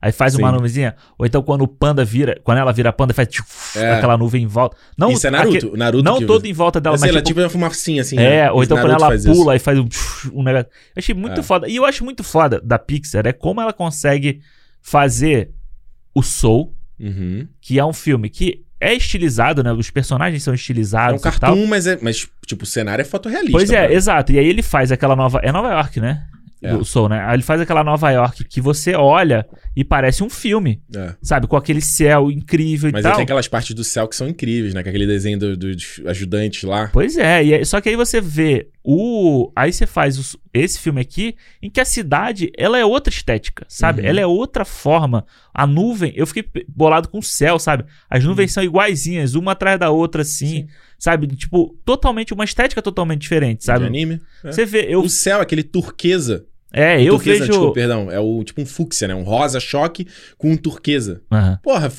Aí faz uma Sim. nuvenzinha. Ou então quando o panda vira. Quando ela vira panda, faz tipo, É. aquela nuvem em volta. Não, Isso é Naruto. o Naruto não todo em volta dela, Eu sei, mas ela tipo, tipo uma fumacinha assim. É, né? ou então Naruto quando ela faz isso. pula e faz um, um negócio. Eu achei muito É. foda. E eu acho muito foda da Pixar é como ela consegue fazer o Soul, Uhum. que é um filme que é estilizado, né? Os personagens são É estilizados um e tal. cartoon, mas, é, mas, tipo, o cenário é fotorrealista. Pois é, exato. E aí ele faz aquela nova. É Nova York, né? É. O Soul, né? Aí ele faz aquela Nova York que você olha e parece um filme, É. sabe? Com aquele céu incrível Mas e tal. tem aquelas partes do céu que são incríveis, né? Com aquele desenho do- dos ajudantes lá. Pois é, e aí- só que aí você vê o. Aí você faz os- esse filme aqui, em que a cidade ela é outra estética, sabe? Uhum. Ela é outra forma. A nuvem, eu fiquei bolado com o céu, sabe? As nuvens são iguaizinhas, uma atrás da outra, assim, Uhum. Sim. sabe? Tipo, totalmente, uma estética totalmente diferente, De sabe? anime. É. Você vê, eu. O céu, aquele turquesa. É, eu turquesa, vejo. desculpa, perdão. É o tipo um fúcsia, né? Um rosa choque com um turquesa. Aham. Porra,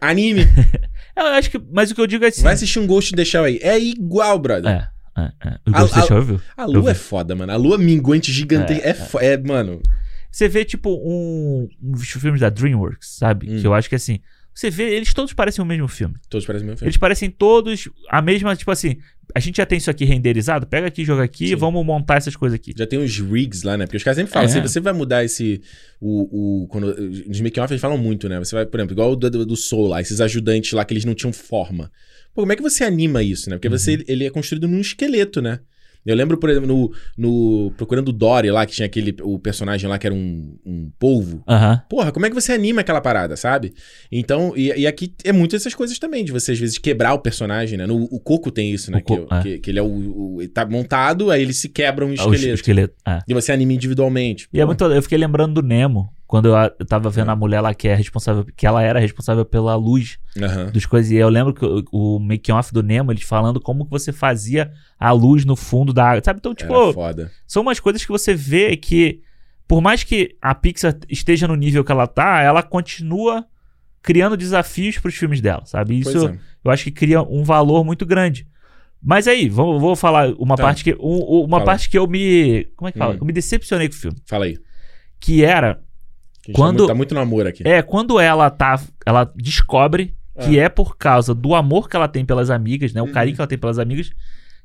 anime. Eu acho que. Mas o que eu digo é assim. Vai assistir um Ghost in the Shell aí. É igual, brother. É, é, é. O A- Ghost a- Shell, viu? A Eu lua vi. é foda, mano. A lua minguante gigante. É, fo- é, mano. Você vê, tipo, um, uns filmes da DreamWorks, sabe? Hum. Que eu acho que assim. Você vê, eles todos parecem o mesmo filme. Todos parecem o mesmo filme. Eles parecem todos a mesma, tipo assim, a gente já tem isso aqui renderizado, pega aqui, joga aqui, Sim. vamos montar essas coisas aqui. Já tem uns rigs lá, né? Porque os caras sempre falam, É. se você vai mudar esse. O, o, quando, nos make-off eles falam muito, né? Você vai, por exemplo, igual o do, do Soul lá, esses ajudantes lá que eles não tinham forma. Pô, como é que você anima isso, né? Porque Uhum. você, ele é construído num esqueleto, né? Eu lembro, por exemplo, no, no Procurando Dory lá, que tinha aquele. O personagem lá que era um, um polvo. Aham. Porra, como é que você anima aquela parada, sabe? Então, e, e aqui é muito essas coisas também, de você às vezes quebrar o personagem, né? No, o Coco tem isso, né? Que, é. que, que ele é o, o- Ele tá montado, aí ele se quebra um Ah, o esqueleto. esqueleto. É. E você anima individualmente. E é muito. Eu fiquei lembrando do Nemo, quando eu, eu tava vendo a mulher lá que é responsável. Que ela era responsável pela luz aham. dos coisas. E eu lembro que o, o making-off do Nemo, eles falando como que você fazia a luz no fundo da água. Sabe? Então, tipo, são umas coisas que você vê que, por mais que a Pixar esteja no nível que ela tá, ela continua criando desafios pros filmes dela, sabe? Isso é. eu acho que cria um valor muito grande. Mas aí, vou, vou falar uma Tá. parte que. um- uma Fala. parte que eu me. Como é que fala? Hum. Eu me decepcionei com o filme. Fala aí. Que era. Que gente Quando- Tá muito, tá muito aqui. É, quando ela tá. Ela descobre que Ah. é por causa do amor que ela tem pelas amigas, né? O Uhum. carinho que ela tem pelas amigas,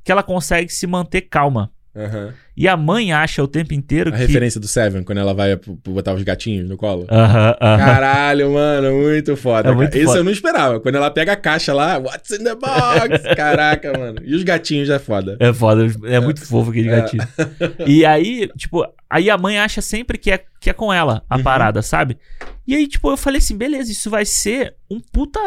que ela consegue se manter calma. Aham. E a mãe acha o tempo inteiro A que. referência do Seven, quando ela vai botar os gatinhos no colo. Aham, aham. Caralho, mano, muito foda. É muito Esse foda. eu não esperava. Quando ela pega a caixa lá, what's in the box? Caraca, mano. E os gatinhos é foda. É foda, é muito fofo aquele É. gatinho. E aí, tipo, aí a mãe acha sempre que é, que é com ela a Uhum. parada, sabe? E aí, tipo, eu falei assim, beleza, isso vai ser um puta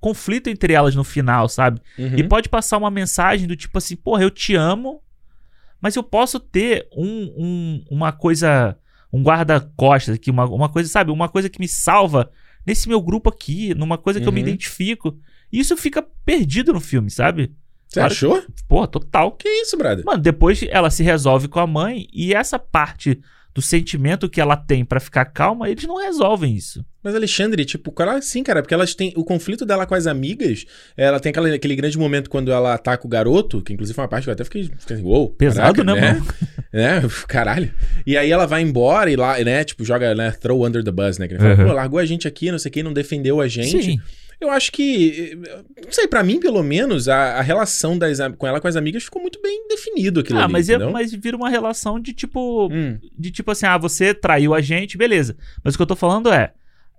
conflito entre elas no final, sabe? Uhum. E pode passar uma mensagem do tipo assim, porra, eu te amo, mas eu posso ter um, um- uma coisa, um guarda-costas aqui, uma, uma coisa, sabe? Uma coisa que me salva nesse meu grupo aqui, numa coisa que eu me Uhum. identifico. E isso fica perdido no filme, sabe? Você Claro achou? Porra, total. Que isso, brother? Mano, depois ela se resolve com a mãe e essa parte do sentimento que ela tem pra ficar calma, eles não resolvem isso. Mas Alexandre, tipo, cara, sim, cara, porque elas têm. O conflito dela com as amigas, ela tem aquela- aquele grande momento quando ela ataca o garoto, que inclusive foi uma parte que eu até fiquei, fiquei assim, uou. Pesado, caraca, né, mano? né? Caralho. E aí ela vai embora e lá, né, tipo, joga, né, throw under the bus, né? Que ele fala, Uhum. pô, largou a gente aqui, não sei quem, não defendeu a gente. Sim. Eu acho que, não sei, pra mim, pelo menos, a, a relação das, com ela com as amigas ficou muito bem definido aquilo Ah, ali, mas, é, mas vira uma relação de tipo. Hum, De tipo assim, ah, você traiu a gente, beleza. Mas o que eu tô falando é.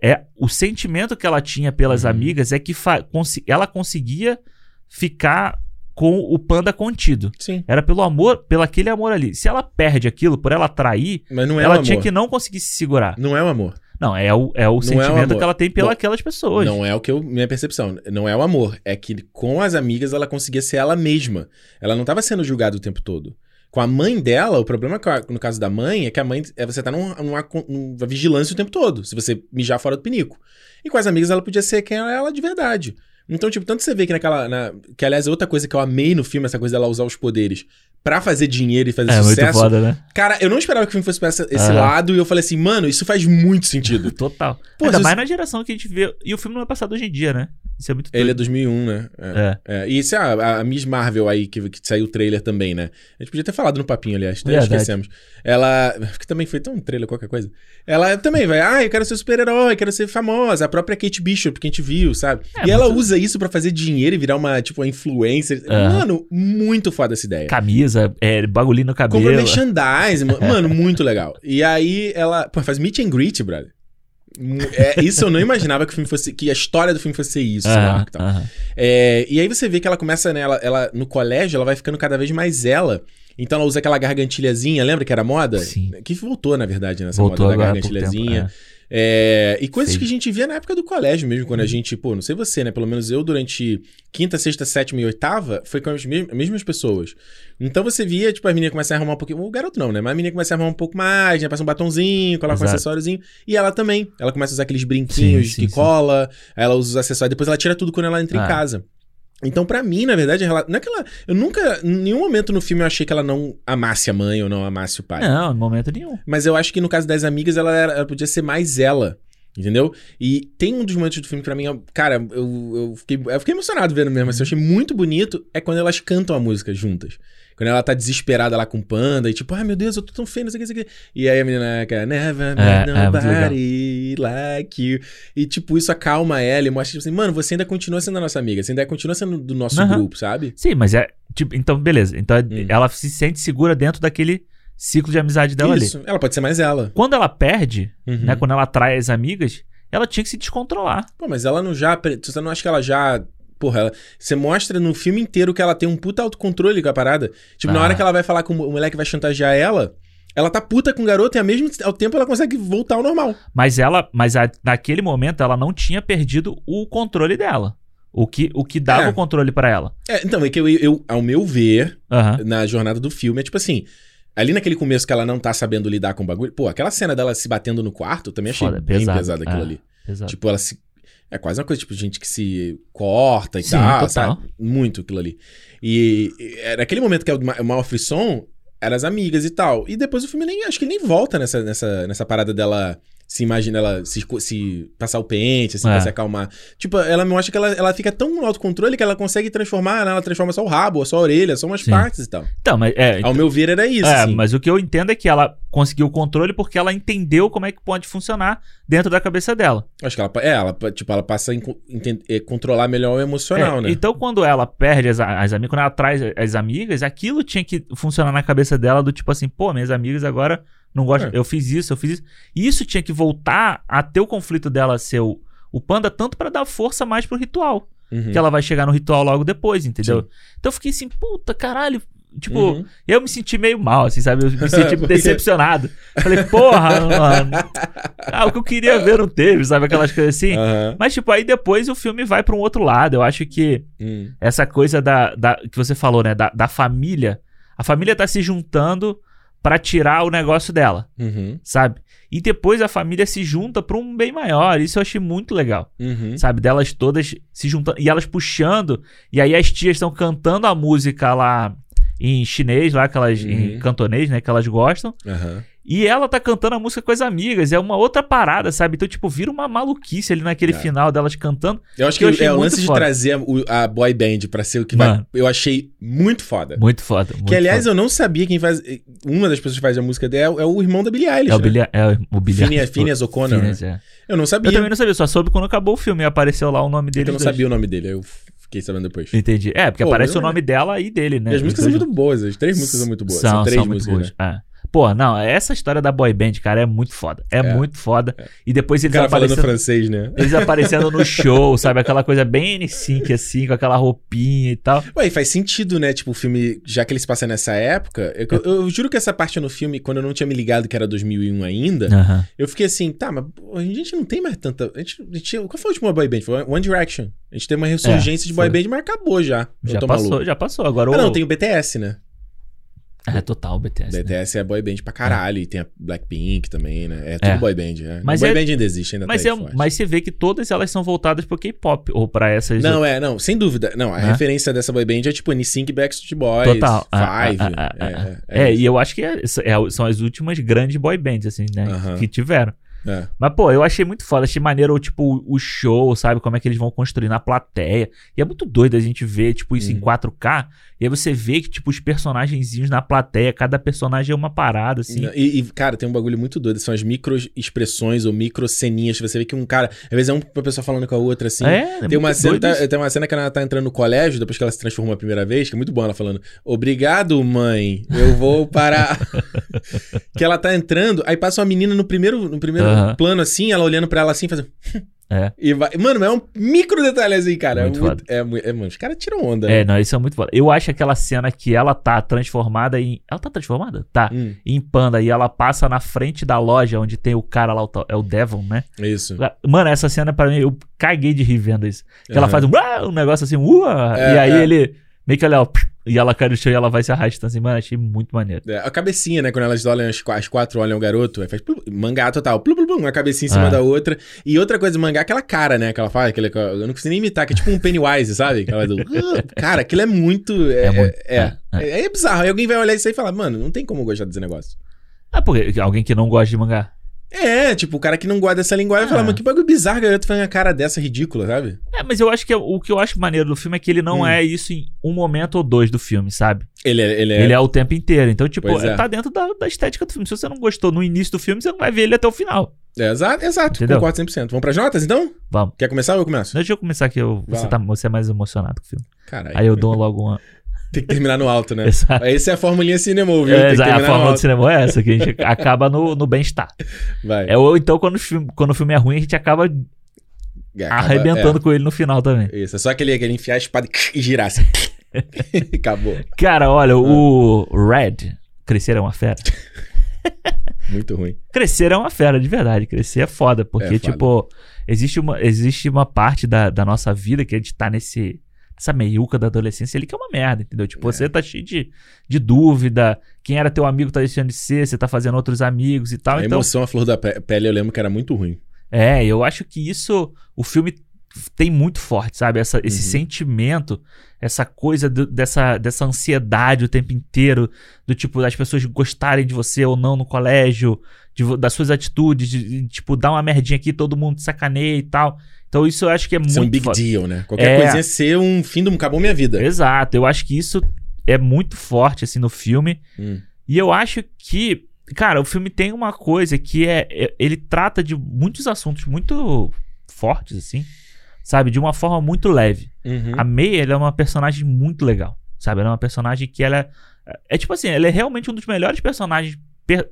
É o sentimento que ela tinha pelas Uhum. amigas é que consi- ela conseguia ficar com o panda contido. sim, Era pelo amor, pelo aquele amor ali. Se ela perde aquilo por ela trair, mas não é ela amor. tinha que não conseguir se segurar. Não é o amor. Não, é o, é o Não é o sentimento amor. que ela tem pelas pessoas. Não é o que eu, minha percepção. Não é o amor. É que com as amigas ela conseguia ser ela mesma. Ela não tava sendo julgada o tempo todo. Com a mãe dela, o problema no caso da mãe é que a mãe é você tá numa, numa, numa vigilância o tempo todo, se você mijar fora do pinico. E com as amigas ela podia ser quem ela é de verdade. Então, tipo, tanto você vê que naquela. Na, que, aliás, é outra coisa que eu amei no filme, essa coisa dela usar os poderes pra fazer dinheiro e fazer é, sucesso. Muito foda, né? Cara, eu não esperava que o filme fosse pra essa, esse lado e eu falei assim, mano, isso faz muito sentido. Total. Pô, Ainda mais na geração que a gente vê. E o filme não é passado hoje em dia, né? Isso é muito Ele é 2001, né? É. é. é. E isso é a, a, Miss Marvel aí, que, que saiu o trailer também, né? A gente podia ter falado no papinho, aliás. Até esquecemos. Ela. Que também foi tão um trailer, qualquer coisa. Ela também vai, ah, eu quero ser super-herói, quero ser famosa. A própria Kate Bishop, que a gente viu, sabe? É, e ela usa isso para fazer dinheiro e virar uma, tipo, uma influencer. Mano, muito foda essa ideia. Camisa, é, bagulhinho no cabelo. Compra merchandising. mano, muito legal. E aí ela. Pô, faz meet and greet, brother. É, isso eu não imaginava que o filme fosse. Que a história do filme fosse isso, uhum, é, e aí você vê que ela começa, né? Ela, ela, no colégio, ela vai ficando cada vez mais ela. Então ela usa aquela gargantilhazinha, lembra que era moda? Sim. Que voltou, na verdade, nessa voltou moda da gargantilhazinha. Tempo, é. É, e coisas Sei. que a gente via na época do colégio mesmo, quando a uhum. gente, pô, não sei você, né? Pelo menos eu, durante quinta, sexta, sétima e oitava, foi com as mesmas pessoas. Então você via, tipo, a menina começa a arrumar um pouquinho. O garoto não, né? Mas a menina começa a arrumar um pouco mais, né? Passa um batonzinho, coloca Exato. um acessóriozinho. E ela também. Ela começa a usar aqueles brinquinhos sim, sim, que sim. cola, ela usa os acessórios, depois ela tira tudo quando ela entra ah. em casa. Então, para mim, na verdade, ela, não é que ela. Eu nunca. Em nenhum momento no filme eu achei que ela não amasse a mãe ou não amasse o pai. Não, em momento nenhum. Mas eu acho que no caso das amigas, ela, era, ela podia ser mais ela. Entendeu? E tem um dos momentos do filme que pra mim, cara, eu, eu, fiquei, eu fiquei emocionado vendo mesmo. Assim, eu achei muito bonito. É quando elas cantam a música juntas. Quando ela tá desesperada lá com o panda e tipo, ai meu Deus, eu tô tão feio, não sei o que, não sei o que. E aí a menina, cara, never met é, nobody é like you. E tipo, isso acalma ela e mostra, tipo assim, mano, você ainda continua sendo a nossa amiga, você ainda continua sendo do nosso uhum. grupo, sabe? Sim, mas é, tipo, então, beleza. Então hum. ela se sente segura dentro daquele ciclo de amizade dela Isso. ali. Ela pode ser mais ela. Quando ela perde, uhum. né? Quando ela atrai as amigas, ela tinha que se descontrolar. Pô, mas ela não já. Você não acha que ela já. Porra, ela, você mostra no filme inteiro que ela tem um puta autocontrole com a parada. Tipo, ah. na hora que ela vai falar com o moleque vai chantagear ela. Ela tá puta com o garoto e ao mesmo ao tempo ela consegue voltar ao normal. Mas ela, mas a, naquele momento ela não tinha perdido o controle dela. O que, o que dava é. o controle para ela. É, então, é que eu, eu ao meu ver, uhum. na jornada do filme, é tipo assim: Ali naquele começo que ela não tá sabendo lidar com o bagulho. Pô, aquela cena dela se batendo no quarto, eu também achei Foda, bem pesado, pesado aquilo é, ali. Pesado. Tipo, ela se. É quase uma coisa, tipo, gente que se corta e Sim, tal, total. sabe? Muito aquilo ali. E, e naquele momento que é o maior frisson, eram as amigas e tal. E depois o filme nem. Acho que ele nem volta nessa, nessa, nessa parada dela se imagina ela se, se passar o pente, assim, é. pra se acalmar. Tipo, ela mostra que ela, ela fica tão no autocontrole que ela consegue transformar, né? ela transforma só o rabo, só a orelha, só umas Sim. partes e tal. Então, mas é. Ao meu ver, era isso. É, assim. mas o que eu entendo é que ela conseguiu o controle porque ela entendeu como é que pode funcionar dentro da cabeça dela. Acho que ela, é, ela, tipo, ela passa a é, controlar melhor o emocional, é, né? Então, quando ela perde as, as amigas, quando ela traz as amigas, aquilo tinha que funcionar na cabeça dela do tipo assim, pô, minhas amigas agora não gosto. É. Eu fiz isso, eu fiz isso. E isso tinha que voltar a ter o conflito dela ser o, o panda, tanto para dar força mais pro ritual. Uhum. Que ela vai chegar no ritual logo depois, entendeu? Sim. Então eu fiquei assim, puta caralho. Tipo, uhum. eu me senti meio mal, assim, sabe? Eu me senti decepcionado. Falei, porra, mano. Ah, o que eu queria ver não teve, sabe? Aquelas coisas assim. Uhum. Mas, tipo, aí depois o filme vai para um outro lado. Eu acho que uhum. essa coisa da, da. que você falou, né? Da, da família. A família tá se juntando para tirar o negócio dela, uhum. sabe? E depois a família se junta para um bem maior. Isso eu achei muito legal, uhum. sabe? Delas todas se juntando e elas puxando. E aí as tias estão cantando a música lá em chinês, lá que elas, uhum. em cantonês, né? Que elas gostam. Uhum. E ela tá cantando a música com as amigas. É uma outra parada, sabe? Então, tipo, vira uma maluquice ali naquele é. final delas cantando. Eu acho que, que eu é o lance foda. de trazer a, a, boy band pra ser o que Mano, vai. Eu achei muito foda. Muito foda. Muito que, aliás, foda. eu não sabia quem faz. Uma das pessoas que faz a música dela é, o irmão da Billie Eilish. É o né? Billie, é o Billie Phineas, Phineas O'Connor. Phineas, né? é. Eu não sabia. Eu também não sabia, só soube quando acabou o filme e apareceu lá o nome dele. Eu não sabia o nome dele. Eu Fiquei sabendo depois. Entendi. É, porque Pô, aparece o nome dela e dele, né? E as músicas são muito boas, as três músicas são muito boas. São, são três são músicas. Né? É. Pô, não, essa história da boy band, cara, é muito foda. É, é muito foda. É. E depois eles o cara aparecendo. falando francês, né? Eles aparecendo no show, sabe? Aquela coisa bem N5, assim, com aquela roupinha e tal. Ué, e faz sentido, né? Tipo, o filme, já que eles passam nessa época. Eu, eu, eu, juro que essa parte no filme, quando eu não tinha me ligado que era 2001 ainda, uh -huh. eu fiquei assim, tá, mas a gente não tem mais tanta. A gente, a gente, qual foi a última boy band? Foi One Direction. A gente tem uma ressurgência é, de boy band, mas acabou já. Já passou, maluco. já passou. Agora ah, o... não, tem o BTS, né? É, total, BTS. BTS né? é boy band pra caralho. É. E tem a Blackpink também, né? É tudo é. boy band, né? Mas boy é... band ainda existe, ainda mas tá é, Mas você vê que todas elas são voltadas pro K-pop, ou pra essas... Não, é, não, sem dúvida. Não, a referência dessa boy band é tipo NSYNC Backstreet Boys, total. Five. é, é, e eu acho que são as últimas grandes boy bands, assim, né? Uh -huh. Que tiveram. É. Mas, pô, eu achei muito foda. Achei maneiro, tipo, o show, sabe? Como é que eles vão construir na plateia. E é muito doido a gente ver, tipo, isso uhum. em 4K. E aí você vê que, tipo, os personagenzinhos na plateia, cada personagem é uma parada, assim. E, e cara, tem um bagulho muito doido. São as micro expressões ou micro ceninhas. Você vê que um cara, às vezes é uma pessoa falando com a outra, assim. É, é tem, uma cena, tá, tem uma cena que ela tá entrando no colégio, depois que ela se transformou a primeira vez, que é muito bom ela falando: Obrigado, mãe. Eu vou parar. que ela tá entrando, aí passa uma menina no primeiro, no primeiro uhum. plano, assim, ela olhando para ela assim, fazendo. É. E vai... Mano, é um micro detalhe assim, cara. Muito é muito, é, muito, é, mano, os caras tiram onda. É, né? não, isso é muito foda. Eu acho aquela cena que ela tá transformada em. Ela tá transformada? Tá. Hum. Em panda. E ela passa na frente da loja onde tem o cara lá, é o Devon, né? Isso. Mano, essa cena pra mim, eu caguei de rir vendo isso. Que uhum. ela faz um, um negócio assim, ua! É, e aí é. ele meio que ela, ó, e ela cai no chão e ela vai se arrastando assim, mano, achei muito maneiro. É, a cabecinha, né? Quando elas olham, as, as quatro olham o garoto, aí faz plum, mangá total, plum, plum, plum, uma cabecinha em cima ah. da outra. E outra coisa do mangá, aquela cara, né? Que ela faz, aquele, eu não consigo nem imitar, que é tipo um Pennywise, sabe? Aquela do. cara, aquilo é muito. É, é, muito, é, é, é, é bizarro. Aí alguém vai olhar isso aí e falar, mano, não tem como gostar desse negócio. Ah, porque alguém que não gosta de mangá. É, tipo, o cara que não guarda essa linguagem ah. fala, mano, que bagulho bizarro, garoto fazendo a cara dessa ridícula, sabe? É, mas eu acho que é, o que eu acho maneiro do filme é que ele não hum. é isso em um momento ou dois do filme, sabe? Ele é. Ele é, ele é o tempo inteiro. Então, tipo, é. tá dentro da, da, estética do filme. Se você não gostou no início do filme, você não vai ver ele até o final. É, exato, exato. Entendeu? Concordo 100%. Vamos pras notas, então? Vamos. Quer começar ou eu começo? Deixa eu começar aqui. Eu, você, tá, você é mais emocionado com o filme. Caralho. Aí eu dou logo uma. Tem que terminar no alto, né? Exato. Essa é a formulinha cinema, viu? É, exato, a fórmula do cinema é essa, que a gente acaba no, no bem-estar. Vai. É, ou então, quando o, filme, quando o filme é ruim, a gente acaba, acaba arrebentando é. com ele no final também. Isso, é só aquele, aquele enfiar a espada e girar assim. Acabou. Cara, olha, ah. o Red, Crescer é uma fera. Muito ruim. Crescer é uma fera, de verdade. Crescer é foda, porque, é, tipo, existe uma, existe uma parte da, da nossa vida que a gente tá nesse essa meiuca da adolescência ali que é uma merda, entendeu? Tipo, é. você tá cheio de, de dúvida, quem era teu amigo tá deixando de ser, você tá fazendo outros amigos e tal. A então... emoção, a flor da pele, eu lembro que era muito ruim. É, eu acho que isso, o filme tem muito forte, sabe? Essa, esse uhum. sentimento, essa coisa do, dessa, dessa ansiedade o tempo inteiro, do tipo, das pessoas gostarem de você ou não no colégio, de, das suas atitudes, de, de, tipo, dar uma merdinha aqui, todo mundo sacaneia e tal. Então isso eu acho que é muito. É um big deal, né? Qualquer é... coisinha ser um fim do. Acabou minha vida. Exato. Eu acho que isso é muito forte, assim, no filme. Hum. E eu acho que. Cara, o filme tem uma coisa que é, é. Ele trata de muitos assuntos muito fortes, assim. Sabe? De uma forma muito leve. Uhum. A May, ela é uma personagem muito legal. Sabe? Ela é uma personagem que ela. É, é tipo assim, ela é realmente um dos melhores personagens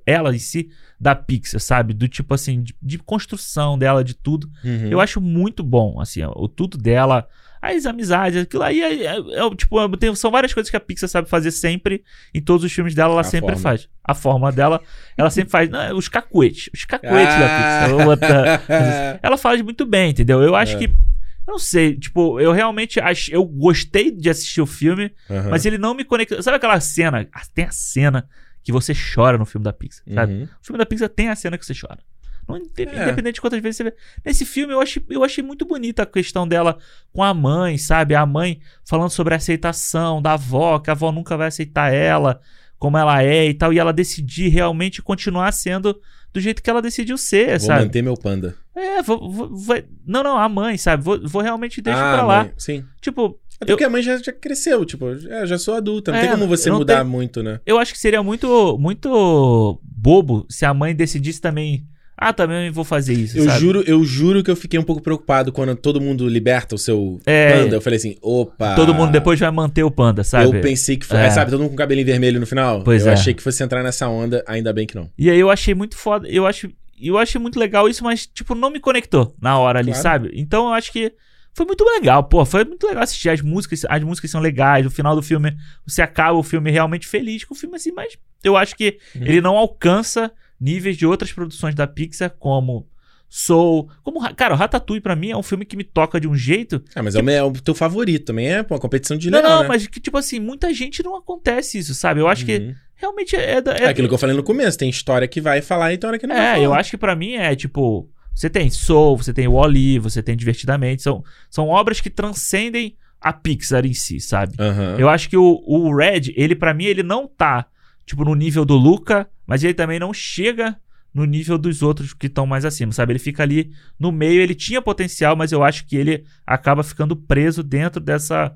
ela em si da Pixar, sabe? Do tipo assim, de, de construção dela, de tudo. Uhum. Eu acho muito bom, assim, o tudo dela, as amizades, aquilo aí é, é, é tipo, tem, são várias coisas que a Pixar sabe fazer sempre, em todos os filmes dela, ela a sempre forma. faz. A forma dela, ela sempre faz. Não, os cacuetes, os cacuetes ah. da Pixar. Outra, ela faz muito bem, entendeu? Eu acho é. que eu não sei, tipo, eu realmente acho, eu gostei de assistir o filme, uhum. mas ele não me conectou. Sabe aquela cena? Tem a cena que você chora no filme da Pixar, sabe? Uhum. O filme da Pixar tem a cena que você chora. Não, independente é. de quantas vezes você vê. Nesse filme eu achei, eu achei muito bonita a questão dela com a mãe, sabe? A mãe falando sobre a aceitação da avó, que a avó nunca vai aceitar ela como ela é e tal. E ela decidir realmente continuar sendo do jeito que ela decidiu ser, vou sabe? Vou manter meu panda. É, vou, vou, vou, Não, não, a mãe, sabe? Vou, vou realmente deixar ah, pra lá. Mãe, sim. Tipo, até porque a mãe já, já cresceu, tipo, é, já sou adulta, não é, tem como você mudar tenho... muito, né? Eu acho que seria muito, muito bobo se a mãe decidisse também. Ah, também vou fazer isso. Eu sabe? juro, eu juro que eu fiquei um pouco preocupado quando todo mundo liberta o seu é, panda. Eu falei assim, opa. Todo mundo depois vai manter o panda, sabe? Eu pensei que foi. É. sabe, todo mundo com cabelinho vermelho no final? Pois eu é. achei que fosse entrar nessa onda, ainda bem que não. E aí eu achei muito foda. Eu acho. Eu achei muito legal isso, mas, tipo, não me conectou na hora ali, claro. sabe? Então eu acho que foi muito legal, pô. Foi muito legal assistir. As músicas, as músicas são legais. No final do filme, você acaba o filme realmente feliz com o filme assim, mas eu acho que uhum. ele não alcança níveis de outras produções da Pixar, como Soul. Como, cara, o Ratatouille pra mim é um filme que me toca de um jeito. Ah, mas que... é, o teu favorito também, é uma competição de Não, legal, não, né? mas que, tipo assim, muita gente não acontece isso, sabe? Eu acho uhum. que realmente é, é, é, aquilo que eu falei no começo. Tem história que vai falar e tem hora que não vai É, eu acho que pra mim é tipo. Você tem Soul, você tem Wall-E, você tem Divertidamente. São, são obras que transcendem a Pixar em si, sabe? Aham. Eu acho que o, o Red, ele pra mim, ele não tá, tipo, no nível do Luca, mas ele também não chega no nível dos outros que estão mais acima, sabe? Ele fica ali no meio, ele tinha potencial, mas eu acho que ele acaba ficando preso dentro dessa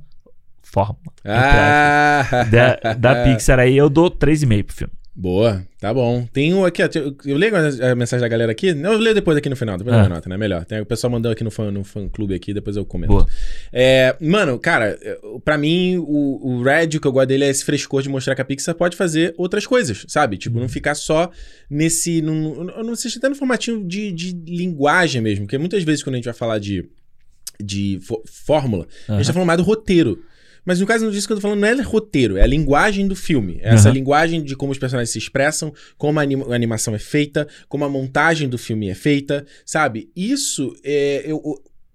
fórmula. entre Ah, Da, da Pixar aí, eu dou 3,5 pro filme. Boa, tá bom. Tem um aqui, ó. Eu, leio a mensagem da galera aqui. Eu leio depois aqui no final, depois Ah. da nota, né? Melhor. Tem, o pessoal mandou aqui no fã, no fã clube aqui, depois eu comento. Boa. É, mano, cara, pra mim, o, o Red, o que eu gosto dele é esse frescor de mostrar que a Pixar pode fazer outras coisas, sabe? Tipo, Uhum. não ficar só nesse. Num, eu não sei se até no formatinho de, de linguagem mesmo, porque muitas vezes quando a gente vai falar de, de fó- fórmula, a gente tá falando mais do roteiro. Mas no caso disso que eu tô falando não é roteiro, é a linguagem do filme. É essa Aham. linguagem de como os personagens se expressam, como a, anima- a animação é feita, como a montagem do filme é feita, sabe? Isso é. Eu,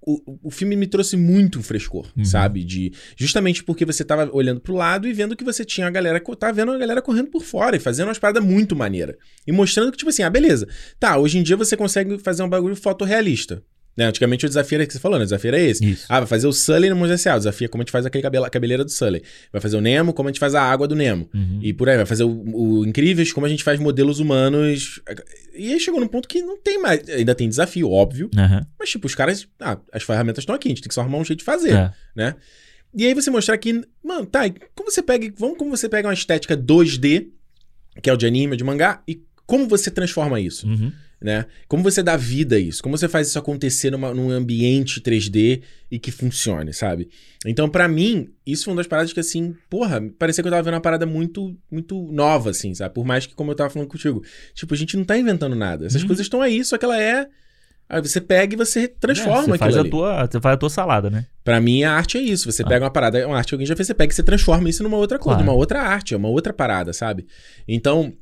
o, o, filme me trouxe muito frescor, Uhum. sabe? De, justamente porque você tava olhando pro lado e vendo que você tinha a galera. Tava vendo a galera correndo por fora e fazendo umas paradas muito maneiras. E mostrando que, tipo assim, ah, beleza. Tá, hoje em dia você consegue fazer um bagulho fotorrealista. Né? Antigamente o desafio era que você falou, né? O desafio era esse. Isso. Ah, vai fazer o Sully no Monte S.A. O desafio é como a gente faz aquele cabelo, a cabeleira do Sully. Vai fazer o Nemo, como a gente faz a água do Nemo. Uhum. E por aí, vai fazer o, o Incríveis, como a gente faz modelos humanos. E aí chegou num ponto que não tem mais. Ainda tem desafio, óbvio. Aham. Mas, tipo, os caras. Ah, as ferramentas estão aqui, a gente tem que só arrumar um jeito de fazer, É. né? E aí você mostrar que. Mano, tá, como você pega. Vamos como você pega uma estética 2D, que é o de anime, de mangá, e como você transforma isso? Uhum. Né? Como você dá vida a isso? Como você faz isso acontecer numa, num ambiente 3D e que funcione, sabe? Então, pra mim, isso foi uma das paradas que, assim, porra, parecia que eu tava vendo uma parada muito, muito nova, assim, sabe? Por mais que, como eu tava falando contigo, tipo, a gente não tá inventando nada. Essas Uhum. coisas estão aí, só que ela é. Aí você pega e você transforma É, você aquilo faz a ali. tua, Você faz a tua salada, né? Pra mim, a arte é isso. Você Ah. pega uma parada, uma arte que alguém já fez, você pega e você transforma isso numa outra coisa, Claro. numa outra arte, é uma outra parada, sabe? Então,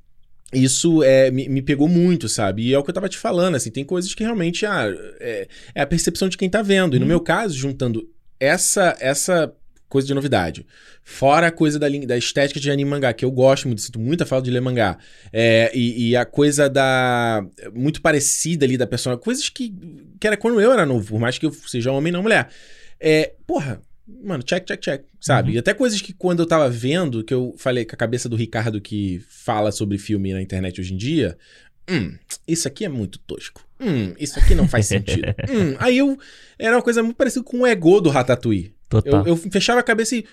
isso é, me, me pegou muito, sabe? E é o que eu tava te falando, assim, tem coisas que realmente ah, é, é a percepção de quem tá vendo. E no Uhum. meu caso, juntando essa essa coisa de novidade, fora a coisa da, da estética de anime mangá, que eu gosto muito, sinto muita falta de ler mangá, é, e, e a coisa da. muito parecida ali da personagem, coisas que, que era quando eu era novo, por mais que eu seja homem não mulher. É, porra, mano, check, check, check, sabe? Uhum. E até coisas que quando eu tava vendo, que eu falei com a cabeça do Ricardo que fala sobre filme na internet hoje em dia, hum, isso aqui é muito tosco. Hum, isso aqui não faz sentido. hum, aí eu. Era uma coisa muito parecida com o ego do Ratatouille. Total. Eu, eu fechava a cabeça e.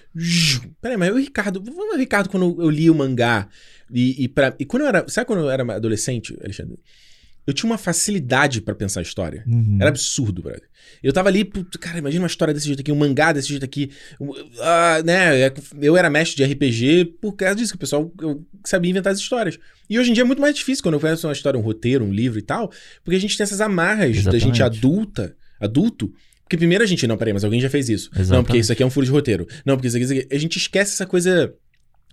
Peraí, mas eu, Ricardo, vamos ver, Ricardo, quando eu li o mangá. E, e, pra, e quando eu era. Sabe quando eu era adolescente, Alexandre? Eu tinha uma facilidade pra pensar a história. Uhum. Era absurdo, brother. Eu tava ali, puto, cara, imagina uma história desse jeito aqui, um mangá desse jeito aqui. ah, né? Eu era mestre de RPG por causa disso, que o pessoal eu sabia inventar as histórias. E hoje em dia é muito mais difícil quando eu conheço uma história, um roteiro, um livro e tal, porque a gente tem essas amarras da gente Exatamente. adulta, adulto. Porque primeiro a gente, não, peraí, mas alguém já fez isso. Não, porque Exatamente. isso aqui é um furo de roteiro. Não, porque isso aqui, isso aqui. A gente esquece essa coisa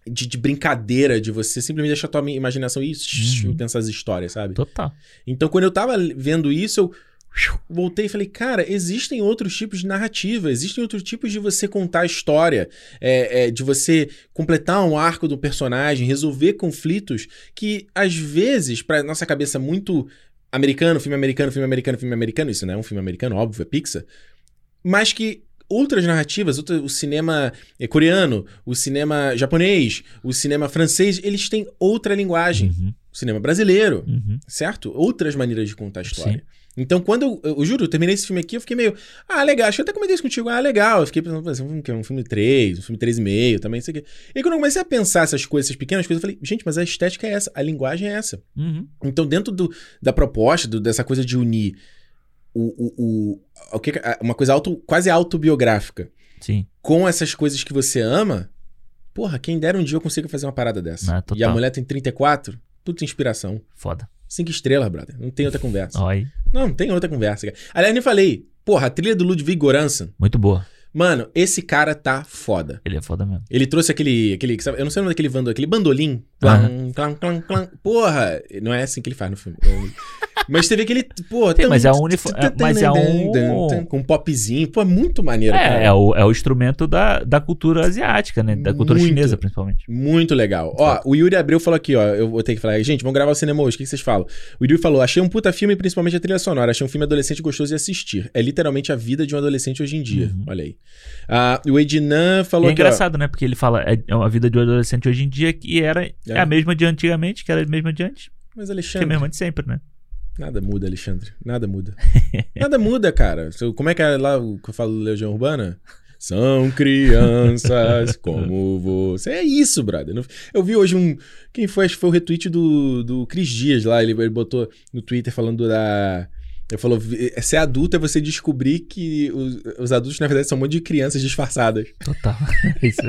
de, de brincadeira, de você simplesmente deixar a tua imaginação ir Uhum. pensar as histórias, sabe? Total. Então, quando eu tava vendo isso, eu voltei e falei, cara, existem outros tipos de narrativa, existem outros tipos de você contar a história, é, é, de você completar um arco do personagem, resolver conflitos que, às vezes, pra nossa cabeça muito americano, filme americano, filme americano, filme americano, isso não é um filme americano, óbvio, é Pixar, mas que outras narrativas, o cinema eh, coreano, o cinema japonês, o cinema francês, eles têm outra linguagem. Uhum. O cinema brasileiro, Uhum. certo? Outras maneiras de contar a história. Então, quando eu, eu, eu juro, eu terminei esse filme aqui, eu fiquei meio. Ah, legal, acho que eu até comentei isso contigo. Ah, legal. Eu fiquei pensando, esse é um filme, que é um filme 3, um filme 3,5 também, isso aqui. E quando eu comecei a pensar essas coisas, essas pequenas coisas, eu falei, gente, mas a estética é essa, a linguagem é essa. Uhum. Então, dentro do, da proposta, do- dessa coisa de unir o, o, o, o que, uma coisa auto, quase autobiográfica Sim. com essas coisas que você ama, porra, quem dera um dia eu consigo fazer uma parada dessa. Ah, e a mulher tem 34, puta inspiração. Foda. Cinco estrelas, brother. Não tem outra conversa. Aí. Não, não tem outra conversa, cara. Aliás, nem falei. Porra, a trilha do Ludwig Göransson. Muito boa. Mano, esse cara tá foda. Ele é foda mesmo. Ele trouxe aquele. aquele eu não sei o nome daquele, bando, aquele bandolim. Aham. Clam, clam, clam, clam. Porra, não é assim que ele faz no filme. Eu- Mas teve aquele. Pô, Tem, mas é um uniforme. Mas é um. Com um popzinho. Pô, é muito maneiro. É, é, o, é o instrumento da, da cultura asiática, né? Da cultura muito, chinesa, principalmente. Muito legal. Ó, o Yuri Abreu falou aqui, ó. Eu vou ter que falar. Gente, vamos gravar o cinema hoje. O que vocês falam? O Yuri falou: achei um puta filme, principalmente a trilha sonora. Achei um filme adolescente gostoso de assistir. É literalmente a vida de um adolescente hoje em dia. Uhum. Olha aí. Uh, o Ednan falou e é engraçado, ó, né? Porque ele fala: é, é a vida de um adolescente hoje em dia que era é. é a mesma de antigamente, que era a mesma de antes. Mas Alexandre. Que é a mesma de sempre, né? Nada muda, Alexandre. Nada muda. Nada muda, cara. Como é que é lá o que eu falo Legião Urbana? São crianças como você. É isso, brother. Eu vi hoje um. Quem foi? Acho que foi o retweet do, do Cris Dias lá. Ele, ele botou no Twitter falando da. Ele falou: ser adulto é você descobrir que os, os adultos, na verdade, são um monte de crianças disfarçadas. Total. Isso.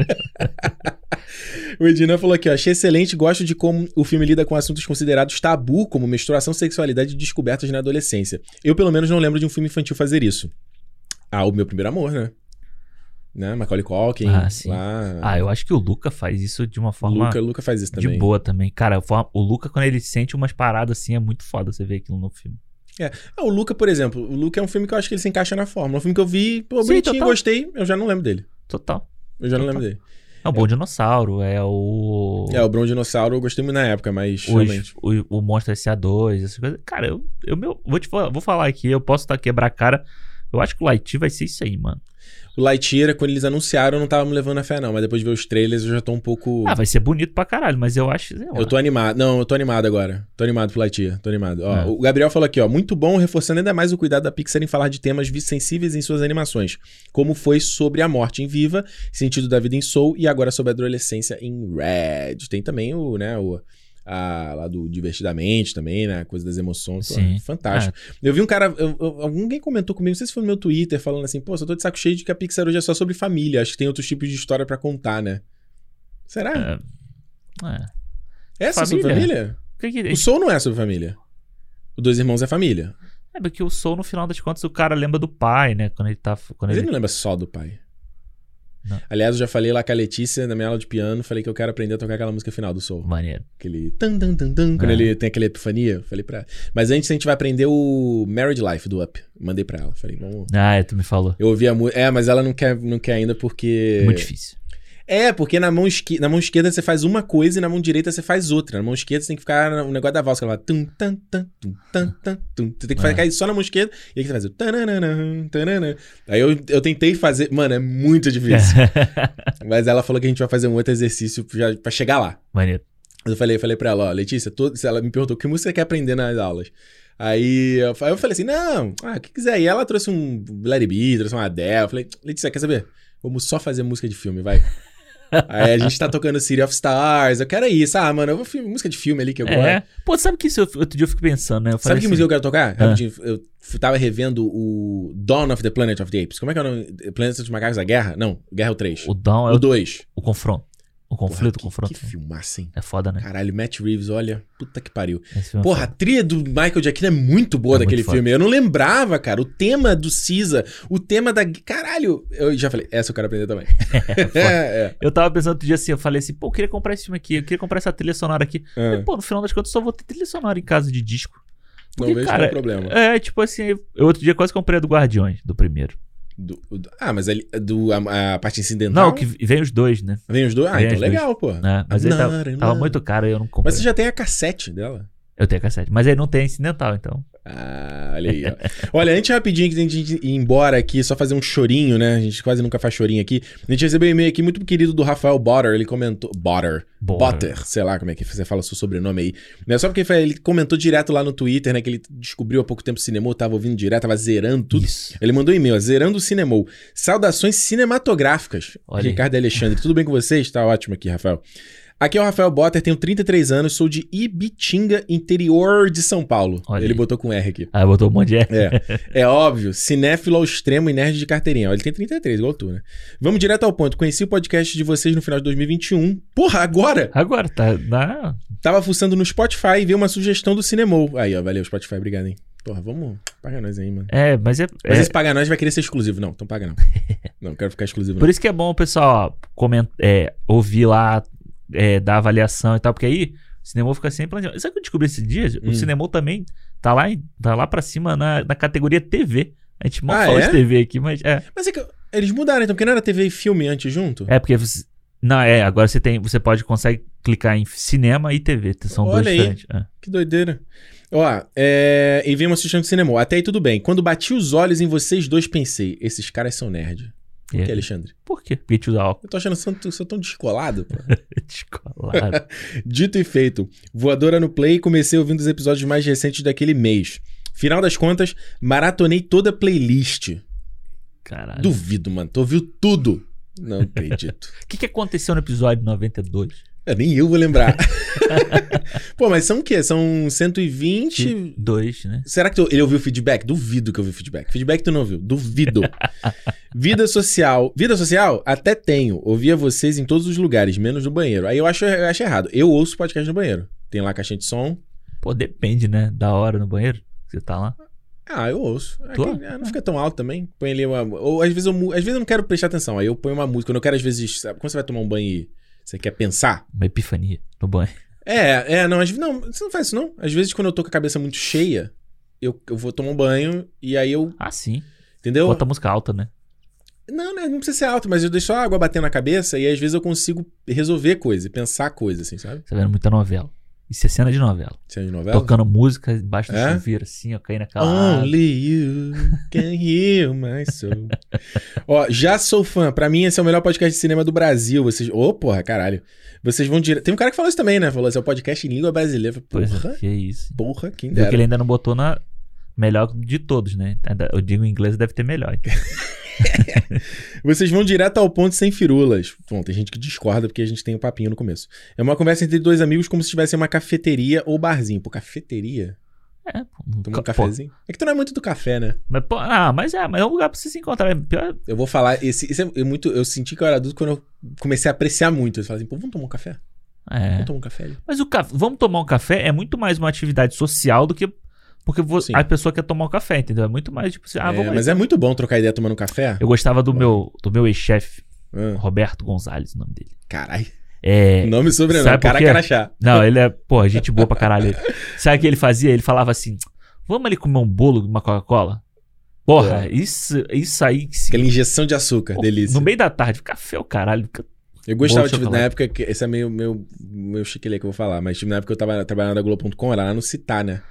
o Edina falou aqui: ó, achei excelente, gosto de como o filme lida com assuntos considerados tabu, como menstruação, sexualidade e descobertas na adolescência. Eu, pelo menos, não lembro de um filme infantil fazer isso. Ah, o meu primeiro amor, né? Né? Macaulay Culkin. Ah, sim. Lá... Ah, eu acho que o Luca faz isso de uma forma. Luca, Luca faz isso também. De boa também. Cara, o Luca, quando ele sente umas paradas assim, é muito foda você ver aquilo no filme. É. Ah, o Luca, por exemplo, o Luca é um filme que eu acho que ele se encaixa na fórmula. É um filme que eu vi, pô, Sim, bonitinho, total. gostei, eu já não lembro dele. Total. Eu já total. não lembro dele. É o Bom é. Dinossauro, é o. É, o Bom Dinossauro eu gostei muito na época, mas. Os, realmente... o, o Monstro SA2, essas coisas. Cara, eu, eu meu, vou, te, vou falar aqui, eu posso estar tá quebrar a cara. Eu acho que o Light vai ser isso aí, mano. O Lightyear, quando eles anunciaram, eu não tava me levando a fé, não. Mas depois de ver os trailers, eu já tô um pouco. Ah, vai ser bonito pra caralho, mas eu acho. Eu tô animado. Não, eu tô animado agora. Tô animado pro Lightyear. Tô animado. Ó, é. O Gabriel falou aqui, ó. Muito bom, reforçando ainda mais o cuidado da Pixar em falar de temas sensíveis em suas animações. Como foi sobre a morte em Viva, sentido da vida em Soul e agora sobre a adolescência em Red. Tem também o, né, o a, lá do Divertidamente também, né? Coisa das emoções. Sim. Pô, fantástico. É. Eu vi um cara. Eu, eu, alguém comentou comigo, não sei se foi no meu Twitter, falando assim, pô, só tô de saco cheio de que a Pixar hoje é só sobre família. Acho que tem outros tipos de história para contar, né? Será? É. é. Essa família? é sobre família? Que que... O Soul não é sobre família. O Dois Irmãos é família. É, porque o Soul, no final das contas, o cara lembra do pai, né? Quando ele tá. Quando Mas ele... ele não lembra só do pai. Não. Aliás, eu já falei lá com a Letícia na minha aula de piano, falei que eu quero aprender a tocar aquela música final do Soul. Maneiro. Aquele tan tan tan tan, quando é. ele tem aquela epifania, falei pra ela. Mas antes a gente vai aprender o Married Life do Up. Mandei pra ela, falei, vamos. Ah, é, tu me falou. Eu ouvi a música. É, mas ela não quer, não quer ainda porque. É muito difícil. É, porque na mão, esqui... na mão esquerda você faz uma coisa e na mão direita você faz outra. Na mão esquerda você tem que ficar no negócio da valsa, que ela tum, tan, tan, tum, tan, tan, tum. Você tem que é. só na mão esquerda e aí você faz o tananana, tanana. Aí eu, eu tentei fazer, mano, é muito difícil. Mas ela falou que a gente vai fazer um outro exercício pra chegar lá. Maneiro. Eu falei, falei pra ela, ó, Letícia, todo... ela me perguntou que música você quer aprender nas aulas. Aí eu, eu falei assim, não, ah, o que quiser. E ela trouxe um Larry B, trouxe uma Adele. Eu falei, Letícia, quer saber? Vamos só fazer música de filme, vai. Aí a gente tá tocando City of Stars, eu quero isso. Ah, mano, eu vou filme, música de filme ali que eu é. gosto. Pô, sabe que isso eu, outro dia eu fico pensando, né? Eu sabe assim, que música eu quero tocar? Ah. Eu tava revendo o Dawn of the Planet of the Apes. Como é que é o nome? Planet dos Macacos da Guerra? Não, Guerra é o 3. O Dawn é o 2. O confronto. O conflito, Porra, o confronto. Que filmaça, hein? É foda, né? Caralho, Matt Reeves, olha. Puta que pariu. É Porra, a trilha do Michael Giacchino é muito boa é daquele muito filme. Eu não lembrava, cara. O tema do Cisa, o tema da. Caralho! Eu já falei, essa eu quero aprender também. é, é. Eu tava pensando outro dia assim, eu falei assim, pô, eu queria comprar esse filme aqui, eu queria comprar essa trilha sonora aqui. É. Mas, pô, no final das contas, eu só vou ter trilha sonora em casa de disco. Porque, não vejo cara, problema. É, tipo assim, eu outro dia quase comprei a do Guardiões, do primeiro. Do, do, ah, mas ele, do, a, a, parte incidental. Não, que vem os dois, né? Vem os dois? Ah, vem então legal, dois. pô. É, mas ele tava, tava, muito caro e eu não comprei. Mas você já tem a cassete dela? Eu tenho cassete. Mas aí não tem incidental, então. Ah, olha aí, ó. olha, antes rapidinho que a gente ir embora aqui, só fazer um chorinho, né? A gente quase nunca faz chorinho aqui. A gente recebeu um e-mail aqui muito querido do Rafael Botter. Ele comentou. Botter. Botter. Sei lá como é que você fala o seu sobrenome aí. Não é só porque ele comentou direto lá no Twitter, né? Que ele descobriu há pouco tempo o cinema, tava ouvindo direto, tava zerando tudo. Isso. Ele mandou um e-mail, ó, zerando o cinema. Saudações cinematográficas. Olha Ricardo Alexandre. Tudo bem com vocês? Tá ótimo aqui, Rafael. Aqui é o Rafael Botter, tenho 33 anos, sou de Ibitinga, interior de São Paulo. Olha Ele aí. botou com R aqui. Ah, botou um monte de R. É. é óbvio, cinéfilo ao extremo e nerd de carteirinha. Ele tem 33, igual tu, né? Vamos direto ao ponto. Conheci o podcast de vocês no final de 2021. Porra, agora? Agora, tá. Na... Tava fuçando no Spotify e vi uma sugestão do Cinemou. Aí, ó, valeu, Spotify, obrigado, hein? Porra, vamos. Paga nós aí, mano. É, mas é. Mas é... esse paga nós vai querer ser exclusivo. Não, então paga não. não, quero ficar exclusivo. Por não. isso que é bom o pessoal coment... É, ouvir lá é, da avaliação e tal, porque aí o cinema fica sempre planejando. Sabe o que eu descobri esses dias? Hum. O cinema também Tá lá, tá lá pra cima na, na categoria TV. A gente mal Ah, fala é? de TV aqui, mas é. Mas é que eles mudaram, então, porque não era TV e filme antes junto? É porque você. Não, é, agora você tem. Você pode consegue clicar em cinema e TV. São Olha dois aí. diferentes. É. Que doideira. Ó, é... e vimos assistindo de cinema. Até aí tudo bem. Quando bati os olhos em vocês dois, pensei, esses caras são nerd. Por que, aí? Alexandre? Por quê? Porque te usa álcool. Eu tô achando que sou- sou tão descolado, pô. Descolado. Dito e feito. Voadora no Play comecei ouvindo os episódios mais recentes daquele mês. Final das contas, maratonei toda a playlist. Caralho. Duvido, mano. Tu ouviu tudo. Não acredito. O que, que aconteceu no episódio 92? É, nem eu vou lembrar. Pô, mas são o quê? São 120. Dois, né? Será que tu- ele ouviu feedback? Duvido que ouviu feedback. Feedback tu não ouviu. Duvido. Vida social. Vida social? Até tenho. Ouvia vocês em todos os lugares, menos no banheiro. Aí eu acho, eu acho errado. Eu ouço podcast no banheiro. Tem lá caixinha de som. Pô, depende, né? Da hora no banheiro. que Você tá lá. Ah, eu ouço. É Tu? que, é, não fica tão alto também. Põe ali uma. Ou às vezes eu, às vezes eu não quero prestar atenção. Aí eu ponho uma música. Quando eu quero, às vezes. Sabe, quando você vai tomar um banho e você quer pensar? Uma epifania no banho. É, é, não, às, não, você não faz isso não. Às vezes quando eu tô com a cabeça muito cheia, eu, eu vou tomar um banho e aí eu. Ah, sim. Entendeu? Bota música alta, né? Não, né, não precisa ser alto, mas eu deixo só a água bater na cabeça e às vezes eu consigo resolver coisa, pensar coisa, assim, sabe? Você vendo muita novela. Isso é cena de novela. Cena de novela. Tocando música embaixo do É? chuveiro, assim, ó, caindo aquela. Only you can heal my soul. Ó, já sou fã. Pra mim, esse é o melhor podcast de cinema do Brasil. Vocês. Ô, porra, caralho. Vocês vão direto. Tem um cara que falou isso também, né? Falou assim: é o podcast em língua brasileira. Pois Porra, é, que isso. porra, quem Viu que ele dera. ainda não botou na melhor de todos, né? Eu digo em inglês, deve ter melhor. então. Vocês vão direto ao ponto sem firulas. Bom, tem gente que discorda porque a gente tem um papinho no começo. É uma conversa entre dois amigos como se tivesse uma cafeteria ou barzinho. Pô, cafeteria? É, pô. Toma um Pô, cafezinho? É que tu não é muito do café, né? Mas, pô, ah, mas é, mas é um lugar pra você se encontrar. É Pior, Eu vou falar, esse, esse é muito. Eu senti que eu era adulto quando eu comecei a apreciar muito. Eu falei assim, pô, vamos tomar um café? é. Vamos tomar um café ali. Mas o café, vamos tomar um café é muito mais uma atividade social do que porque vo- Sim. a pessoa quer tomar um café, entendeu? É muito mais tipo assim, ah, É, vamos mas é muito bom trocar ideia tomando café. Eu gostava do meu do meu ex-chefe, Ah, Roberto Gonzalez, o nome dele. Caralho. É, Nome e sobrenome. Sabe por Cara quê? Carachá. não, ele é, pô, gente boa pra caralho. Sabe o que ele fazia? Ele falava assim: "Vamos ali comer um bolo, uma Coca-Cola?" Porra, Pô. isso, isso aí se- Aquela injeção de açúcar, pô, delícia. No meio da tarde, café o caralho. Eu gostava, de tipo, na época que. Esse é meio, meio, meio chiquilê que eu vou falar, mas tipo, na época eu tava trabalhando na Globo.com, era lá no Citar, né?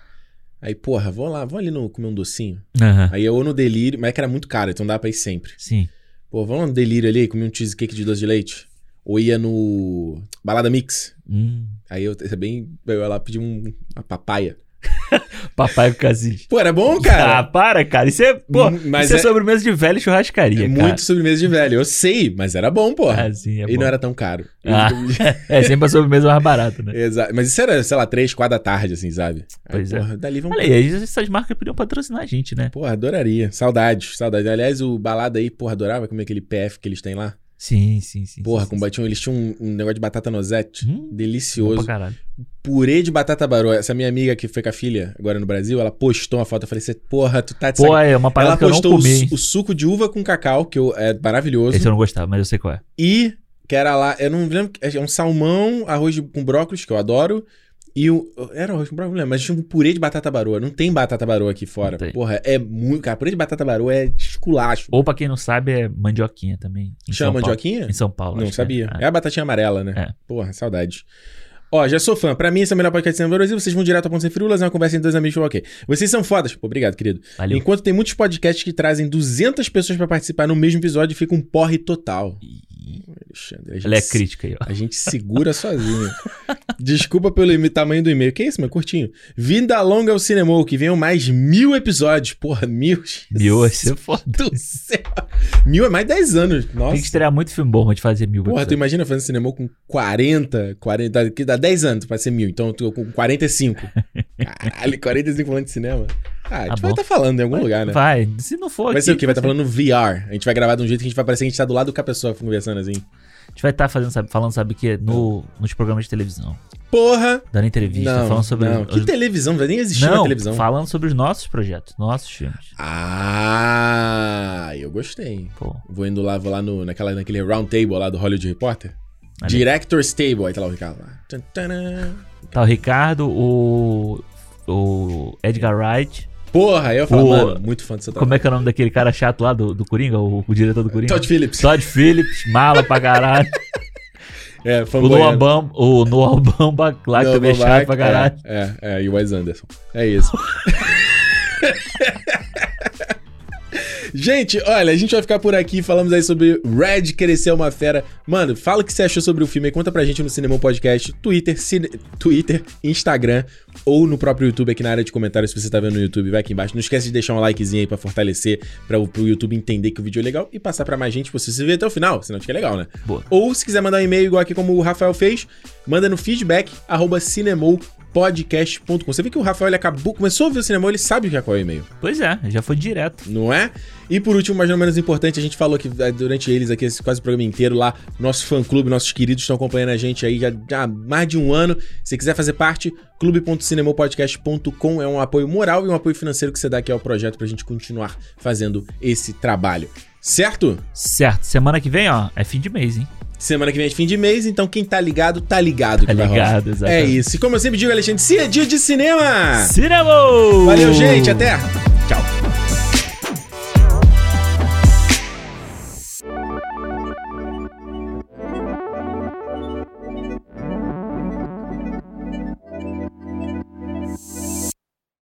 Aí, porra, vamos lá, vamos ali no, comer um docinho. Aham. Aí eu no delírio, mas é que era muito caro, então dá pra ir sempre. Sim. Pô, vamos lá no delírio ali, comer um cheesecake de doce de leite. Ou ia no Balada Mix. Hum. Aí eu, é bem. Eu ia lá pedir um, uma papaya. Papai Casis. Pô, era bom, Ah, cara? para, cara. Isso é, pô, Hum, mas isso é, é- sobremesa de velho e churrascaria, É cara. muito sobremesa de velho. Eu sei, mas era bom, porra. Ah, sim, é e bom. não era tão caro. Ah. É sempre a sobremesa mais barata, né? Exato. Mas isso era, sei lá, três, quatro da tarde, assim, sabe? Aí, Pois é. porra, dali vamos. Olha aí, essas marcas podiam patrocinar a gente, né? Porra, adoraria. Saudades, saudades. Aliás, o balada aí, porra, adorava comer aquele PF que eles têm lá. Sim, sim, sim. Porra, sim, com sim. batiam, eles tinham um, um negócio de batata nozete. Hum, Delicioso. Purê de batata barô. Essa minha amiga que foi com a filha agora no Brasil, ela postou uma foto. Eu falei, "Cê- porra, tu tá de Pô, sacanagem." é uma parada Ela que eu não postou o, comi. su- o suco de uva com cacau, que eu, é maravilhoso. Esse eu não gostava, mas eu sei qual é. E que era lá, eu não lembro, é um salmão, arroz com brócolis, que eu adoro. E o. Era arroz com brócolis, não lembro, mas tinha um purê de batata baroa. Não tem batata baroa aqui fora. Porra, é muito. Cara, purê de batata baroa é esculacho. Ou pra quem não sabe, é mandioquinha também. Chama mandioquinha? Em São Paulo. Não que sabia. É. É. a batatinha amarela, né? É. Porra, saudades. Ó, já sou fã. Pra mim, esse é o melhor podcast do Brasil. Vocês vão direto ao ponto sem firulas, é uma conversa entre dois amigos. Ok. Vocês são fodas. Pô, obrigado, querido. Valeu. Enquanto tem muitos podcasts que trazem 200 pessoas pra participar no mesmo episódio, fica um porre total. Alexandre, a gente Ela é crítica aí, ó. A gente segura sozinho. Desculpa pelo tamanho do e-mail. Que isso, mano? Curtinho. Vida longa ao cinema, que venham mais mil episódios. Porra, mil. Mil vai ser foda. do céu. Mil é mais 10 anos. Nossa. Tem que estrear muito filme bom de fazer mil Porra, tu episódios. imagina fazendo cinema com 40, 40, que dá 10 anos pra ser mil, então eu tô com 45. Caralho, 45 falando de cinema. Ah, a gente Tá vai estar falando em algum lugar, né? Vai, se não for Vai aqui, ser o quê? Vai estar falando no VR. A gente vai gravar de um jeito que a gente vai parecer que a gente tá do lado com a pessoa conversando assim. A gente vai estar fazendo, sabe, falando, sabe o quê? No, nos programas de televisão. Porra! Dando entrevista, Não, falando sobre... não. os- Que televisão? Vai nem existir Não, televisão. falando sobre os nossos projetos, nossos filmes. Ah, eu gostei. Pô, Vou indo lá, vou lá no, naquela, naquele round table lá do Hollywood Reporter. Ali. Director's Table. Aí tá lá o Ricardo lá. Tá o Ricardo, o o Edgar Wright. Porra, eu falar, o... mano, muito fã dessa Como é que é o nome daquele cara chato lá do, do Coringa, o, o diretor do Coringa? Todd Phillips. Todd Phillips, mala pra caralho. É, o Noah, Bamba, o Noah Bamba, claro que também é chato pra caralho. É, é, é, e o Wes Anderson. É isso. Gente, olha, a gente vai ficar por aqui. Falamos aí sobre Red Crescer uma Fera. Mano, fala o que você achou sobre o filme aí. Conta pra gente no Cinema Podcast, Twitter, cine... Twitter, Instagram ou no próprio YouTube aqui na área de comentários. Se você tá vendo no YouTube, vai aqui embaixo. Não esquece de deixar um likezinho aí pra fortalecer, pra o YouTube entender que o vídeo é legal e passar pra mais gente. Se você se ver até o final, senão é legal, né? Boa. Ou se quiser mandar um e-mail igual aqui como o Rafael fez, manda no feedback, arroba cinemou.com podcast.com. Você vê que o Rafael ele acabou, começou a ver o cinema, ele sabe já qual é o e-mail. Pois é, já foi direto. Não é? E por último, mas não menos importante, a gente falou que eh, durante eles aqui, esse quase o programa inteiro lá, nosso fã-clube, nossos queridos estão acompanhando a gente aí já há mais de um ano. Se quiser fazer parte, clube.cinemopodcast.com é um apoio moral e um apoio financeiro que você dá aqui ao projeto pra gente continuar fazendo esse trabalho. Certo? Certo. Semana que vem, ó, é fim de mês, hein? Semana que vem é fim de mês, então quem tá ligado, tá ligado. Tá ligado, exato. É isso. E como eu sempre digo, Alexandre, se é dia de cinema! Cinema! Valeu, gente. Até. Tchau.